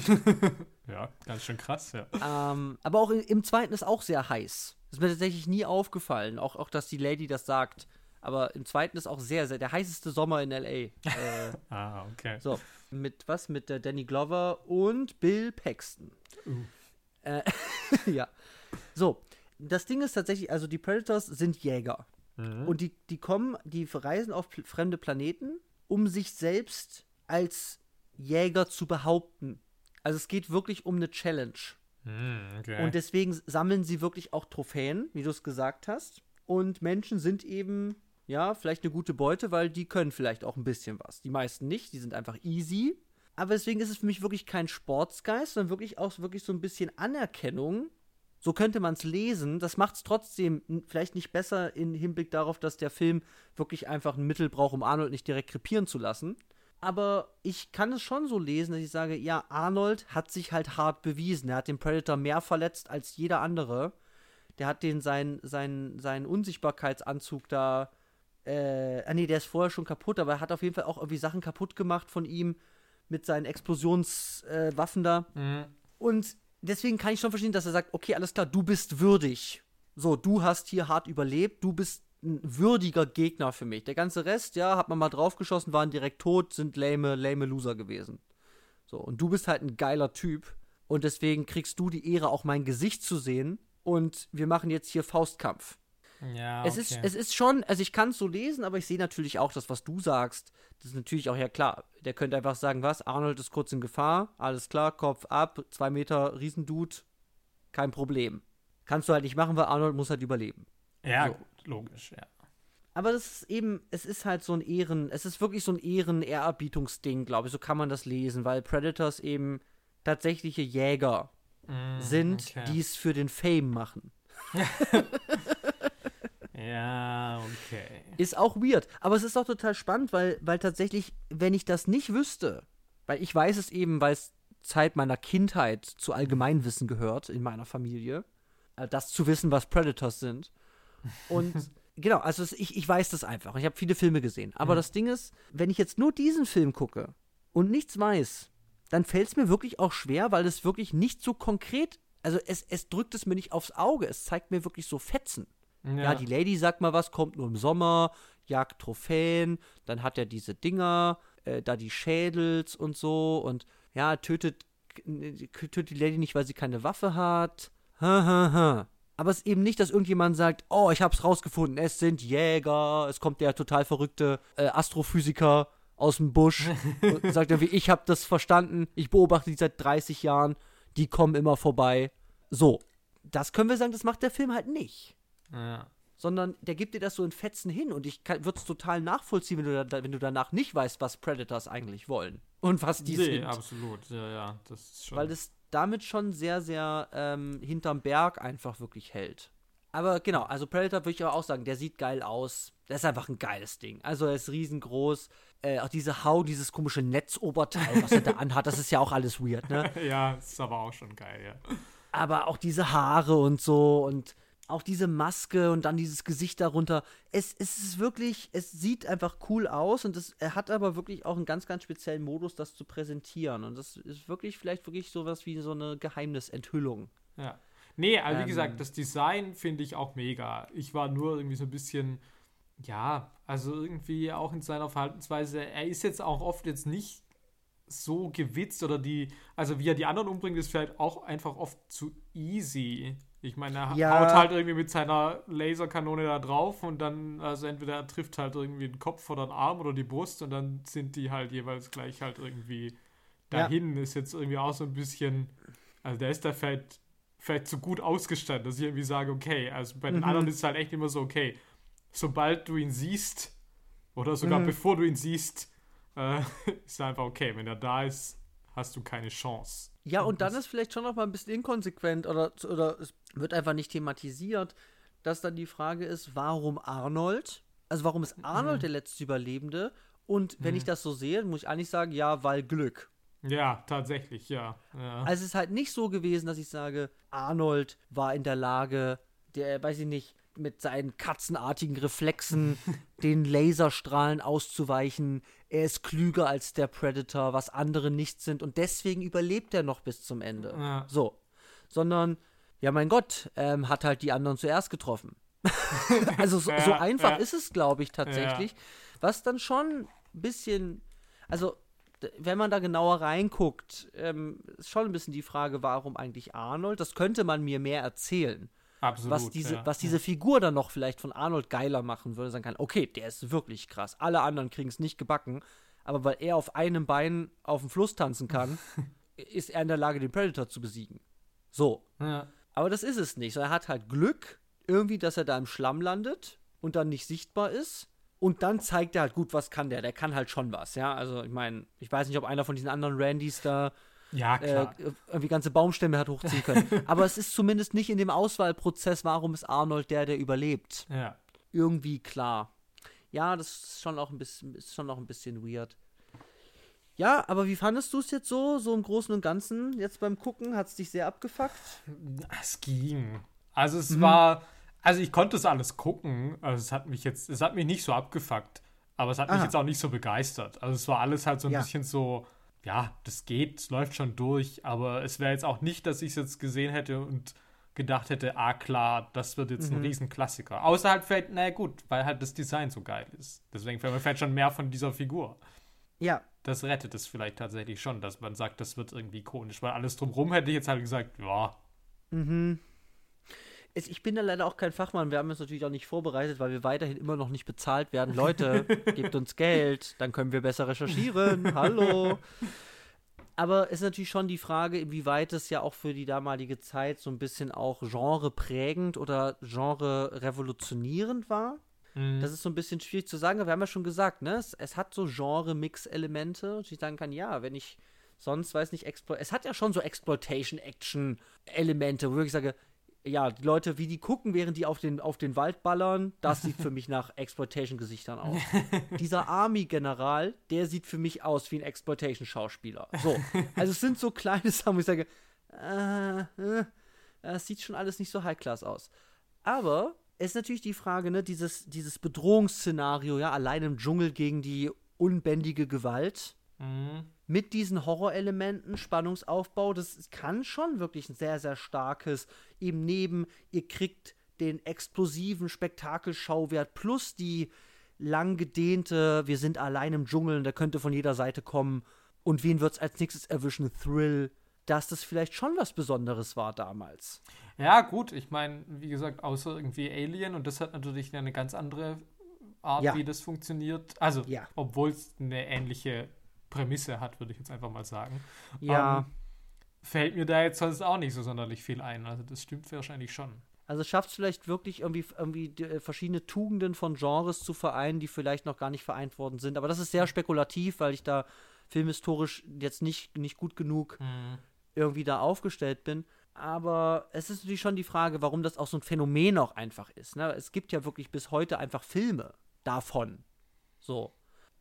[SPEAKER 2] Ja, ganz schön krass, ja.
[SPEAKER 1] ähm, aber auch im, zweiten ist auch sehr heiß. Ist mir tatsächlich nie aufgefallen. Auch, auch, dass die Lady das sagt. Aber im zweiten ist auch sehr, sehr der heißeste Sommer in L.A. Äh,
[SPEAKER 2] Ah, okay.
[SPEAKER 1] so, mit was? Mit der Danny Glover und Bill Paxton.
[SPEAKER 2] Uh.
[SPEAKER 1] Äh, ja. So, das Ding ist tatsächlich, also die Predators sind Jäger.
[SPEAKER 2] Mhm.
[SPEAKER 1] Und die, die kommen, die reisen auf fremde Planeten, um sich selbst als Jäger zu behaupten. Also es geht wirklich um eine Challenge.
[SPEAKER 2] Mhm, okay.
[SPEAKER 1] Und deswegen sammeln sie wirklich auch Trophäen, wie du es gesagt hast. Und Menschen sind eben, ja, vielleicht eine gute Beute, weil die können vielleicht auch ein bisschen was. Die meisten nicht, die sind einfach easy. Aber deswegen ist es für mich wirklich kein Sportsgeist, sondern wirklich auch wirklich so ein bisschen Anerkennung. So könnte man es lesen. Das macht es trotzdem vielleicht nicht besser im Hinblick darauf, dass der Film wirklich einfach ein Mittel braucht, um Arnold nicht direkt krepieren zu lassen. Aber ich kann es schon so lesen, dass ich sage, ja, Arnold hat sich halt hart bewiesen. Er hat den Predator mehr verletzt als jeder andere. Der hat den seinen sein, sein Unsichtbarkeitsanzug da. Äh, ah nee, der ist vorher schon kaputt, aber er hat auf jeden Fall auch irgendwie Sachen kaputt gemacht von ihm mit seinen Explosionswaffen äh, da.
[SPEAKER 2] Mhm.
[SPEAKER 1] Und deswegen kann ich schon verstehen, dass er sagt, okay, alles klar, du bist würdig. So, du hast hier hart überlebt, du bist ein würdiger Gegner für mich. Der ganze Rest, ja, hat man mal draufgeschossen, waren direkt tot, sind lame, lame Loser gewesen. So, und du bist halt ein geiler Typ. Und deswegen kriegst du die Ehre, auch mein Gesicht zu sehen. Und wir machen jetzt hier Faustkampf.
[SPEAKER 2] Ja,
[SPEAKER 1] Es, ist, es ist schon, also ich kann es so lesen, aber ich sehe natürlich auch das, was du sagst. Das ist natürlich auch ja klar. Der könnte einfach sagen, was? Arnold ist kurz in Gefahr, alles klar, Kopf ab, zwei Meter Riesendude, kein Problem. Kannst du halt nicht machen, weil Arnold muss halt überleben.
[SPEAKER 2] ja,
[SPEAKER 1] so.
[SPEAKER 2] gut, logisch, ja.
[SPEAKER 1] Aber das ist eben, es ist halt so ein Ehren, es ist wirklich so ein Ehren-Ehrerbietungsding, glaube ich, so kann man das lesen, weil Predators eben tatsächliche Jäger
[SPEAKER 2] Mhm,
[SPEAKER 1] sind,
[SPEAKER 2] okay.
[SPEAKER 1] die es für den Fame machen.
[SPEAKER 2] Ja, okay.
[SPEAKER 1] Ist auch weird. Aber es ist auch total spannend, weil, weil tatsächlich, wenn ich das nicht wüsste, weil ich weiß es eben, weil es Zeit meiner Kindheit zu Allgemeinwissen gehört in meiner Familie, äh, das zu wissen, was Predators sind. Und genau, also ich, ich weiß das einfach. Ich habe viele Filme gesehen. Aber
[SPEAKER 2] Mhm.
[SPEAKER 1] das Ding ist, wenn ich jetzt nur diesen Film gucke und nichts weiß, dann fällt es mir wirklich auch schwer, weil es wirklich nicht so konkret, also es, es drückt es mir nicht aufs Auge, es zeigt mir wirklich so Fetzen. Ja. die Lady sagt mal was, kommt nur im Sommer, jagt Trophäen, dann hat er diese Dinger, äh, da die Schädels und so und ja, tötet, äh, tötet die Lady nicht, weil sie keine Waffe hat. Ha, ha, ha. Aber es ist eben nicht, dass irgendjemand sagt, oh, ich hab's rausgefunden, es sind Jäger, es kommt der total verrückte äh, Astrophysiker aus dem Busch und sagt irgendwie, ich hab das verstanden, ich beobachte die seit 30 Jahren, die kommen immer vorbei. So, das können wir sagen, das macht der Film halt nicht
[SPEAKER 2] ja.
[SPEAKER 1] sondern der gibt dir das so in Fetzen hin und ich würde es total nachvollziehen, wenn du, da, wenn du danach nicht weißt, was Predators eigentlich wollen und was die
[SPEAKER 2] nee,
[SPEAKER 1] sind.
[SPEAKER 2] absolut, ja, ja, das ist schon.
[SPEAKER 1] Weil das damit schon sehr, sehr ähm, hinterm Berg einfach wirklich hält. Aber genau, also Predator würde ich aber auch sagen, der sieht geil aus. Der ist einfach ein geiles Ding. Also er ist riesengroß. Äh, auch diese Hau, dieses komische Netzoberteil, was er da anhat, das ist ja auch alles weird, ne?
[SPEAKER 2] ja, ist aber auch schon geil, ja.
[SPEAKER 1] aber auch diese Haare und so und auch diese Maske und dann dieses Gesicht darunter. Es, es ist wirklich, es sieht einfach cool aus und es, er hat aber wirklich auch einen ganz, ganz speziellen Modus, das zu präsentieren. Und das ist wirklich vielleicht wirklich sowas wie so eine Geheimnisenthüllung.
[SPEAKER 2] Ja. Nee, also wie
[SPEAKER 1] Ähm.
[SPEAKER 2] gesagt, das Design finde ich auch mega. Ich war nur irgendwie so ein bisschen, ja, also irgendwie auch in seiner Verhaltensweise, er ist jetzt auch oft jetzt nicht so gewitzt oder die, also wie er die anderen umbringt, ist vielleicht auch einfach oft zu easy. Ich meine, er
[SPEAKER 1] Ja.
[SPEAKER 2] haut halt irgendwie mit seiner Laserkanone da drauf und dann, also entweder er trifft halt irgendwie den Kopf oder den Arm oder die Brust und dann sind die halt jeweils gleich halt irgendwie
[SPEAKER 1] Ja.
[SPEAKER 2] dahin. Ist jetzt irgendwie auch so ein bisschen, also der ist da vielleicht, vielleicht zu gut ausgestattet, dass ich irgendwie sage, okay, also bei den
[SPEAKER 1] Mhm.
[SPEAKER 2] anderen ist es halt echt immer so, okay, sobald du ihn siehst oder sogar
[SPEAKER 1] Mhm.
[SPEAKER 2] bevor du ihn siehst, äh, ist einfach okay. Wenn er da ist, hast du keine Chance.
[SPEAKER 1] Ja, und dann ist vielleicht schon noch mal ein bisschen inkonsequent oder, oder es wird einfach nicht thematisiert, dass dann die Frage ist, warum Arnold? Also warum ist Arnold mhm. der letzte Überlebende? Und wenn mhm. ich das so sehe, muss ich eigentlich sagen, ja, weil Glück.
[SPEAKER 2] Ja, tatsächlich, ja. ja.
[SPEAKER 1] Also es ist halt nicht so gewesen, dass ich sage, Arnold war in der Lage, der, weiß ich nicht, mit seinen katzenartigen Reflexen den Laserstrahlen auszuweichen. Er ist klüger als der Predator, was andere nicht sind und deswegen überlebt er noch bis zum Ende. Ja. So. Sondern, ja, mein Gott, ähm, hat halt die anderen zuerst getroffen. also so, ja, so einfach ja. ist es, glaube ich, tatsächlich. Was dann schon ein bisschen, also wenn man da genauer reinguckt, ähm, ist schon ein bisschen die Frage, warum eigentlich Arnold? Das könnte man mir mehr erzählen. Absolut, was diese, ja, was diese. Figur dann noch vielleicht von Arnold geiler machen würde, sagen kann, okay, der ist wirklich krass. Alle anderen kriegen es nicht gebacken, aber weil er auf einem Bein auf dem Fluss tanzen kann, ist er in der Lage, den Predator zu besiegen. So. Ja. Aber das ist es nicht. So, er hat halt Glück, irgendwie, dass er da im Schlamm landet und dann nicht sichtbar ist. Und dann zeigt er halt, gut, was kann der? Der kann halt schon was, ja. Also, ich meine, ich weiß nicht, ob einer von diesen anderen Randys da
[SPEAKER 2] ja, klar.
[SPEAKER 1] Äh, irgendwie ganze Baumstämme hat hochziehen können. Aber es ist zumindest nicht in dem Auswahlprozess, warum ist Arnold der, der überlebt.
[SPEAKER 2] Ja.
[SPEAKER 1] Irgendwie klar. Ja, das ist schon auch ein bisschen, ist schon auch ein bisschen weird. Ja, aber wie fandest du es jetzt so, so im Großen und Ganzen, jetzt beim Gucken? Hat es dich sehr abgefuckt?
[SPEAKER 2] Es ging. Also es mhm. war, also ich konnte es alles gucken. Also es hat mich jetzt, es hat mich nicht so abgefuckt. Aber es hat Aha. mich jetzt auch nicht so begeistert. Also es war alles halt so ein ja. bisschen so, ja, das geht, es läuft schon durch, aber es wäre jetzt auch nicht, dass ich es jetzt gesehen hätte und gedacht hätte, ah klar, das wird jetzt mhm. ein Riesenklassiker. Außer halt vielleicht, naja gut, weil halt das Design so geil ist. Deswegen fällt mir vielleicht schon mehr von dieser Figur.
[SPEAKER 1] Ja.
[SPEAKER 2] Das rettet es vielleicht tatsächlich schon, dass man sagt, das wird irgendwie ikonisch, weil alles drumherum hätte ich jetzt halt gesagt, ja.
[SPEAKER 1] Mhm. Ich bin da leider auch kein Fachmann. Wir haben uns natürlich auch nicht vorbereitet, weil wir weiterhin immer noch nicht bezahlt werden. Leute, gebt uns Geld, dann können wir besser recherchieren. Hallo. Aber es ist natürlich schon die Frage, inwieweit es ja auch für die damalige Zeit so ein bisschen auch genreprägend oder genre revolutionierend war. Mhm. Das ist so ein bisschen schwierig zu sagen, aber wir haben ja schon gesagt, ne? Es, es hat so Genre-Mix-Elemente, und ich sagen kann, ja, wenn ich sonst, weiß nicht, Explo es hat ja schon so Exploitation-Action-Elemente, wo ich sage, ja, die Leute, wie die gucken, während die auf den, auf den Wald ballern, das sieht für mich nach Exploitation-Gesichtern aus. Dieser Army-General, der sieht für mich aus wie ein Exploitation-Schauspieler. So. Also es sind so kleine Sachen, wo ich sage, äh, äh, das sieht schon alles nicht so high-class aus. Aber es ist natürlich die Frage, ne, dieses, dieses Bedrohungsszenario, ja, allein im Dschungel gegen die unbändige Gewalt. Mhm mit diesen Horrorelementen, Spannungsaufbau, das kann schon wirklich ein sehr, sehr starkes, eben neben, ihr kriegt den explosiven Spektakelschauwert plus die lang gedehnte, wir sind allein im Dschungel, da könnte von jeder Seite kommen und wen wird es als nächstes erwischen, Thrill, dass das vielleicht schon was Besonderes war damals.
[SPEAKER 2] Ja, gut, ich meine, wie gesagt, außer irgendwie Alien und das hat natürlich eine ganz andere Art, ja. wie das funktioniert. Also, ja. obwohl es eine ähnliche Prämisse hat, würde ich jetzt einfach mal sagen.
[SPEAKER 1] Ja. Ähm,
[SPEAKER 2] fällt mir da jetzt sonst auch nicht so sonderlich viel ein. Also das stimmt wahrscheinlich schon.
[SPEAKER 1] Also schafft es vielleicht wirklich irgendwie, irgendwie äh, verschiedene Tugenden von Genres zu vereinen, die vielleicht noch gar nicht vereint worden sind. Aber das ist sehr spekulativ, weil ich da filmhistorisch jetzt nicht, nicht gut genug mhm. irgendwie da aufgestellt bin. Aber es ist natürlich schon die Frage, warum das auch so ein Phänomen auch einfach ist. Ne? Es gibt ja wirklich bis heute einfach Filme davon. So.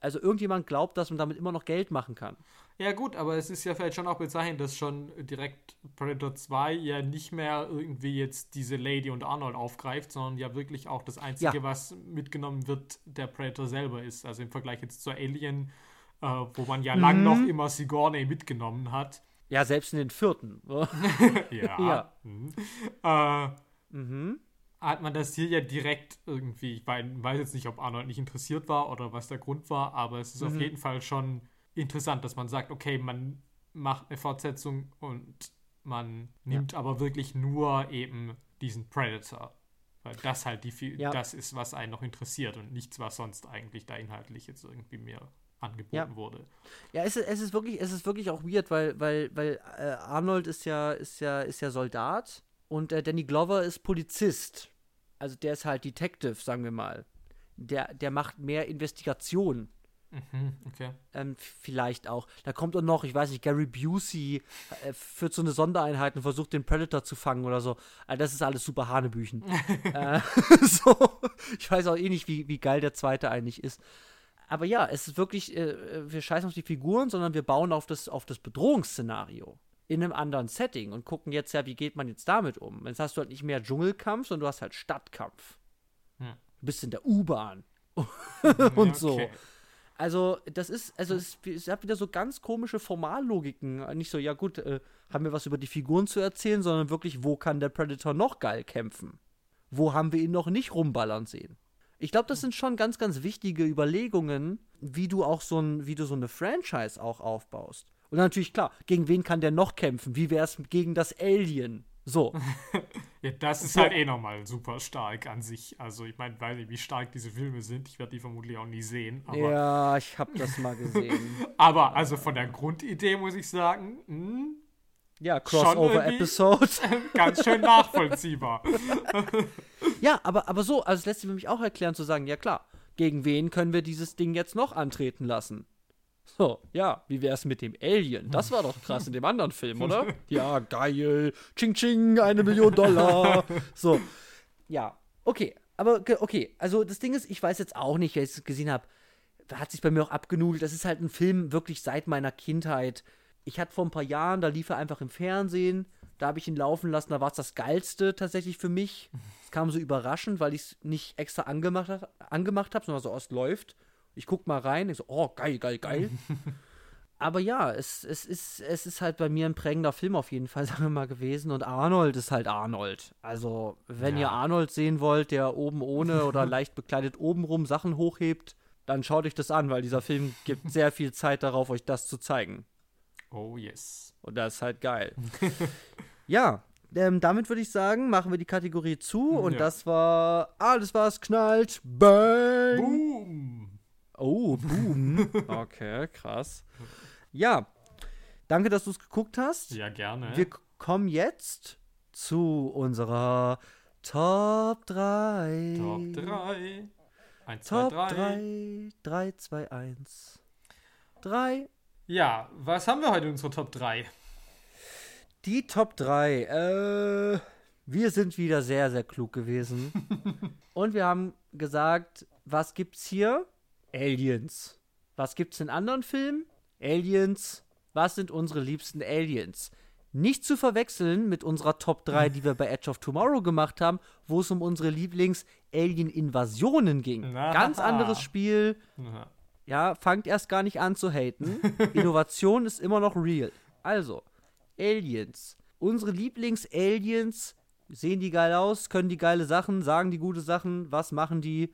[SPEAKER 1] Also irgendjemand glaubt, dass man damit immer noch Geld machen kann.
[SPEAKER 2] Ja gut, aber es ist ja vielleicht schon auch bezeichnend, dass schon direkt Predator 2 ja nicht mehr irgendwie jetzt diese Lady und Arnold aufgreift, sondern ja wirklich auch das Einzige, ja. was mitgenommen wird, der Predator selber ist. Also im Vergleich jetzt zur Alien, äh, wo man ja mhm. lang noch immer Sigourney mitgenommen hat.
[SPEAKER 1] Ja, selbst in den vierten.
[SPEAKER 2] ja. ja. Mhm. Äh, mhm hat man das hier ja direkt irgendwie, ich weiß jetzt nicht, ob Arnold nicht interessiert war oder was der Grund war, aber es ist mhm. auf jeden Fall schon interessant, dass man sagt, okay, man macht eine Fortsetzung und man nimmt ja. aber wirklich nur eben diesen Predator. Weil das halt die ja. das ist, was einen noch interessiert und nichts, was sonst eigentlich da inhaltlich jetzt irgendwie mehr angeboten ja. wurde.
[SPEAKER 1] Ja, es ist, es ist wirklich, es ist wirklich auch weird, weil, weil, weil äh, Arnold ist ja, ist ja, ist ja Soldat und äh, Danny Glover ist Polizist also der ist halt Detective, sagen wir mal. Der, der macht mehr Investigation.
[SPEAKER 2] Mhm, okay.
[SPEAKER 1] Ähm, vielleicht auch. Da kommt auch noch, ich weiß nicht, Gary Busey äh, führt so eine Sondereinheit und versucht den Predator zu fangen oder so. Also das ist alles super Hanebüchen. äh, so. Ich weiß auch eh nicht, wie, wie geil der zweite eigentlich ist. Aber ja, es ist wirklich, äh, wir scheißen auf die Figuren, sondern wir bauen auf das, auf das Bedrohungsszenario in einem anderen Setting und gucken jetzt ja, wie geht man jetzt damit um. Jetzt hast du halt nicht mehr Dschungelkampf, sondern du hast halt Stadtkampf. Hm. Du bist in der U-Bahn und okay. so. Also, das ist, also es, es, hat wieder so ganz komische Formallogiken. Nicht so, ja gut, äh, haben wir was über die Figuren zu erzählen, sondern wirklich, wo kann der Predator noch geil kämpfen? Wo haben wir ihn noch nicht rumballern sehen? Ich glaube, das sind schon ganz, ganz wichtige Überlegungen, wie du auch so ein, wie du so eine Franchise auch aufbaust. Und natürlich, klar, gegen wen kann der noch kämpfen? Wie wäre es gegen das Alien? So.
[SPEAKER 2] ja, das ist so. halt eh nochmal super stark an sich. Also ich meine, weiß nicht, wie stark diese Filme sind. Ich werde die vermutlich auch nie sehen.
[SPEAKER 1] ja, ich habe das mal gesehen.
[SPEAKER 2] aber also von der Grundidee muss ich sagen, mh, hm,
[SPEAKER 1] ja, Crossover-Episode.
[SPEAKER 2] Ganz schön nachvollziehbar.
[SPEAKER 1] ja, aber, aber so, also es lässt sich für mich auch erklären zu sagen, ja klar, gegen wen können wir dieses Ding jetzt noch antreten lassen? So, ja, wie wär's mit dem Alien? Das war doch krass in dem anderen Film, oder? Ja, geil. Ching Ching, eine Million Dollar. So, ja, okay. Aber okay, also das Ding ist, ich weiß jetzt auch nicht, wenn ich es gesehen habe, hat sich bei mir auch abgenudelt. Das ist halt ein Film wirklich seit meiner Kindheit. Ich hatte vor ein paar Jahren, da lief er einfach im Fernsehen. Da habe ich ihn laufen lassen, da war es das Geilste tatsächlich für mich. Es kam so überraschend, weil ich es nicht extra angemacht, angemacht habe, sondern so oft läuft. Ich guck mal rein, ich so, oh, geil, geil, geil. Aber ja, es, es, ist, es ist halt bei mir ein prägender Film auf jeden Fall, sagen wir mal, gewesen. Und Arnold ist halt Arnold. Also, wenn ja. ihr Arnold sehen wollt, der oben ohne oder leicht bekleidet obenrum Sachen hochhebt, dann schaut euch das an, weil dieser Film gibt sehr viel Zeit darauf, euch das zu zeigen.
[SPEAKER 2] Oh yes.
[SPEAKER 1] Und das ist halt geil. ja, ähm, damit würde ich sagen, machen wir die Kategorie zu. Und ja. das war alles, was knallt. Bang! Boom! Oh, Boom. okay, krass. Ja, danke, dass du es geguckt hast.
[SPEAKER 2] Ja, gerne.
[SPEAKER 1] Wir kommen jetzt zu unserer Top 3.
[SPEAKER 2] Top 3. 1,
[SPEAKER 1] Top 2, 3. 3, 2, 1. 3.
[SPEAKER 2] Ja, was haben wir heute in unserer Top 3?
[SPEAKER 1] Die Top 3. Äh, wir sind wieder sehr, sehr klug gewesen. Und wir haben gesagt, was gibt's hier? Aliens. Was gibt's in anderen Filmen? Aliens. Was sind unsere liebsten Aliens? Nicht zu verwechseln mit unserer Top 3, die wir bei Edge of Tomorrow gemacht haben, wo es um unsere Lieblings-Alien-Invasionen ging. Na. Ganz anderes Spiel. Na. Ja, fangt erst gar nicht an zu haten. Innovation ist immer noch real. Also, Aliens. Unsere Lieblings-Aliens sehen die geil aus, können die geile Sachen, sagen die gute Sachen. Was machen die?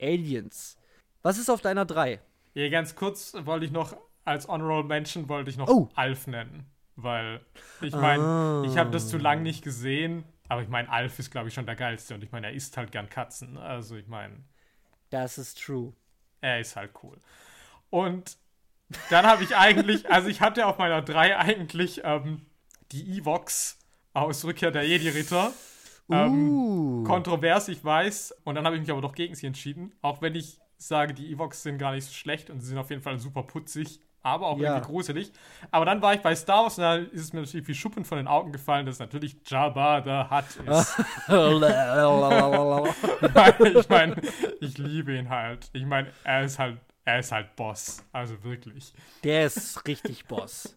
[SPEAKER 1] Aliens. Was ist auf deiner 3?
[SPEAKER 2] Ja, ganz kurz wollte ich noch, als Honorable Mention wollte ich noch oh. Alf nennen. Weil, ich meine, oh. ich habe das zu lang nicht gesehen, aber ich meine, Alf ist, glaube ich, schon der geilste. Und ich meine, er isst halt gern Katzen. Also, ich meine.
[SPEAKER 1] Das ist true.
[SPEAKER 2] Er ist halt cool. Und dann habe ich eigentlich, also ich hatte auf meiner 3 eigentlich ähm, die Evox aus Rückkehr der Jedi-Ritter. Ähm, uh. kontrovers, ich weiß. Und dann habe ich mich aber doch gegen sie entschieden. Auch wenn ich sage, die Evox sind gar nicht so schlecht und sie sind auf jeden Fall super putzig, aber auch ja. irgendwie gruselig. Aber dann war ich bei Star Wars und da ist es mir natürlich wie Schuppen von den Augen gefallen, dass natürlich Jabba the Hutt ist. ich meine, ich liebe ihn halt. Ich meine, er ist halt, er ist halt Boss. Also wirklich.
[SPEAKER 1] Der ist richtig Boss.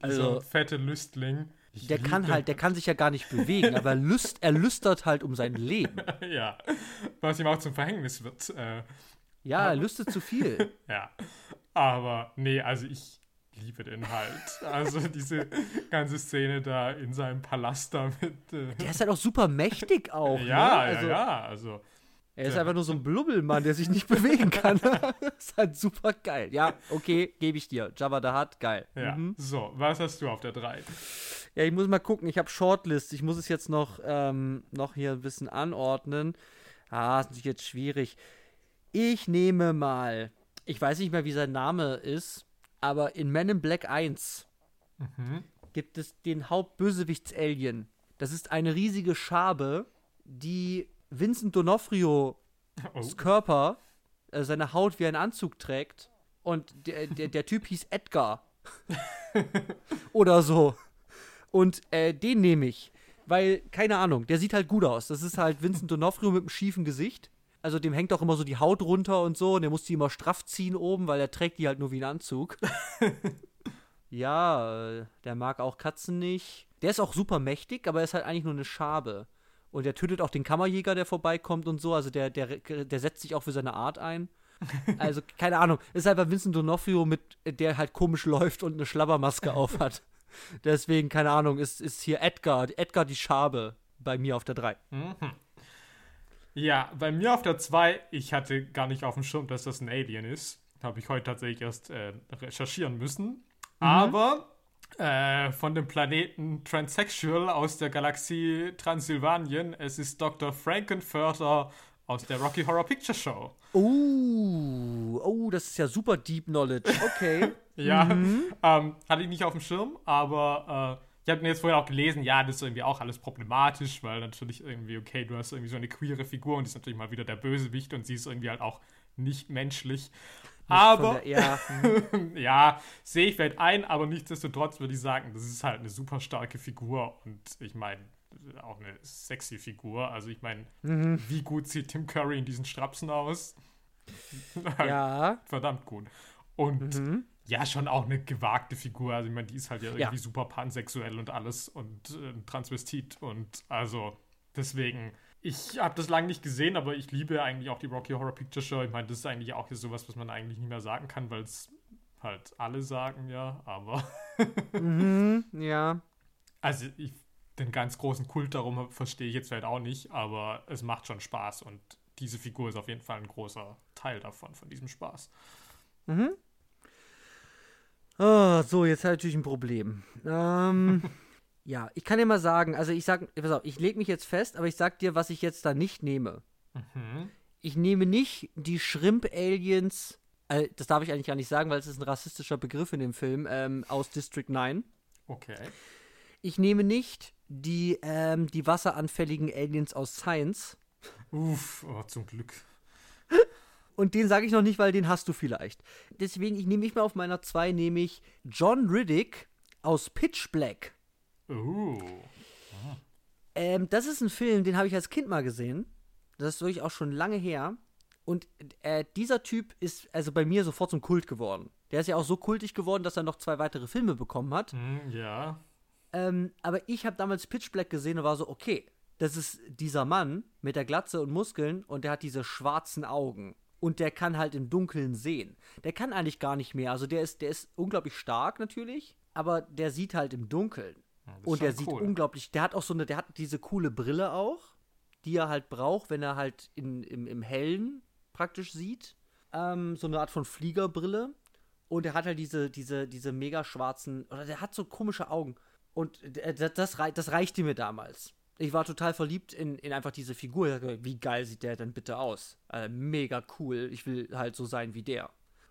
[SPEAKER 2] Also so ein fette Lüstling.
[SPEAKER 1] Ich der kann halt, der kann sich ja gar nicht bewegen, aber lüst, er lüstert halt um sein Leben.
[SPEAKER 2] ja, was ihm auch zum Verhängnis wird. Äh,
[SPEAKER 1] ja, er lüstet zu viel.
[SPEAKER 2] ja. Aber nee, also ich liebe den halt. Also diese ganze Szene da in seinem Palast da mit. Äh
[SPEAKER 1] der ist halt auch super mächtig auch.
[SPEAKER 2] ja,
[SPEAKER 1] ne?
[SPEAKER 2] also, ja, ja. Also.
[SPEAKER 1] Er ist einfach nur so ein Blubbelmann, der sich nicht bewegen kann. das ist halt super geil. Ja, okay, gebe ich dir. Jabba the Hutt, geil.
[SPEAKER 2] Ja. Mhm. So, was hast du auf der 3?
[SPEAKER 1] Ja, ich muss mal gucken. Ich habe Shortlist. Ich muss es jetzt noch, ähm, noch hier ein bisschen anordnen. Ah, ist natürlich jetzt schwierig. Ich nehme mal, ich weiß nicht mehr, wie sein Name ist, aber in Men in Black 1 mhm. gibt es den Hauptbösewichts-Alien. Das ist eine riesige Schabe, die Vincent D'Onofrios oh. Körper, äh, seine Haut wie ein Anzug trägt Und der, der, der Typ hieß Edgar. Oder so. Und äh, den nehme ich. Weil, keine Ahnung, der sieht halt gut aus. Das ist halt Vincent D'Onofrio mit einem schiefen Gesicht. Also dem hängt auch immer so die Haut runter und so. Und der muss die immer straff ziehen oben, weil er trägt die halt nur wie einen Anzug. ja, äh, der mag auch Katzen nicht. Der ist auch super mächtig, aber er ist halt eigentlich nur eine Schabe. Und der tötet auch den Kammerjäger, der vorbeikommt und so. Also der, der, der setzt sich auch für seine Art ein. Also, keine Ahnung. Ist halt bei Vincent D'Onofrio, mit der halt komisch läuft und eine Schlabbermaske aufhat. Deswegen, keine Ahnung, ist, ist hier Edgar, Edgar die Schabe bei mir auf der 3. Mhm.
[SPEAKER 2] Ja, bei mir auf der 2, ich hatte gar nicht auf dem Schirm, dass das ein Alien ist. Habe ich heute tatsächlich erst äh, recherchieren müssen. Mhm. Aber äh, von dem Planeten Transsexual aus der Galaxie Transsilvanien, es ist Dr. Frankenfurter aus der Rocky Horror Picture Show.
[SPEAKER 1] Oh, oh, das ist ja super Deep Knowledge. Okay.
[SPEAKER 2] ja, mhm. ähm, hatte ich nicht auf dem Schirm, aber äh, ich habe mir jetzt vorher auch gelesen, ja, das ist irgendwie auch alles problematisch, weil natürlich irgendwie, okay, du hast irgendwie so eine queere Figur und die ist natürlich mal wieder der Bösewicht und sie ist irgendwie halt auch nicht menschlich. Nicht aber, der, ja, mhm. ja sehe ich vielleicht ein, aber nichtsdestotrotz würde ich sagen, das ist halt eine super starke Figur und ich meine, auch eine sexy Figur. Also ich meine, mhm. wie gut sieht Tim Curry in diesen Strapsen aus?
[SPEAKER 1] ja.
[SPEAKER 2] Verdammt gut. Und mhm. Ja, schon auch eine gewagte Figur. Also ich meine, die ist halt ja irgendwie ja. super pansexuell und alles und äh, Transvestit und also deswegen. Ich habe das lange nicht gesehen, aber ich liebe eigentlich auch die Rocky Horror Picture Show. Ich meine, das ist eigentlich auch sowas, was man eigentlich nicht mehr sagen kann, weil es halt alle sagen, ja, aber.
[SPEAKER 1] mhm, ja.
[SPEAKER 2] Also ich den ganz großen Kult darum verstehe ich jetzt vielleicht auch nicht, aber es macht schon Spaß und diese Figur ist auf jeden Fall ein großer Teil davon, von diesem Spaß.
[SPEAKER 1] Mhm. Oh, so, jetzt habe ich natürlich ein Problem. Ähm, ja, ich kann dir mal sagen, also ich sag, pass auf, ich lege mich jetzt fest, aber ich sag dir, was ich jetzt da nicht nehme. Mhm. Ich nehme nicht die Shrimp-Aliens, äh, das darf ich eigentlich gar nicht sagen, weil es ist ein rassistischer Begriff in dem Film, ähm, aus District 9.
[SPEAKER 2] Okay.
[SPEAKER 1] Ich nehme nicht die, ähm, die wasseranfälligen Aliens aus Science.
[SPEAKER 2] Uff, oh, zum Glück.
[SPEAKER 1] Und den sage ich noch nicht, weil den hast du vielleicht. Deswegen, ich nehme mich mal auf meiner 2, nehme ich John Riddick aus Pitch Black.
[SPEAKER 2] Oh.
[SPEAKER 1] Ah. Ähm, das ist ein Film, den habe ich als Kind mal gesehen. Das ist wirklich auch schon lange her. Und äh, dieser Typ ist also bei mir sofort zum Kult geworden. Der ist ja auch so kultig geworden, dass er noch zwei weitere Filme bekommen hat.
[SPEAKER 2] Mm, ja.
[SPEAKER 1] Ähm, aber ich habe damals Pitch Black gesehen und war so, okay, das ist dieser Mann mit der Glatze und Muskeln und der hat diese schwarzen Augen. Und der kann halt im Dunkeln sehen. Der kann eigentlich gar nicht mehr. Also der ist, der ist unglaublich stark natürlich, aber der sieht halt im Dunkeln. Ja, und der sieht cool. unglaublich, der hat auch so eine, der hat diese coole Brille auch, die er halt braucht, wenn er halt in, im, im Hellen praktisch sieht. Ähm, so eine Art von Fliegerbrille. Und er hat halt diese, diese, diese mega schwarzen, oder der hat so komische Augen. Und das, das, das reichte mir damals. Ich war total verliebt in, in einfach diese Figur. Wie geil sieht der denn bitte aus? Äh, mega cool. Ich will halt so sein wie der.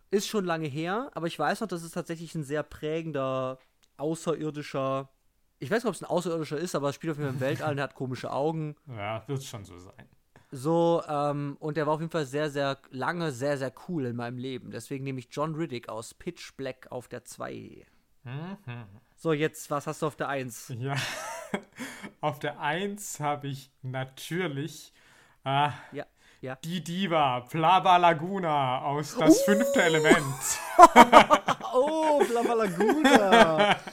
[SPEAKER 1] Ist schon lange her, aber ich weiß noch, das ist tatsächlich ein sehr prägender, außerirdischer. Ich weiß nicht, ob es ein Außerirdischer ist, aber er spielt auf jeden Fall im Weltall und hat komische Augen.
[SPEAKER 2] Ja, wird schon so sein.
[SPEAKER 1] So, ähm, und der war auf jeden Fall sehr, sehr lange, sehr, sehr cool in meinem Leben. Deswegen nehme ich John Riddick aus Pitch Black auf der 2. Mhm. So, jetzt, was hast du auf der 1?
[SPEAKER 2] Ja, auf der 1 habe ich natürlich äh,
[SPEAKER 1] ja, ja.
[SPEAKER 2] die Diva, Plava Laguna aus Das uh! fünfte Element.
[SPEAKER 1] oh, Plava Laguna.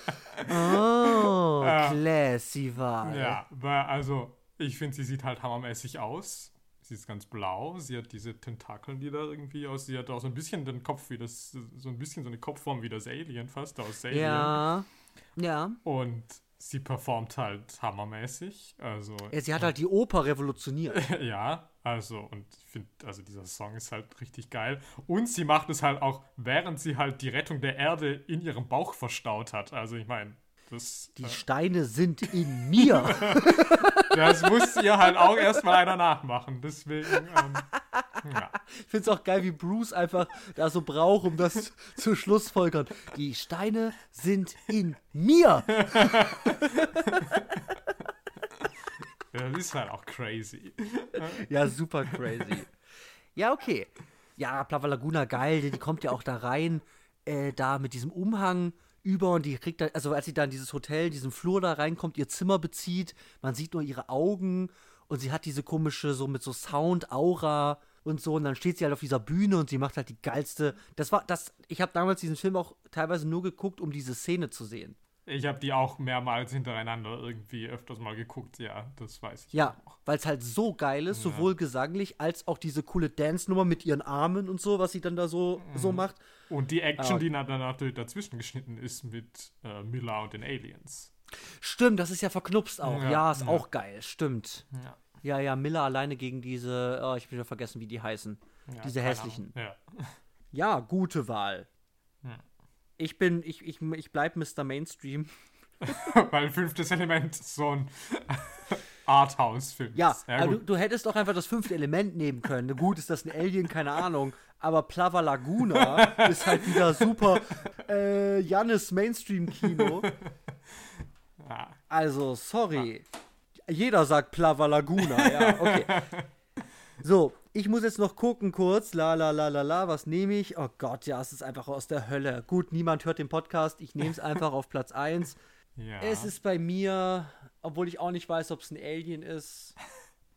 [SPEAKER 1] Oh, äh, classy war.
[SPEAKER 2] Ja, also ich finde, sie sieht halt hammermäßig aus. Sie ist ganz blau. Sie hat diese Tentakeln, die da irgendwie aus. Sie hat auch so ein bisschen den Kopf wie das, so ein bisschen so eine Kopfform wie das Alien fast aus Alien.
[SPEAKER 1] Ja. Ja.
[SPEAKER 2] Und sie performt halt hammermäßig. Also.
[SPEAKER 1] Ja, sie hat halt die Oper revolutioniert.
[SPEAKER 2] ja, also, und ich finde, also dieser Song ist halt richtig geil. Und sie macht es halt auch, während sie halt die Rettung der Erde in ihrem Bauch verstaut hat. Also, ich meine, das.
[SPEAKER 1] Die äh, Steine sind in mir.
[SPEAKER 2] das muss ihr halt auch erstmal einer nachmachen. Deswegen. Ähm,
[SPEAKER 1] ja. Ich finde es auch geil, wie Bruce einfach da so braucht, um das zu Schlussfolgern. Die Steine sind in mir.
[SPEAKER 2] ja, das ist halt auch crazy.
[SPEAKER 1] Ja, super crazy. Ja, okay. Ja, Plava Laguna, geil, die, kommt ja auch da rein, äh, da mit diesem Umhang über und die kriegt dann, also als sie dann in dieses Hotel, diesen Flur da reinkommt, ihr Zimmer bezieht, man sieht nur ihre Augen und sie hat diese komische, so mit so Sound, Aura und so und dann steht sie halt auf dieser Bühne und sie macht halt die geilste, das war, das, ich habe damals diesen Film auch teilweise nur geguckt, um diese Szene zu sehen.
[SPEAKER 2] Ich habe die auch mehrmals hintereinander irgendwie öfters mal geguckt, ja, das weiß ich.
[SPEAKER 1] Ja, weil es halt so geil ist, ja. sowohl gesanglich als auch diese coole Dance-Nummer mit ihren Armen und so, was sie dann da so, mhm. so macht.
[SPEAKER 2] Und die Action, ah. die dann natürlich dazwischen geschnitten ist mit äh, Miller und den Aliens.
[SPEAKER 1] Stimmt, das ist ja verknupst auch. Ja, ja ist ja. auch geil, stimmt. Ja. Ja, ja, Miller alleine gegen diese, oh, ich habe wieder vergessen, wie die heißen. diese hässlichen. Ja. ja, gute Wahl. Ich bin, ich, ich, ich bleib Mr. Mainstream.
[SPEAKER 2] Weil fünftes Element so ein Arthouse-Film
[SPEAKER 1] ja, ist. Ja, du, du, hättest auch einfach das fünfte Element nehmen können. Gut, ist das ein Alien, keine Ahnung. Aber Plava Laguna ist halt wieder super äh, Jannis Mainstream-Kino. Ja. Also, sorry. Ja. Jeder sagt Plava Laguna, ja, okay. So, ich muss jetzt noch gucken kurz. La la la la la, was nehme ich? Oh Gott, ja, es ist einfach aus der Hölle. Gut, niemand hört den Podcast. Ich nehme es einfach auf Platz 1. Ja. Es ist bei mir, obwohl ich auch nicht weiß, ob es ein Alien ist.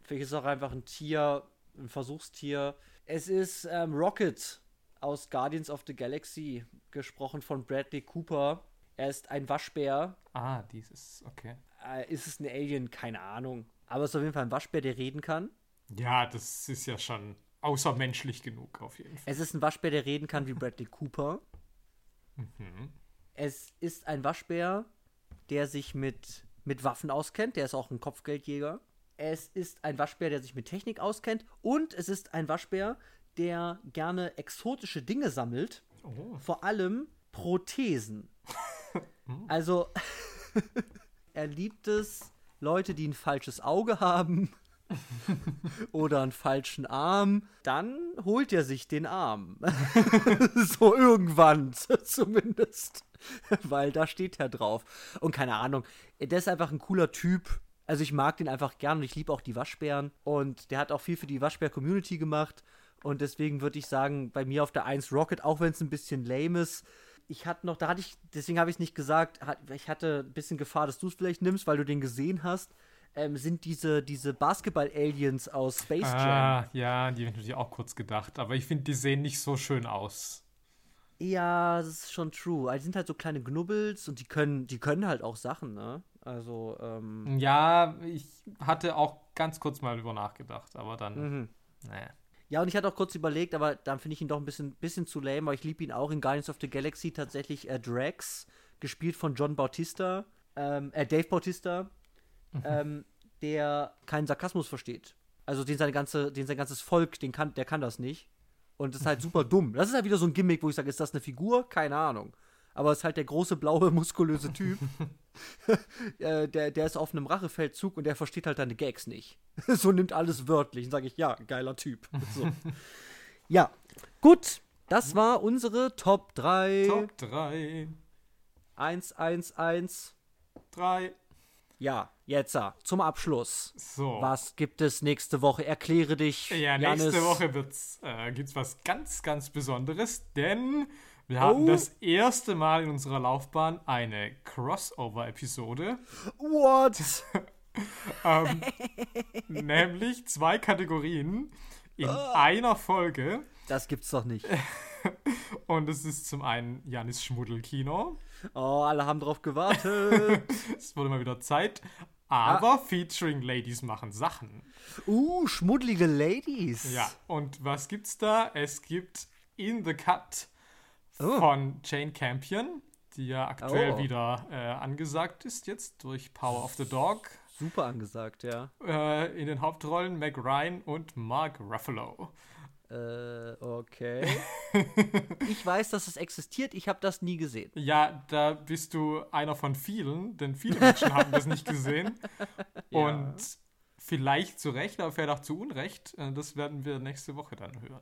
[SPEAKER 1] Vielleicht ist es auch einfach ein Tier, ein Versuchstier. Es ist ähm, Rocket aus Guardians of the Galaxy, gesprochen von Bradley Cooper. Er ist ein Waschbär.
[SPEAKER 2] Ah, dieses, okay.
[SPEAKER 1] Äh, ist es ein Alien? Keine Ahnung. Aber es ist auf jeden Fall ein Waschbär, der reden kann.
[SPEAKER 2] Ja, das ist ja schon außermenschlich genug auf jeden Fall.
[SPEAKER 1] Es ist ein Waschbär, der reden kann wie Bradley Cooper. Mhm. Es ist ein Waschbär, der sich mit, mit Waffen auskennt. Der ist auch ein Kopfgeldjäger. Es ist ein Waschbär, der sich mit Technik auskennt. Und es ist ein Waschbär, der gerne exotische Dinge sammelt. Oh. Vor allem Prothesen. also, er liebt es, Leute, die ein falsches Auge haben oder einen falschen Arm, dann holt er sich den Arm. so irgendwann zumindest. Weil da steht er drauf. Und keine Ahnung, der ist einfach ein cooler Typ. Also ich mag den einfach gern und ich liebe auch die Waschbären. Und der hat auch viel für die Waschbär-Community gemacht. Und deswegen würde ich sagen, bei mir auf der 1 Rocket, auch wenn es ein bisschen lame ist, ich hatte noch, da hatte ich, deswegen habe ich es nicht gesagt, ich hatte ein bisschen Gefahr, dass du es vielleicht nimmst, weil du den gesehen hast ähm, sind diese, diese Basketball-Aliens aus Space Jam. Ah,
[SPEAKER 2] ja, die habe ich natürlich auch kurz gedacht. Aber ich finde, die sehen nicht so schön aus.
[SPEAKER 1] Ja, das ist schon true. Also, die sind halt so kleine Knubbels und die können, die können halt auch Sachen, ne? Also, ähm.
[SPEAKER 2] Ja, ich hatte auch ganz kurz mal über nachgedacht, aber dann. Mhm. Naja.
[SPEAKER 1] Ja, und ich hatte auch kurz überlegt, aber dann finde ich ihn doch ein bisschen, bisschen zu lame, aber ich liebe ihn auch in Guardians of the Galaxy tatsächlich äh, Drax, gespielt von John Bautista, ähm, äh, Dave Bautista, mhm. ähm, der keinen Sarkasmus versteht. Also den, seine ganze, den sein ganzes Volk, den kann, der kann das nicht. Und das ist halt super dumm. Das ist halt wieder so ein Gimmick, wo ich sage, ist das eine Figur? Keine Ahnung. Aber es ist halt der große, blaue, muskulöse Typ. äh, der, der ist auf einem Rachefeldzug und der versteht halt deine Gags nicht. so nimmt alles wörtlich. Und sage ich, ja, geiler Typ. So. ja, gut. Das war unsere Top 3.
[SPEAKER 2] Top 3.
[SPEAKER 1] 1, 1, 1.
[SPEAKER 2] 3.
[SPEAKER 1] Ja, jetzt zum Abschluss.
[SPEAKER 2] So.
[SPEAKER 1] Was gibt es nächste Woche? Erkläre dich.
[SPEAKER 2] Ja, nächste Janis. Woche wird's, äh, gibt's was ganz, ganz Besonderes, denn wir hatten oh. das erste Mal in unserer Laufbahn eine Crossover-Episode.
[SPEAKER 1] What?
[SPEAKER 2] ähm, nämlich zwei Kategorien in oh. einer Folge.
[SPEAKER 1] Das gibt's doch nicht.
[SPEAKER 2] Und es ist zum einen Janis Schmuddelkino.
[SPEAKER 1] Oh, alle haben drauf gewartet.
[SPEAKER 2] es wurde mal wieder Zeit. Aber ah. featuring Ladies machen Sachen.
[SPEAKER 1] Uh, schmuddelige Ladies.
[SPEAKER 2] Ja, und was gibt's da? Es gibt In the Cut oh. von Jane Campion, die ja aktuell oh. wieder äh, angesagt ist jetzt durch Power of the Dog.
[SPEAKER 1] Super angesagt, ja.
[SPEAKER 2] Äh, in den Hauptrollen Meg Ryan und Mark Ruffalo.
[SPEAKER 1] Äh, okay. ich weiß, dass es existiert, ich habe das nie gesehen.
[SPEAKER 2] Ja, da bist du einer von vielen, denn viele Menschen haben das nicht gesehen. Ja. Und vielleicht zu Recht, aber vielleicht auch zu Unrecht. Äh, das werden wir nächste Woche dann hören.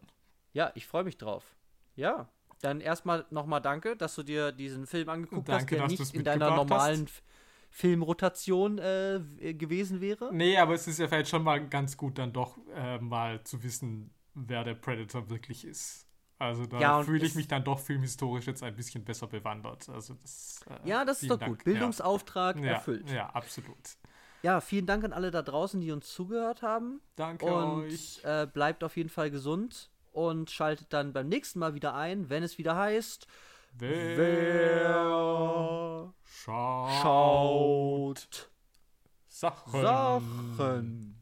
[SPEAKER 1] Ja, ich freue mich drauf. Ja, dann erstmal nochmal danke, dass du dir diesen Film angeguckt danke, hast, der nicht in deiner normalen hast. Filmrotation äh, gewesen wäre.
[SPEAKER 2] Nee, aber es ist ja vielleicht schon mal ganz gut, dann doch äh, mal zu wissen, wer der Predator wirklich ist. Also da
[SPEAKER 1] Ja,
[SPEAKER 2] fühle ich mich dann doch filmhistorisch jetzt ein bisschen besser bewandert. Also das, äh,
[SPEAKER 1] Ja, das ist doch
[SPEAKER 2] Dank.
[SPEAKER 1] gut. Bildungsauftrag
[SPEAKER 2] ja.
[SPEAKER 1] erfüllt.
[SPEAKER 2] Ja, ja, absolut.
[SPEAKER 1] Ja, vielen Dank an alle da draußen, die uns zugehört haben.
[SPEAKER 2] Danke
[SPEAKER 1] Und
[SPEAKER 2] euch.
[SPEAKER 1] äh, bleibt auf jeden Fall gesund und schaltet dann beim nächsten Mal wieder ein, wenn es wieder heißt.
[SPEAKER 2] Wer schaut
[SPEAKER 1] schaut
[SPEAKER 2] Sachen.
[SPEAKER 1] Sachen.